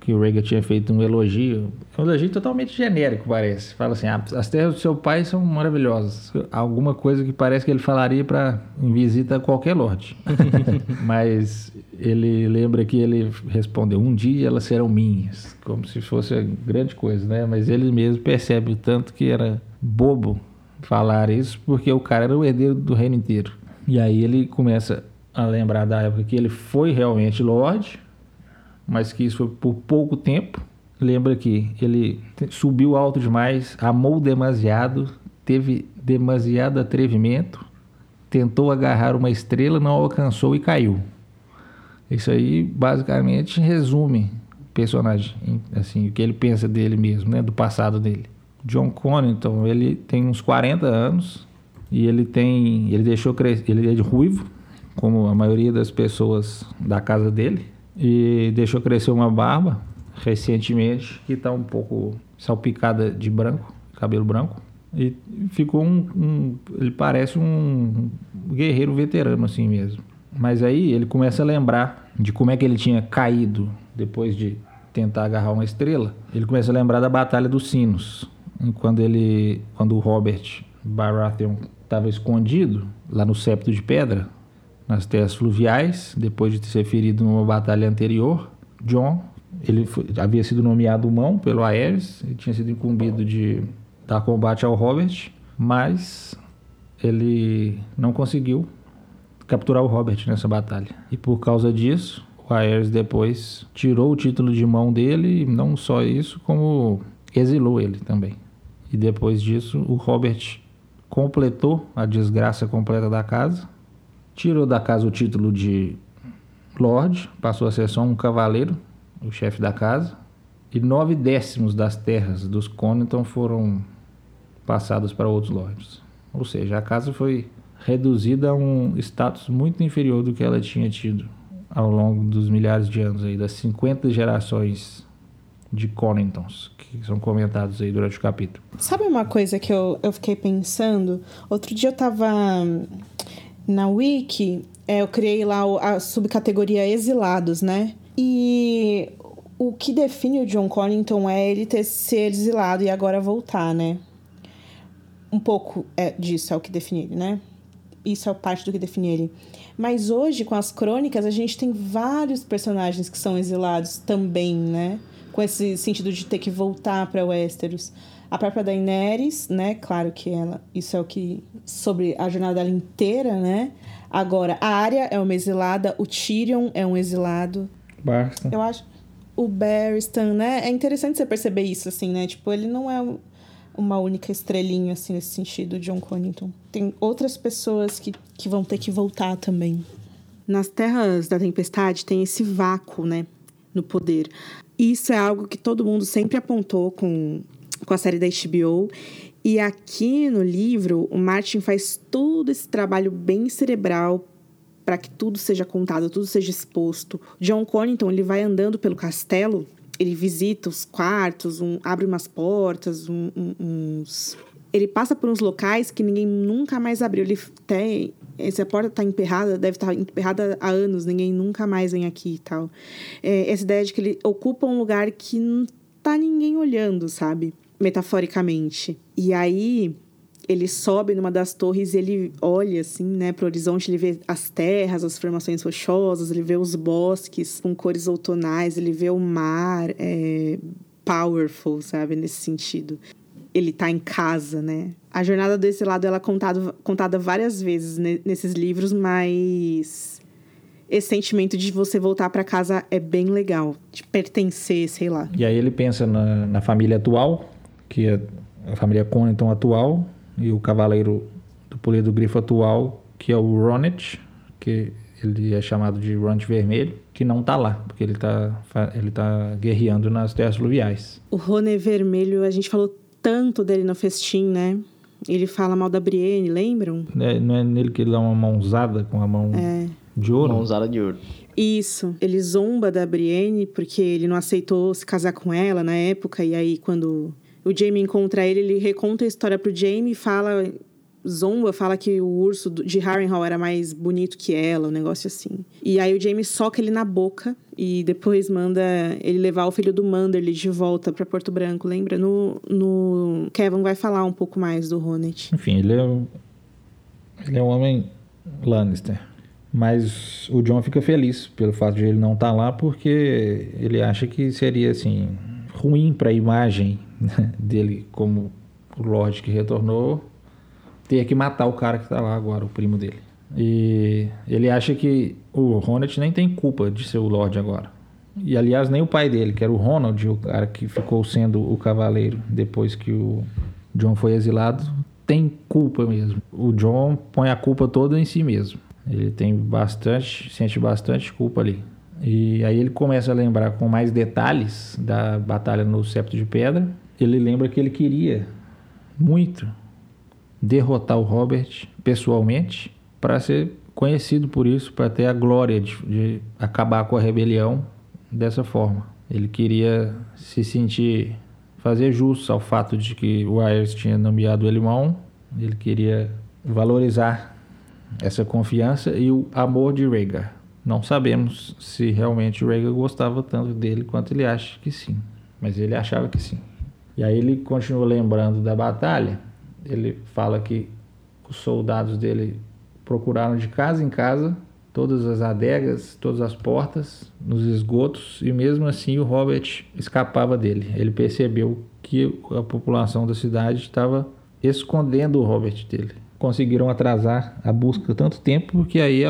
Speaker 2: que o Rhaegar tinha feito um elogio. Um elogio totalmente genérico, parece. Fala assim, ah, as terras do seu pai são maravilhosas. Alguma coisa que parece que ele falaria para em visita a qualquer lorde. Mas ele lembra que ele respondeu, um dia elas serão minhas. Como se fosse grande coisa, né? Mas ele mesmo percebe o tanto que era bobo falar isso, porque o cara era o herdeiro do reino inteiro. E aí ele começa a lembrar da época que ele foi realmente lorde, mas que isso foi por pouco tempo. Lembra que ele subiu alto demais, amou demasiado, teve demasiado atrevimento, tentou agarrar uma estrela, não alcançou e caiu. Isso aí basicamente resume o personagem, em- assim, o que ele pensa dele mesmo, né, do passado dele. John Connington, ele tem uns 40 anos e ele tem, ele deixou crescer, ele é de ruivo, como a maioria das pessoas da casa dele, e deixou crescer uma barba recentemente que está um pouco salpicada de branco, cabelo branco. E ficou um, um- Ele parece um guerreiro veterano, assim mesmo. Mas aí ele começa a lembrar de como é que ele tinha caído depois de tentar agarrar uma estrela. Ele começa a lembrar da Batalha dos Sinos. Quando ele. Quando o Robert Baratheon estava escondido lá no Septo de Pedra, nas terras fluviais, depois de ser ferido numa batalha anterior. John, ele foi- havia sido nomeado mão pelo Aerys, ele tinha sido incumbido de dar combate ao Robert, mas ele não conseguiu capturar o Robert nessa batalha. E por causa disso, o Aerys depois tirou o título de mão dele, e não só isso, como exilou ele também. E depois disso, o Robert completou a desgraça completa da casa, tirou da casa o título de Lord, passou a ser só um cavaleiro, o chefe da casa, e nove décimos das terras dos Connington foram passados para outros lords. Ou seja, a casa foi reduzida a um status muito inferior do que ela tinha tido ao longo dos milhares de anos aí, das 50 gerações de Conningtons que são comentados aí durante o capítulo.
Speaker 1: Sabe uma coisa que eu, eu fiquei pensando? Outro dia eu tava na Wiki, é, eu criei lá a subcategoria exilados, né? E o que define o John Connington é ele ter ser exilado e agora voltar, né? Um pouco é, disso é o que define ele, né? Isso é parte do que define ele. Mas hoje, com as crônicas, a gente tem vários personagens que são exilados também, né? Com esse sentido de ter que voltar para Westeros. A própria Daenerys, né? Claro que ela, isso é o que sobre a jornada dela inteira, né? Agora, a Arya é uma exilada, o Tyrion é um exilado.
Speaker 2: Basta.
Speaker 1: Eu acho o Barristan, né? É interessante você perceber isso, assim, né? Tipo, ele não é uma única estrelinha, assim, nesse sentido, John Connington. Tem outras pessoas que, que vão ter que voltar também. Nas Terras da Tempestade tem esse vácuo, né? No poder. Isso é algo que todo mundo sempre apontou com, com a série da HBO. E aqui no livro, o Martin faz todo esse trabalho bem cerebral para que tudo seja contado, tudo seja exposto. John Connington ele vai andando pelo castelo, ele visita os quartos, um, abre umas portas, um, um, uns ele passa por uns locais que ninguém nunca mais abriu. Ele tem. Se a porta está emperrada, deve estar tá emperrada há anos, ninguém nunca mais vem aqui e tal. É, essa ideia de que ele ocupa um lugar que não tá ninguém olhando, sabe? Metaforicamente. E aí ele sobe numa das torres e ele olha assim, né, pro horizonte, ele vê as terras, as formações rochosas, ele vê os bosques com cores outonais, ele vê o mar é, powerful, sabe, nesse sentido. Ele tá em casa, né? A jornada desse lado ela é contado, contada várias vezes nesses livros, mas esse sentimento de você voltar para casa é bem legal, de pertencer, sei lá.
Speaker 2: E aí ele pensa na, na família atual, que é a família Connington atual, e o cavaleiro do polido grifo atual, que é o Ronet, que ele é chamado de Ronet Vermelho, que não está lá, porque ele está ele tá guerreando nas terras fluviais.
Speaker 1: O Rone Vermelho, a gente falou tanto dele no festim, né? Ele fala mal da Brienne, lembram?
Speaker 2: É, não é nele que ele dá uma mãozada com a mão é. de ouro?
Speaker 3: Mãozada de ouro.
Speaker 1: Isso. Ele zomba da Brienne porque ele não aceitou se casar com ela na época, e aí quando o Jamie encontra ele, ele reconta a história pro Jamie e fala. Zomba fala que o urso de Harrenhal era mais bonito que ela, um negócio assim. E aí o Jamie soca ele na boca e depois manda ele levar o filho do Manderly de volta para Porto Branco, lembra? No, no Kevin vai falar um pouco mais do Ronet.
Speaker 2: Enfim, ele é um, ele é um homem Lannister. Mas o John fica feliz pelo fato de ele não estar tá lá porque ele acha que seria assim ruim para a imagem dele como o Lorde que retornou, ter que matar o cara que está lá agora, o primo dele. E ele acha que o Ronald nem tem culpa de ser o Lorde agora. E aliás, nem o pai dele, que era o Ronald, o cara que ficou sendo o cavaleiro depois que o John foi exilado, tem culpa mesmo. O John põe a culpa toda em si mesmo. Ele tem bastante, sente bastante culpa ali. E aí ele começa a lembrar com mais detalhes da batalha no Septo de Pedra ele lembra que ele queria muito derrotar o Robert pessoalmente para ser conhecido por isso, para ter a glória de, de, acabar com a rebelião dessa forma. Ele queria se sentir, fazer jus ao fato de que o Ayers tinha nomeado ele irmão, ele queria valorizar essa confiança e o amor de Rhaegar. Não sabemos se realmente Rhaegar gostava tanto dele quanto ele acha que sim, mas ele achava que sim. E aí ele continua lembrando da batalha. Ele fala que os soldados dele procuraram de casa em casa todas as adegas, todas as portas, nos esgotos, e mesmo assim o Robert escapava dele. Ele percebeu que a população da cidade estava escondendo o Robert dele. conseguiram atrasar a busca tanto tempo, porque aí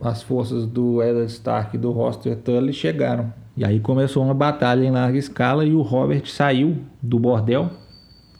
Speaker 2: as forças do Eddard Stark e do Roster Tully chegaram. E aí começou uma batalha em larga escala e o Robert saiu do bordel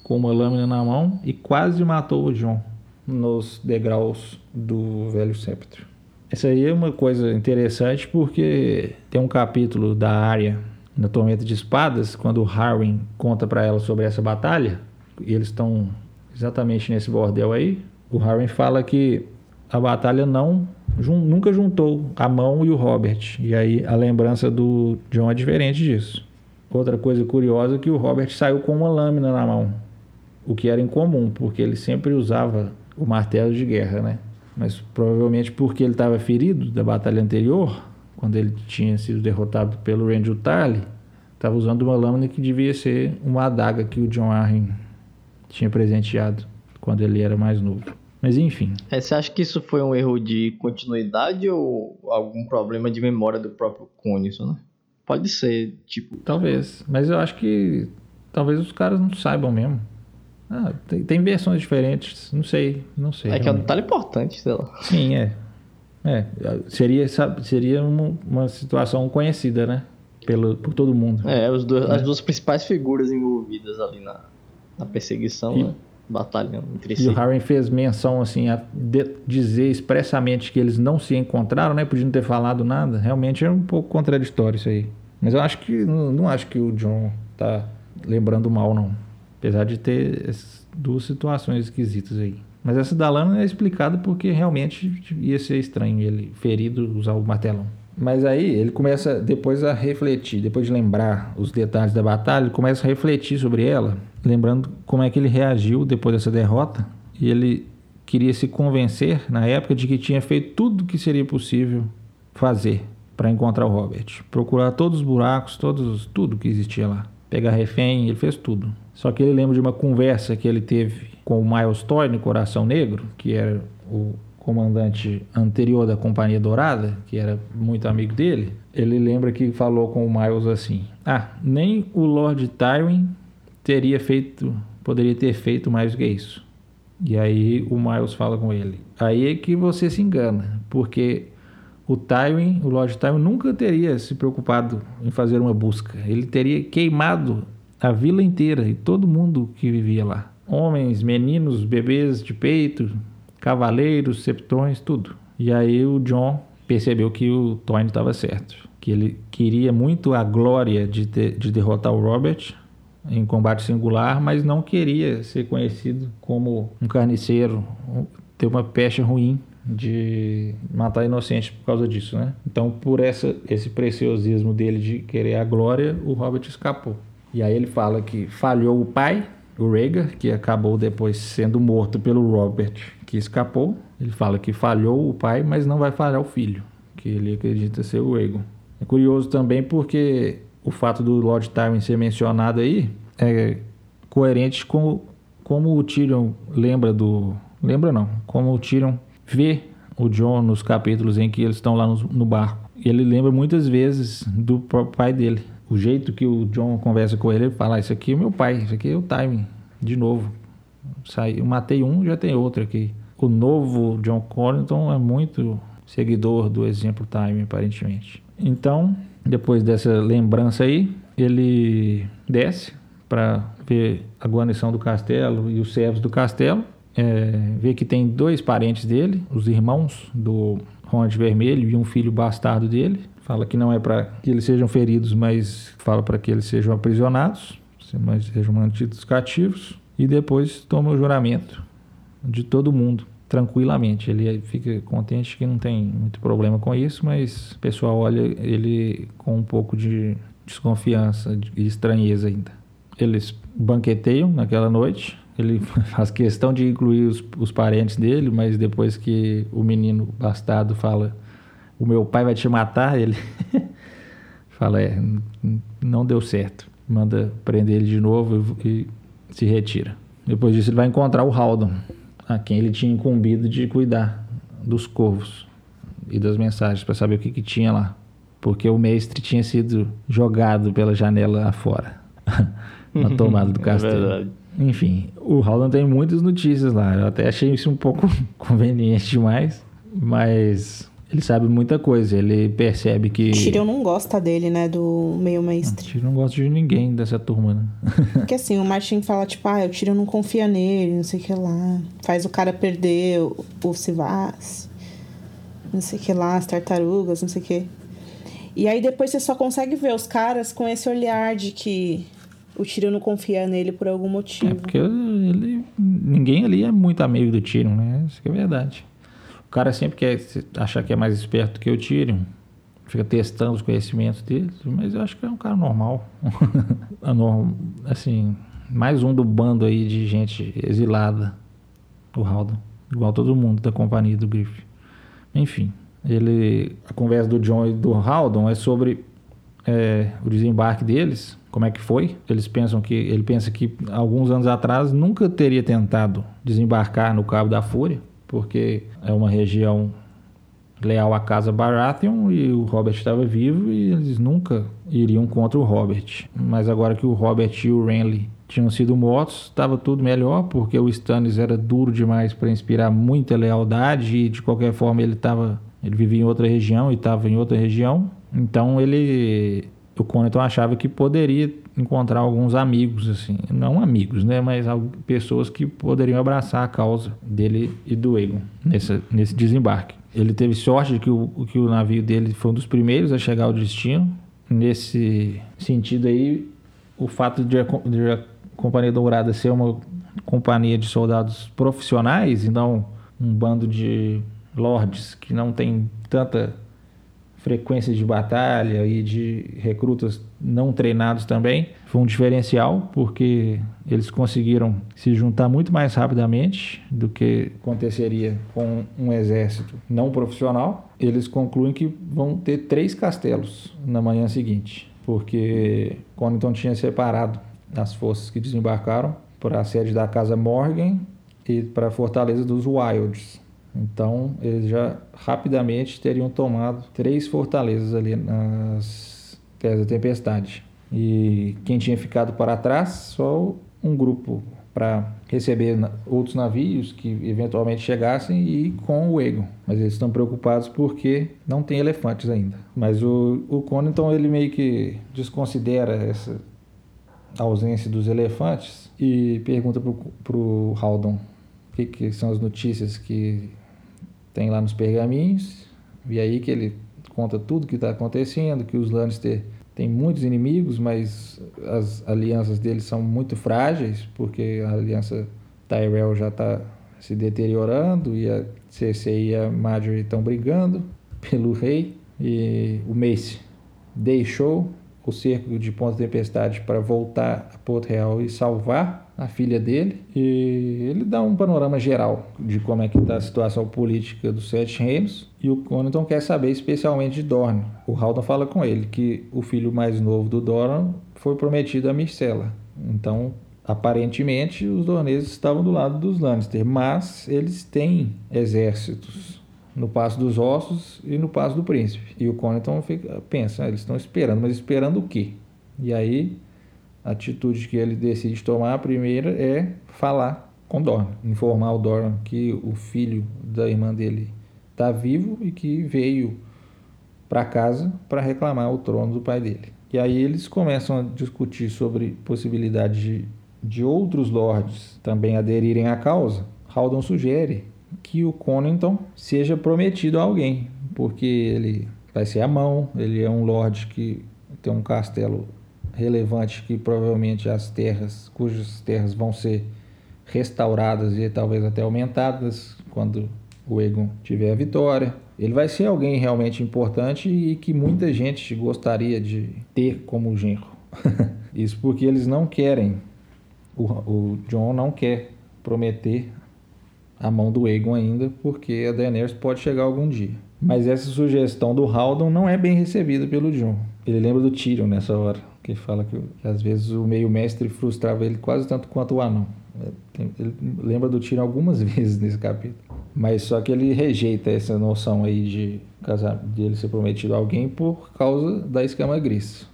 Speaker 2: com uma lâmina na mão e quase matou o John nos degraus do Velho Sceptro. Essa aí é uma coisa interessante porque tem um capítulo da área na Tormenta de Espadas, quando o Harwin conta para ela sobre essa batalha, e eles estão exatamente nesse bordel aí, o Harwin fala que a batalha não jun, nunca juntou a mão e o Robert. E aí a lembrança do John é diferente disso. Outra coisa curiosa é que o Robert saiu com uma lâmina na mão, o que era incomum, porque ele sempre usava o martelo de guerra, né? Mas provavelmente porque ele estava ferido da batalha anterior, quando ele tinha sido derrotado pelo Randall Tarly, estava usando uma lâmina que devia ser uma adaga que o John Arryn tinha presenteado quando ele era mais novo. Mas enfim.
Speaker 3: É, você acha que isso foi um erro de continuidade ou algum problema de memória do próprio Cunison, né? Pode ser, tipo.
Speaker 2: Talvez. Mas eu acho que talvez os caras não saibam mesmo. Ah, tem, tem, versões diferentes, não sei, não sei.
Speaker 3: É que é um detalhe importante, sei lá.
Speaker 2: Sim, é. É, seria, seria uma, uma situação conhecida, né? Pelo, por todo mundo.
Speaker 3: É, dois, é. as duas principais figuras envolvidas ali na, na perseguição, e, né? Batalhando entre si.
Speaker 2: E o Harry fez menção, assim, a de, dizer expressamente que eles não se encontraram, né? Podiam ter falado nada. Realmente é um pouco contraditório isso aí. Mas eu acho que, não, não acho que o John tá lembrando mal, não. Apesar de ter duas situações esquisitas aí. Mas essa da lâmina é explicada porque realmente ia ser estranho ele ferido usar o martelão. Mas aí ele começa depois a refletir, depois de lembrar os detalhes da batalha, ele começa a refletir sobre ela, lembrando como é que ele reagiu depois dessa derrota. E ele queria se convencer na época de que tinha feito tudo o que seria possível fazer para encontrar o Robert, procurar todos os buracos, todos tudo que existia lá, pegar refém, ele fez tudo. Só que ele lembra de uma conversa que ele teve com o Miles Toy no Coração Negro, que era o comandante anterior da Companhia Dourada, que era muito amigo dele. Ele lembra que falou com o Miles assim: Ah, nem o Lord Tywin teria feito, poderia ter feito mais do que isso. E aí o Miles fala com ele: Aí é que você se engana, porque o Tywin, o Lord Tywin nunca teria se preocupado em fazer uma busca. Ele teria queimado a vila inteira e todo mundo que vivia lá. Homens, meninos, bebês de peito, cavaleiros, septões, tudo. E aí o John percebeu que o Tony estava certo, que ele queria muito a glória de, ter, de derrotar o Robert em combate singular, mas não queria ser conhecido como um carniceiro, ter uma pecha ruim de matar inocentes por causa disso, né? Então, por essa, esse preciosismo dele de querer a glória, o Robert escapou. E aí ele fala que falhou o pai, o Rhaegar, que acabou depois sendo morto pelo Robert, que escapou. Ele fala que falhou o pai, mas não vai falhar o filho, que ele acredita ser o Rhaegar. É curioso também porque o fato do Lord Tywin ser mencionado aí é coerente com como o Tyrion lembra do... Lembra não, como o Tyrion vê o John nos capítulos em que eles estão lá no, no barco. Ele lembra muitas vezes do próprio pai dele o jeito que o John conversa com ele, ele fala: ah, Isso aqui é meu pai, isso aqui é o timing. De novo. Eu matei um, já tem outro aqui. O novo John Collington é muito seguidor do exemplo time, aparentemente. Então, depois dessa lembrança aí, ele desce para ver a guarnição do castelo e os servos do castelo. É, vê que tem dois parentes dele, os irmãos do Ronde Vermelho e um filho bastardo dele. Fala que não é para que eles sejam feridos, mas fala para que eles sejam aprisionados, mas sejam mantidos cativos. E depois toma o juramento de todo mundo, tranquilamente. Ele fica contente que não tem muito problema com isso, mas o pessoal olha ele com um pouco de desconfiança e estranheza ainda. Eles banqueteiam naquela noite. Ele faz questão de incluir os, os parentes dele, mas depois que o menino bastardo fala o meu pai vai te matar, ele fala, é, não deu certo. Manda prender ele de novo e, se retira. Depois disso ele vai encontrar o Haldon, a quem ele tinha incumbido de cuidar dos corvos e das mensagens para saber o que, que tinha lá. Porque o mestre tinha sido jogado pela janela afora, na tomada do é castelo. É Enfim, o Howland tem muitas notícias lá. Eu até achei isso um pouco conveniente demais. Mas ele sabe muita coisa. Ele percebe que.
Speaker 1: Tyrion não gosta dele, né? Do meio mestre.
Speaker 2: Tyrion não gosta de ninguém dessa turma, né?
Speaker 1: Porque assim, o Martin fala, tipo, ah, o Tyrion não confia nele, não sei o que lá. Faz o cara perder o, o Sivas, não sei o que lá, as tartarugas, não sei o que. E aí depois você só consegue ver os caras com esse olhar de que o Tyrion não confia nele por algum motivo.
Speaker 2: É porque ele, ninguém ali é muito amigo do Tyrion, né? Isso que é verdade. O cara sempre quer achar que é mais esperto que o Tyrion. Fica testando os conhecimentos dele, mas eu acho que é um cara normal. assim, mais um do bando aí de gente exilada. O Haldon. Igual todo mundo da companhia do Griff. Enfim, ele, a conversa do John e do Haldon é sobre é, o desembarque deles, como é que foi. Eles pensam que ele pensa que alguns anos atrás nunca teria tentado desembarcar no Cabo da Fúria, porque é uma região leal à casa Baratheon e o Robert estava vivo e eles nunca iriam contra o Robert. Mas agora que o Robert e o Renly tinham sido mortos, estava tudo melhor, porque o Stannis era duro demais para inspirar muita lealdade e de qualquer forma ele estava ele vivia em outra região e estava em outra região. Então ele. O Conaton achava que poderia encontrar alguns amigos, assim. Não amigos, né? Mas pessoas que poderiam abraçar a causa dele e do Egon nesse, nesse desembarque. Ele teve sorte de que o, que o navio dele foi um dos primeiros a chegar ao destino. Nesse sentido aí, o fato de a, de a Companhia Dourada ser uma companhia de soldados profissionais e não um bando de lords que não tem tanta frequência de batalha e de recrutas não treinados também foi um diferencial porque eles conseguiram se juntar muito mais rapidamente do que aconteceria com um exército não profissional. Eles concluem que vão ter três castelos na manhã seguinte, porque Conington tinha separado as forças que desembarcaram para a sede da casa Morgan e para a fortaleza dos Wilds. Então, eles já rapidamente teriam tomado três fortalezas ali nas Terras da Tempestade. E quem tinha ficado para trás, só um grupo para receber outros navios que eventualmente chegassem e com o Egon. Mas eles estão preocupados porque não tem elefantes ainda. Mas o, o Conan, então, ele meio que desconsidera essa ausência dos elefantes e pergunta para o Haldon o que, que são as notícias que tem lá nos pergaminhos, e aí que ele conta tudo que está acontecendo, que os Lannister têm muitos inimigos, mas as alianças deles são muito frágeis, porque a aliança Tyrell já está se deteriorando e a Cersei e a Marjorie estão brigando pelo rei e o Mace deixou o cerco de Ponta Tempestade para voltar a Porto Real e salvar a filha dele. E ele dá um panorama geral de como é que está a situação política dos Sete Reinos. E o Conan quer saber especialmente de Dorne. O Haldon fala com ele que o filho mais novo do Doran foi prometido a Myrcella. Então, aparentemente, os dorneses estavam do lado dos Lannister, mas eles têm exércitos no Passo dos Ossos e no Passo do Príncipe. E o Conaton pensa, ah, eles estão esperando, mas esperando o quê? E aí, a atitude que ele decide tomar, a primeira, é falar com Dorn, informar o Dorn que o filho da irmã dele está vivo e que veio para casa para reclamar o trono do pai dele. E aí eles começam a discutir sobre possibilidade de, de outros lords também aderirem à causa. Haldon sugere que o Conington seja prometido a alguém, porque ele vai ser a mão, ele é um lord que tem um castelo relevante que provavelmente as terras, cujas terras vão ser restauradas e talvez até aumentadas quando o Egon tiver a vitória. Ele vai ser alguém realmente importante e que muita gente gostaria de ter como genro. Isso porque eles não querem, o, o John não quer prometer a mão do Aegon ainda, porque a Daenerys pode chegar algum dia. Mas essa sugestão do Haldon não é bem recebida pelo Jon. Ele lembra do Tyrion nessa hora, que fala que, que às vezes o meio-mestre frustrava ele quase tanto quanto o anão. É, ele lembra do Tyrion algumas vezes nesse capítulo. Mas só que ele rejeita essa noção aí de, casar, de ele ser prometido a alguém por causa da escama gris.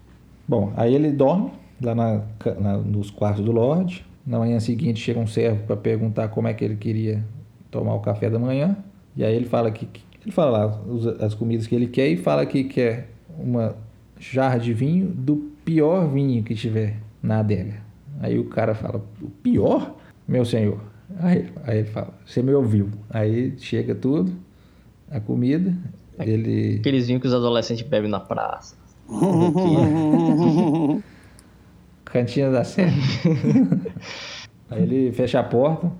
Speaker 2: Bom, aí ele dorme lá na, na, nos quartos do Lorde, Na manhã seguinte chega um servo para perguntar como é que ele queria tomar o café da manhã. E aí ele fala que ele fala lá as comidas que ele quer e fala que quer uma jarra de vinho do pior vinho que tiver na adega. Aí o cara fala: "O pior, meu senhor?" Aí, aí ele fala: "Você me ouviu?" Aí chega tudo, a comida, ele
Speaker 3: Aqueles vinhos que os adolescentes bebem na praça.
Speaker 2: Cantina da Serra. Aí ele fecha a porta,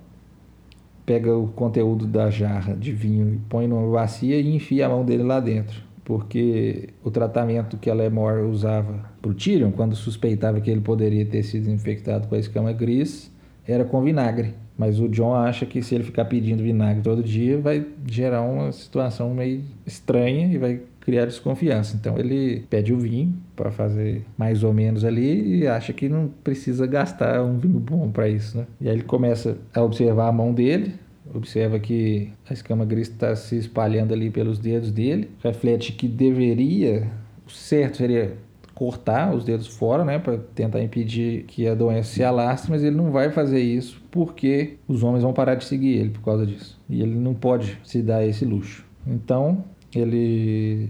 Speaker 2: pega o conteúdo da jarra de vinho e põe numa bacia e enfia a mão dele lá dentro. Porque o tratamento que a Lemore usava pro Tyrion, quando suspeitava que ele poderia ter sido infectado com a escama gris, era com vinagre. Mas o John acha que se ele ficar pedindo vinagre todo dia, vai gerar uma situação meio estranha e vai criar desconfiança. Então ele pede o vinho para fazer mais ou menos ali e acha que não precisa gastar um vinho bom para isso, né? E aí ele começa a observar a mão dele, observa que a escama gris está se espalhando ali pelos dedos dele, reflete que deveria, o certo seria cortar os dedos fora, né, para tentar impedir que a doença se alastre, mas ele não vai fazer isso porque os homens vão parar de seguir ele por causa disso. E ele não pode se dar esse luxo. Então, ele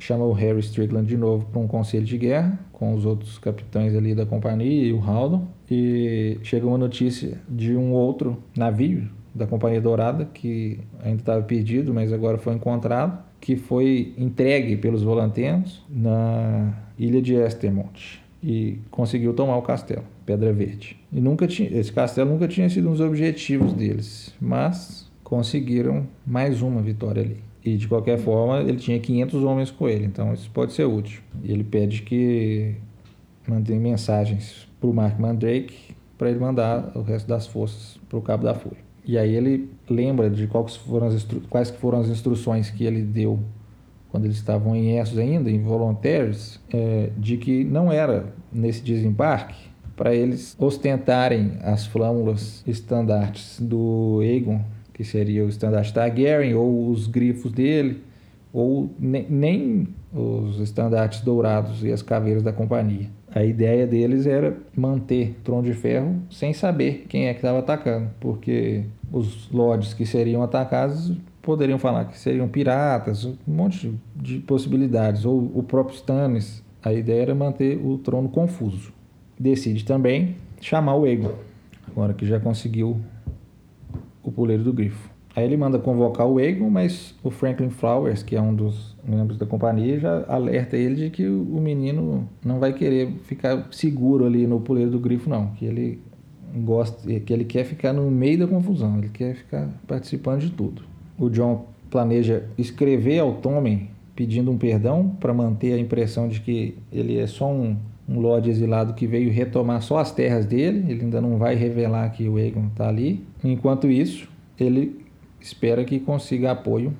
Speaker 2: chama o Harry Strickland de novo para um conselho de guerra com os outros capitães ali da companhia e o Haldon e chega uma notícia de um outro navio da Companhia Dourada que ainda estava perdido, mas agora foi encontrado, que foi entregue pelos volantenos na ilha de Estermont e conseguiu tomar o castelo, Pedra Verde. E nunca tinha, esse castelo nunca tinha sido um dos objetivos deles, mas conseguiram mais uma vitória ali. E de qualquer forma, ele tinha 500 homens com ele, então isso pode ser útil. E ele pede que mandem mensagens para o Mark Mandrake para ele mandar o resto das forças para o Cabo da Fúria. E aí ele lembra de quais foram as, quais foram as instruções que ele deu quando eles estavam em Essos ainda, em é, de que não era nesse desembarque para eles ostentarem as flâmulas estandartes do Aegon, que seria o estandarte Targaryen, ou os grifos dele, ou ne nem os estandartes dourados e as caveiras da companhia. A ideia deles era manter o Trono de Ferro sem saber quem é que estava atacando, porque os lords que seriam atacados poderiam falar que seriam piratas, um monte de possibilidades, ou o próprio Stannis. A ideia era manter o trono confuso. Decide também chamar o Ego, agora que já conseguiu o puleiro do grifo. Aí ele manda convocar o Egon, mas o Franklin Flowers, que é um dos membros da companhia, já alerta ele de que o menino não vai querer ficar seguro ali no puleiro do grifo, não. Que ele gosta, que ele quer ficar no meio da confusão, ele quer ficar participando de tudo. O John planeja escrever ao Tommen pedindo um perdão para manter a impressão de que ele é só um, um lord exilado que veio retomar só as terras dele, ele ainda não vai revelar que o Aegon está ali. Enquanto isso, ele espera que consiga apoio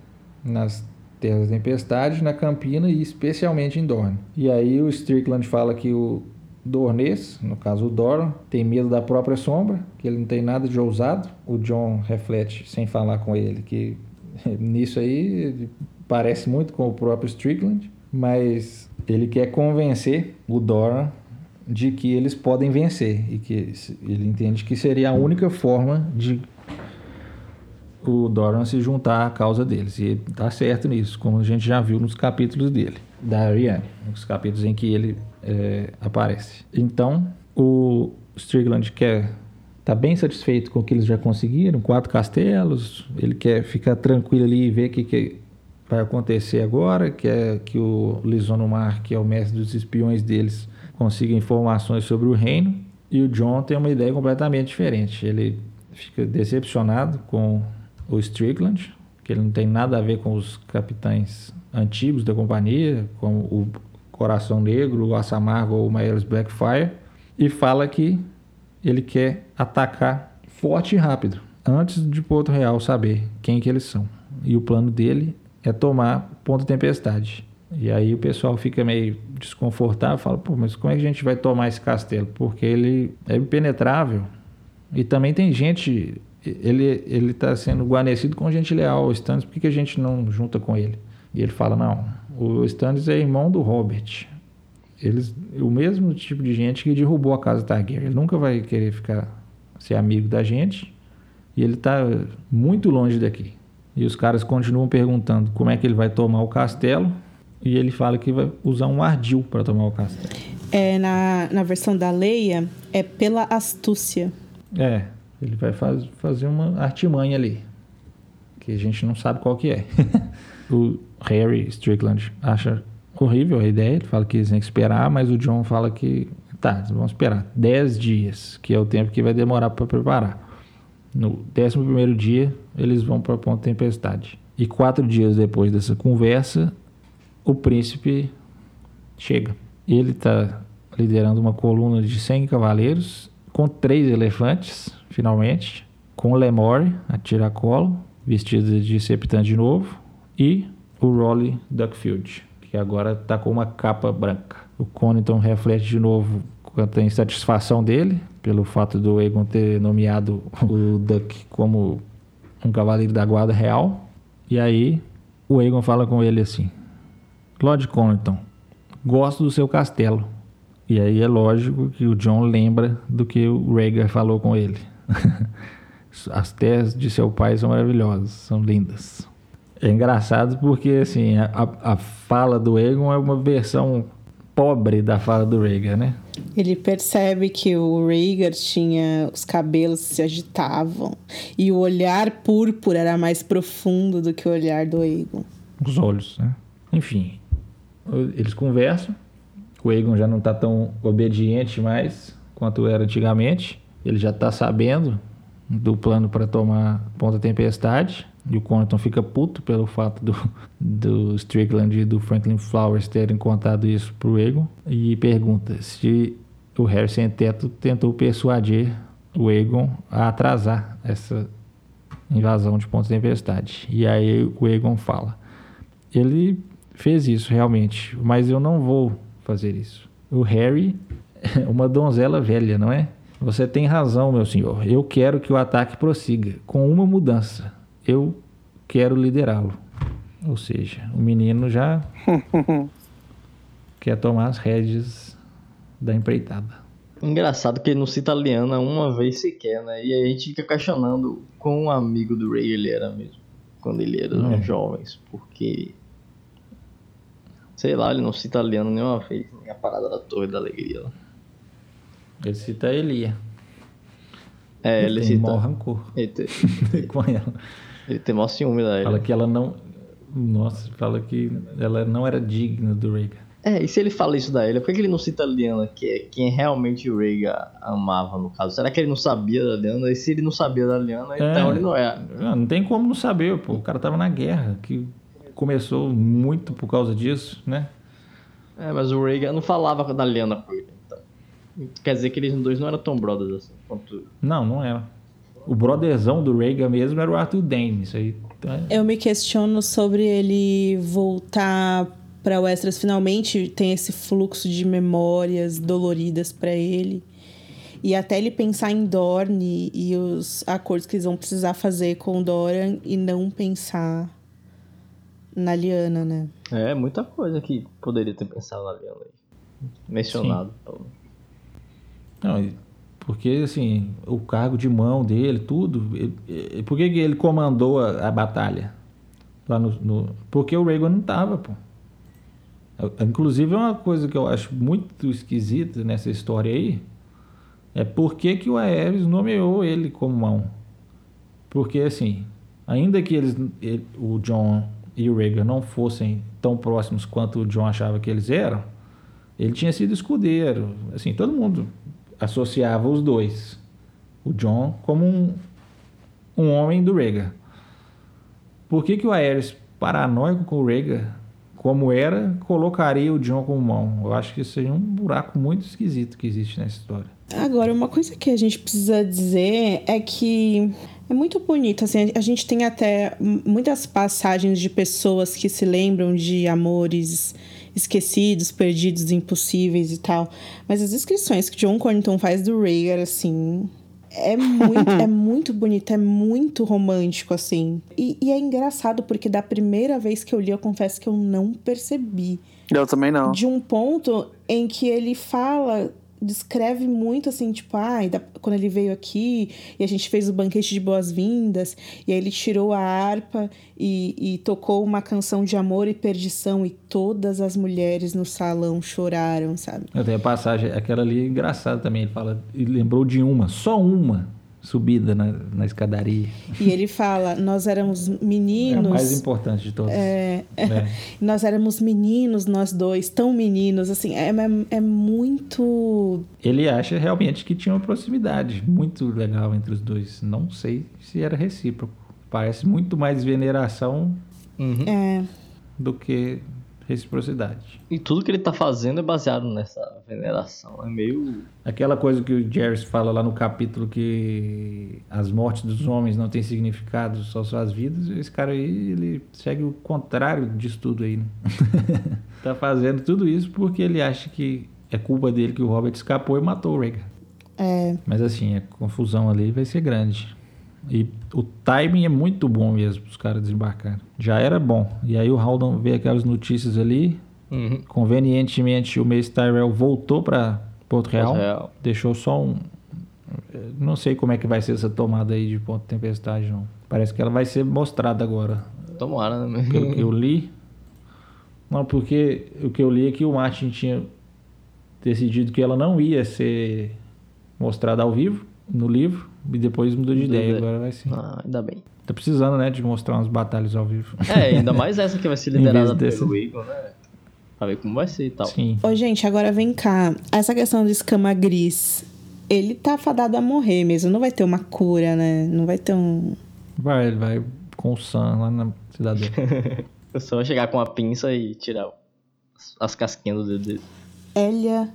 Speaker 2: nas Terras da Tempestade, na Campina e especialmente em Dorne. E aí o Strickland fala que o Dornês, no caso o Doran, tem medo da própria sombra, que ele não tem nada de ousado. O John reflete, sem falar com ele, que nisso aí parece muito com o próprio Strickland, mas ele quer convencer o Doran de que eles podem vencer e que ele entende que seria a única forma de o Doran se juntar à causa deles. E ele tá certo nisso, como a gente já viu nos capítulos dele, da Ariane, nos capítulos em que ele é, aparece. Então, o Strickland quer tá bem satisfeito com o que eles já conseguiram, quatro castelos, ele quer ficar tranquilo ali e ver o que, que vai acontecer agora, quer que o Lisono Mar, que é o mestre dos espiões deles, consiga informações sobre o reino, e o John tem uma ideia completamente diferente. Ele fica decepcionado com o Strickland, que ele não tem nada a ver com os capitães antigos da companhia, como o Coração Negro, o Assamargo ou o Mael's Blackfire, e fala que ele quer atacar forte e rápido, antes de Porto Real saber quem que eles são. E o plano dele é tomar Ponta Tempestade. E aí o pessoal fica meio desconfortável, fala, pô, mas como é que a gente vai tomar esse castelo? Porque ele é impenetrável. E também tem gente ele ele está sendo guarnecido com gente leal ao Stannis, por que, que a gente não junta com ele? E ele fala, não, o Stannis é irmão do Robert. Eles, o mesmo tipo de gente que derrubou a casa Targaryen. Ele nunca vai querer ficar ser amigo da gente e ele tá muito longe daqui. E os caras continuam perguntando como é que ele vai tomar o castelo e ele fala que vai usar um ardil para tomar o castelo.
Speaker 1: É, na, na versão da Leia, é pela astúcia.
Speaker 2: É, ele vai faz, fazer uma artimanha ali, que a gente não sabe qual que é. o Harry Strickland acha horrível a ideia, ele fala que eles têm que esperar, mas o John fala que tá, vamos esperar 10 dias, que é o tempo que vai demorar para preparar. No 11 primeiro dia, eles vão para a Ponta Tempestade. E quatro dias depois dessa conversa, o príncipe chega. Ele está liderando uma coluna de 100 cavaleiros, com três elefantes, finalmente, com Lemore, a tiracolo, vestida de septã de novo, e o Rolly Duckfield, agora está com uma capa branca. O Coniton reflete de novo quanto à insatisfação dele, pelo fato do Egon ter nomeado o Duck como um cavaleiro da guarda real. E aí o Egon fala com ele assim: Lord Coniton, gosto do seu castelo. E aí é lógico que o John lembra do que o Rhaegar falou com ele. As terras de seu pai são maravilhosas, são lindas. É engraçado porque assim a, a fala do Egon é uma versão pobre da fala do Rhaegar, né?
Speaker 1: Ele percebe que o Rhaegar tinha os cabelos se agitavam e o olhar púrpura era mais profundo do que o olhar do Aegon.
Speaker 2: Os olhos, né? Enfim, eles conversam. O Aegon já não está tão obediente mais quanto era antigamente. Ele já está sabendo do plano para tomar Ponta Tempestade. E o Connaughton fica puto pelo fato do, do Strickland e do Franklin Flowers terem contado isso pro Aegon. E pergunta se o Harry Sem Teto tentou persuadir o Aegon a atrasar essa invasão de Ponta Tempestade. E aí o Aegon fala: ele fez isso realmente, mas eu não vou fazer isso. O Harry é uma donzela velha, não é? Você tem razão, meu senhor. Eu quero que o ataque prossiga, com uma mudança. Eu quero liderá-lo. Ou seja, o menino já quer tomar as rédeas da empreitada.
Speaker 3: Engraçado que ele não cita a Liana uma vez sequer, né? E aí a gente fica questionando quão amigo do Ray ele era mesmo. Quando ele era hum. jovens. Porque Sei lá, ele não cita Liana nenhuma vez, nem a parada da Torre da Alegria. Lá.
Speaker 2: Ele cita a Elia.
Speaker 3: É, ele, ele
Speaker 2: tem cita. rancor.
Speaker 3: Ele tem...
Speaker 2: com ela.
Speaker 3: Ele tem maior ciúme da.
Speaker 2: Fala que ela não. Nossa, fala que ela não era digna do Rhaegar.
Speaker 3: É, e se ele fala isso da Elia, por que ele não cita a Liana, que é quem realmente o Rhaegar amava, no caso? Será que ele não sabia da Liana? E se ele não sabia da Liana, é, então ele não é.
Speaker 2: Não tem como não saber, pô. O cara tava na guerra. Que começou muito por causa disso, né?
Speaker 3: É, mas o Reagan não falava da Lena com ele. Então. Quer dizer que eles dois não eram tão brothers assim quanto.
Speaker 2: Não, não era. O brotherzão do Reagan mesmo era o Arthur Dane. Isso aí. Então
Speaker 1: é... Eu me questiono sobre ele voltar para Westeros finalmente tem esse fluxo de memórias doloridas para ele. E até ele pensar em Dorne e os acordos que eles vão precisar fazer com Doran e não pensar na Liana, né?
Speaker 3: É, muita coisa que poderia ter pensado na Liana aí. Mencionado.
Speaker 2: Não, porque assim, o cargo de mão dele, tudo. Ele, por que, ele comandou a, a batalha? Lá no, no, Porque o Reagan não tava, pô. Inclusive, uma coisa que eu acho muito esquisita nessa história aí é por que, que o Aerys nomeou ele como mão. Porque, assim, ainda que eles, ele, o John e o Rhaegar não fossem tão próximos quanto o John achava que eles eram, ele tinha sido escudeiro. Assim, todo mundo associava os dois. O John como um, um homem do Rhaegar. Por que, que o Aerys, paranoico com o Rhaegar, como era, colocaria o John como mão? Eu acho que isso é um buraco muito esquisito que existe nessa história.
Speaker 1: Agora, uma coisa que a gente precisa dizer é que é muito bonito, assim, a gente tem até muitas passagens de pessoas que se lembram de amores esquecidos, perdidos, impossíveis e tal. Mas as descrições que John Cornington faz do Rhaegar, assim, é muito, é muito bonito, é muito romântico, assim. E, e, é engraçado, porque da primeira vez que eu li, eu confesso que eu não percebi.
Speaker 4: Eu também não.
Speaker 1: De um ponto em que ele fala descreve muito assim, tipo, ai, da- quando ele veio aqui e a gente fez o banquete de boas-vindas, e aí ele tirou a harpa e, e tocou uma canção de amor e perdição, e todas as mulheres no salão choraram, sabe?
Speaker 2: Eu tenho a passagem, aquela ali é engraçada também. Ele fala, ele lembrou de uma, só uma subida na, na escadaria.
Speaker 1: E ele fala: Nós éramos
Speaker 2: É a
Speaker 1: meninos.
Speaker 2: mais importante de todas.
Speaker 1: É,
Speaker 2: É.
Speaker 1: nós éramos meninos, nós dois, tão meninos, assim, é, é, é muito.
Speaker 2: Ele acha realmente que tinha uma proximidade muito legal entre os dois. Não sei se era recíproco. Parece muito mais veneração
Speaker 3: Uhum.
Speaker 1: É,
Speaker 2: do que reciprocidade.
Speaker 3: E tudo que ele tá fazendo é baseado nessa veneração. É meio.
Speaker 2: Aquela coisa que o Jerry fala lá no capítulo que as mortes dos homens não têm significado, só suas vidas, esse cara aí, ele segue o contrário disso tudo aí, né? tá fazendo tudo isso porque ele acha que é culpa dele que o Robert escapou e matou o Reagan.
Speaker 1: é,
Speaker 2: Mas assim, a confusão ali vai ser grande. E o timing é muito bom mesmo para os caras desembarcarem. Já era bom. E aí o Haldon vê aquelas notícias ali.
Speaker 3: Uhum.
Speaker 2: Convenientemente, o Mace Tyrell voltou para Porto Real.
Speaker 3: Real.
Speaker 2: Deixou só um. Não sei como é que vai ser essa tomada aí de ponto de tempestade, não. Parece que ela vai ser mostrada agora.
Speaker 3: Tomara, né?
Speaker 2: Pelo que eu li. Não, porque o que eu li é que o Martin tinha decidido que ela não ia ser mostrada ao vivo no livro e depois mudou de ideia.
Speaker 3: ideia.
Speaker 2: Agora vai ser.
Speaker 3: Ah, ainda bem.
Speaker 2: Tá precisando, né, de mostrar umas batalhas ao vivo.
Speaker 3: É, ainda mais essa que vai ser liderada
Speaker 2: desse-
Speaker 3: pelo Eagle, né? Pra ver como vai ser e tal.
Speaker 2: Sim.
Speaker 1: Ô, gente, agora vem cá. Essa questão do escama gris, ele tá fadado a morrer mesmo. Não vai ter uma cura, né? Não vai ter um.
Speaker 2: Vai, ele vai com o Sam lá na cidade dele.
Speaker 3: Eu só vou chegar com a pinça e tirar as- as casquinhas do dedo dele.
Speaker 1: Elia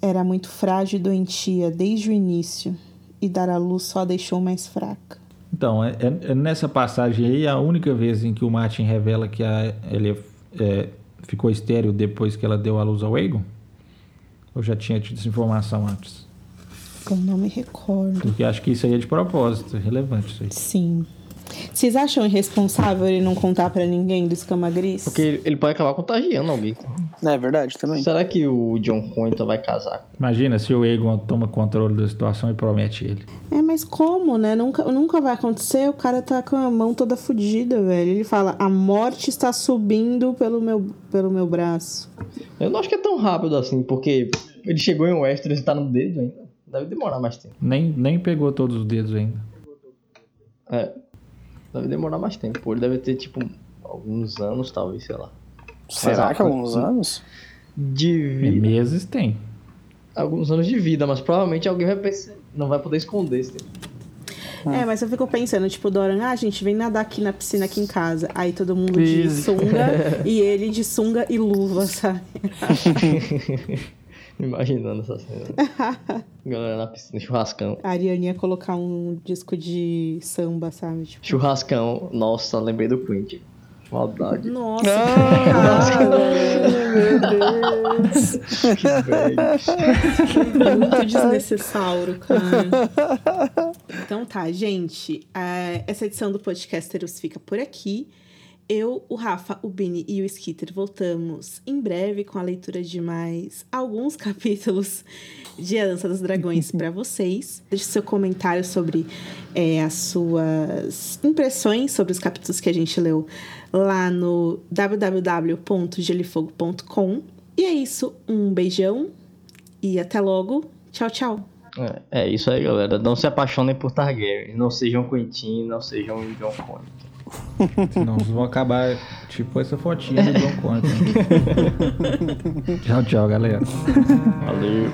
Speaker 1: era muito frágil e doentia desde o início. E dar à luz só a deixou mais fraca.
Speaker 2: Então, é, é- é nessa passagem aí a única vez em que o Martin revela que a Elia é, ficou estéreo depois que ela deu a luz ao Aegon? Ou já tinha tido essa informação antes?
Speaker 1: Eu não me recordo.
Speaker 2: Porque acho que isso aí é de propósito, é relevante isso aí.
Speaker 1: Sim. Vocês acham irresponsável ele não contar pra ninguém do escama gris?
Speaker 3: Porque ele- pode acabar contagiando alguém.
Speaker 4: É verdade também.
Speaker 3: Será que o John Conta vai casar?
Speaker 2: Imagina se o Aegon toma controle da situação e promete ele.
Speaker 1: É, mas como, né? Nunca, nunca vai acontecer. O cara tá com a mão toda fodida, velho. Ele fala: a morte está subindo pelo meu, pelo meu braço.
Speaker 3: Eu não acho que é tão rápido assim, porque ele chegou em Westeros e tá no dedo ainda. Deve demorar mais tempo.
Speaker 2: Nem, nem pegou todos os dedos ainda.
Speaker 3: É. Deve demorar mais tempo. Pô, Ele deve ter, tipo, alguns anos, talvez, sei lá.
Speaker 4: Será
Speaker 3: Mas,
Speaker 4: que alguns anos?
Speaker 3: De
Speaker 2: E
Speaker 3: vida.
Speaker 2: meses tem.
Speaker 3: Alguns anos de vida, mas provavelmente alguém vai pensar. Não vai poder esconder esse tempo.
Speaker 1: É, mas eu fico pensando, tipo, Doran, ah, gente, vem nadar aqui na piscina aqui em casa. Aí todo mundo de sunga e ele de sunga e luva, sabe?
Speaker 3: Imaginando essa cena. Galera na piscina, churrascão.
Speaker 1: A Ariane ia colocar um disco de samba, sabe? Tipo,
Speaker 3: Churrascão, nossa, lembrei do Quint. Maldade.
Speaker 1: nossa,
Speaker 4: Ah,
Speaker 1: meu Deus.
Speaker 3: Que velho.
Speaker 1: Muito desnecessário, cara. Então tá, gente. é, essa edição do Podcasteros fica por aqui. Eu, o Rafa, o Bini e o Skitter voltamos em breve com a leitura de mais alguns capítulos de A Dança dos Dragões para vocês. Deixe seu comentário sobre é, as suas impressões sobre os capítulos que a gente leu lá no www.gelifogo.com. E é isso. Um beijão e até logo. Tchau, tchau.
Speaker 3: É, é isso aí, galera. Não se apaixonem por Targaryen. Não sejam Quentin, não sejam John Connor.
Speaker 2: Senão vocês vão acabar tipo essa fotinha do John Connor. tchau, tchau, galera.
Speaker 3: Valeu.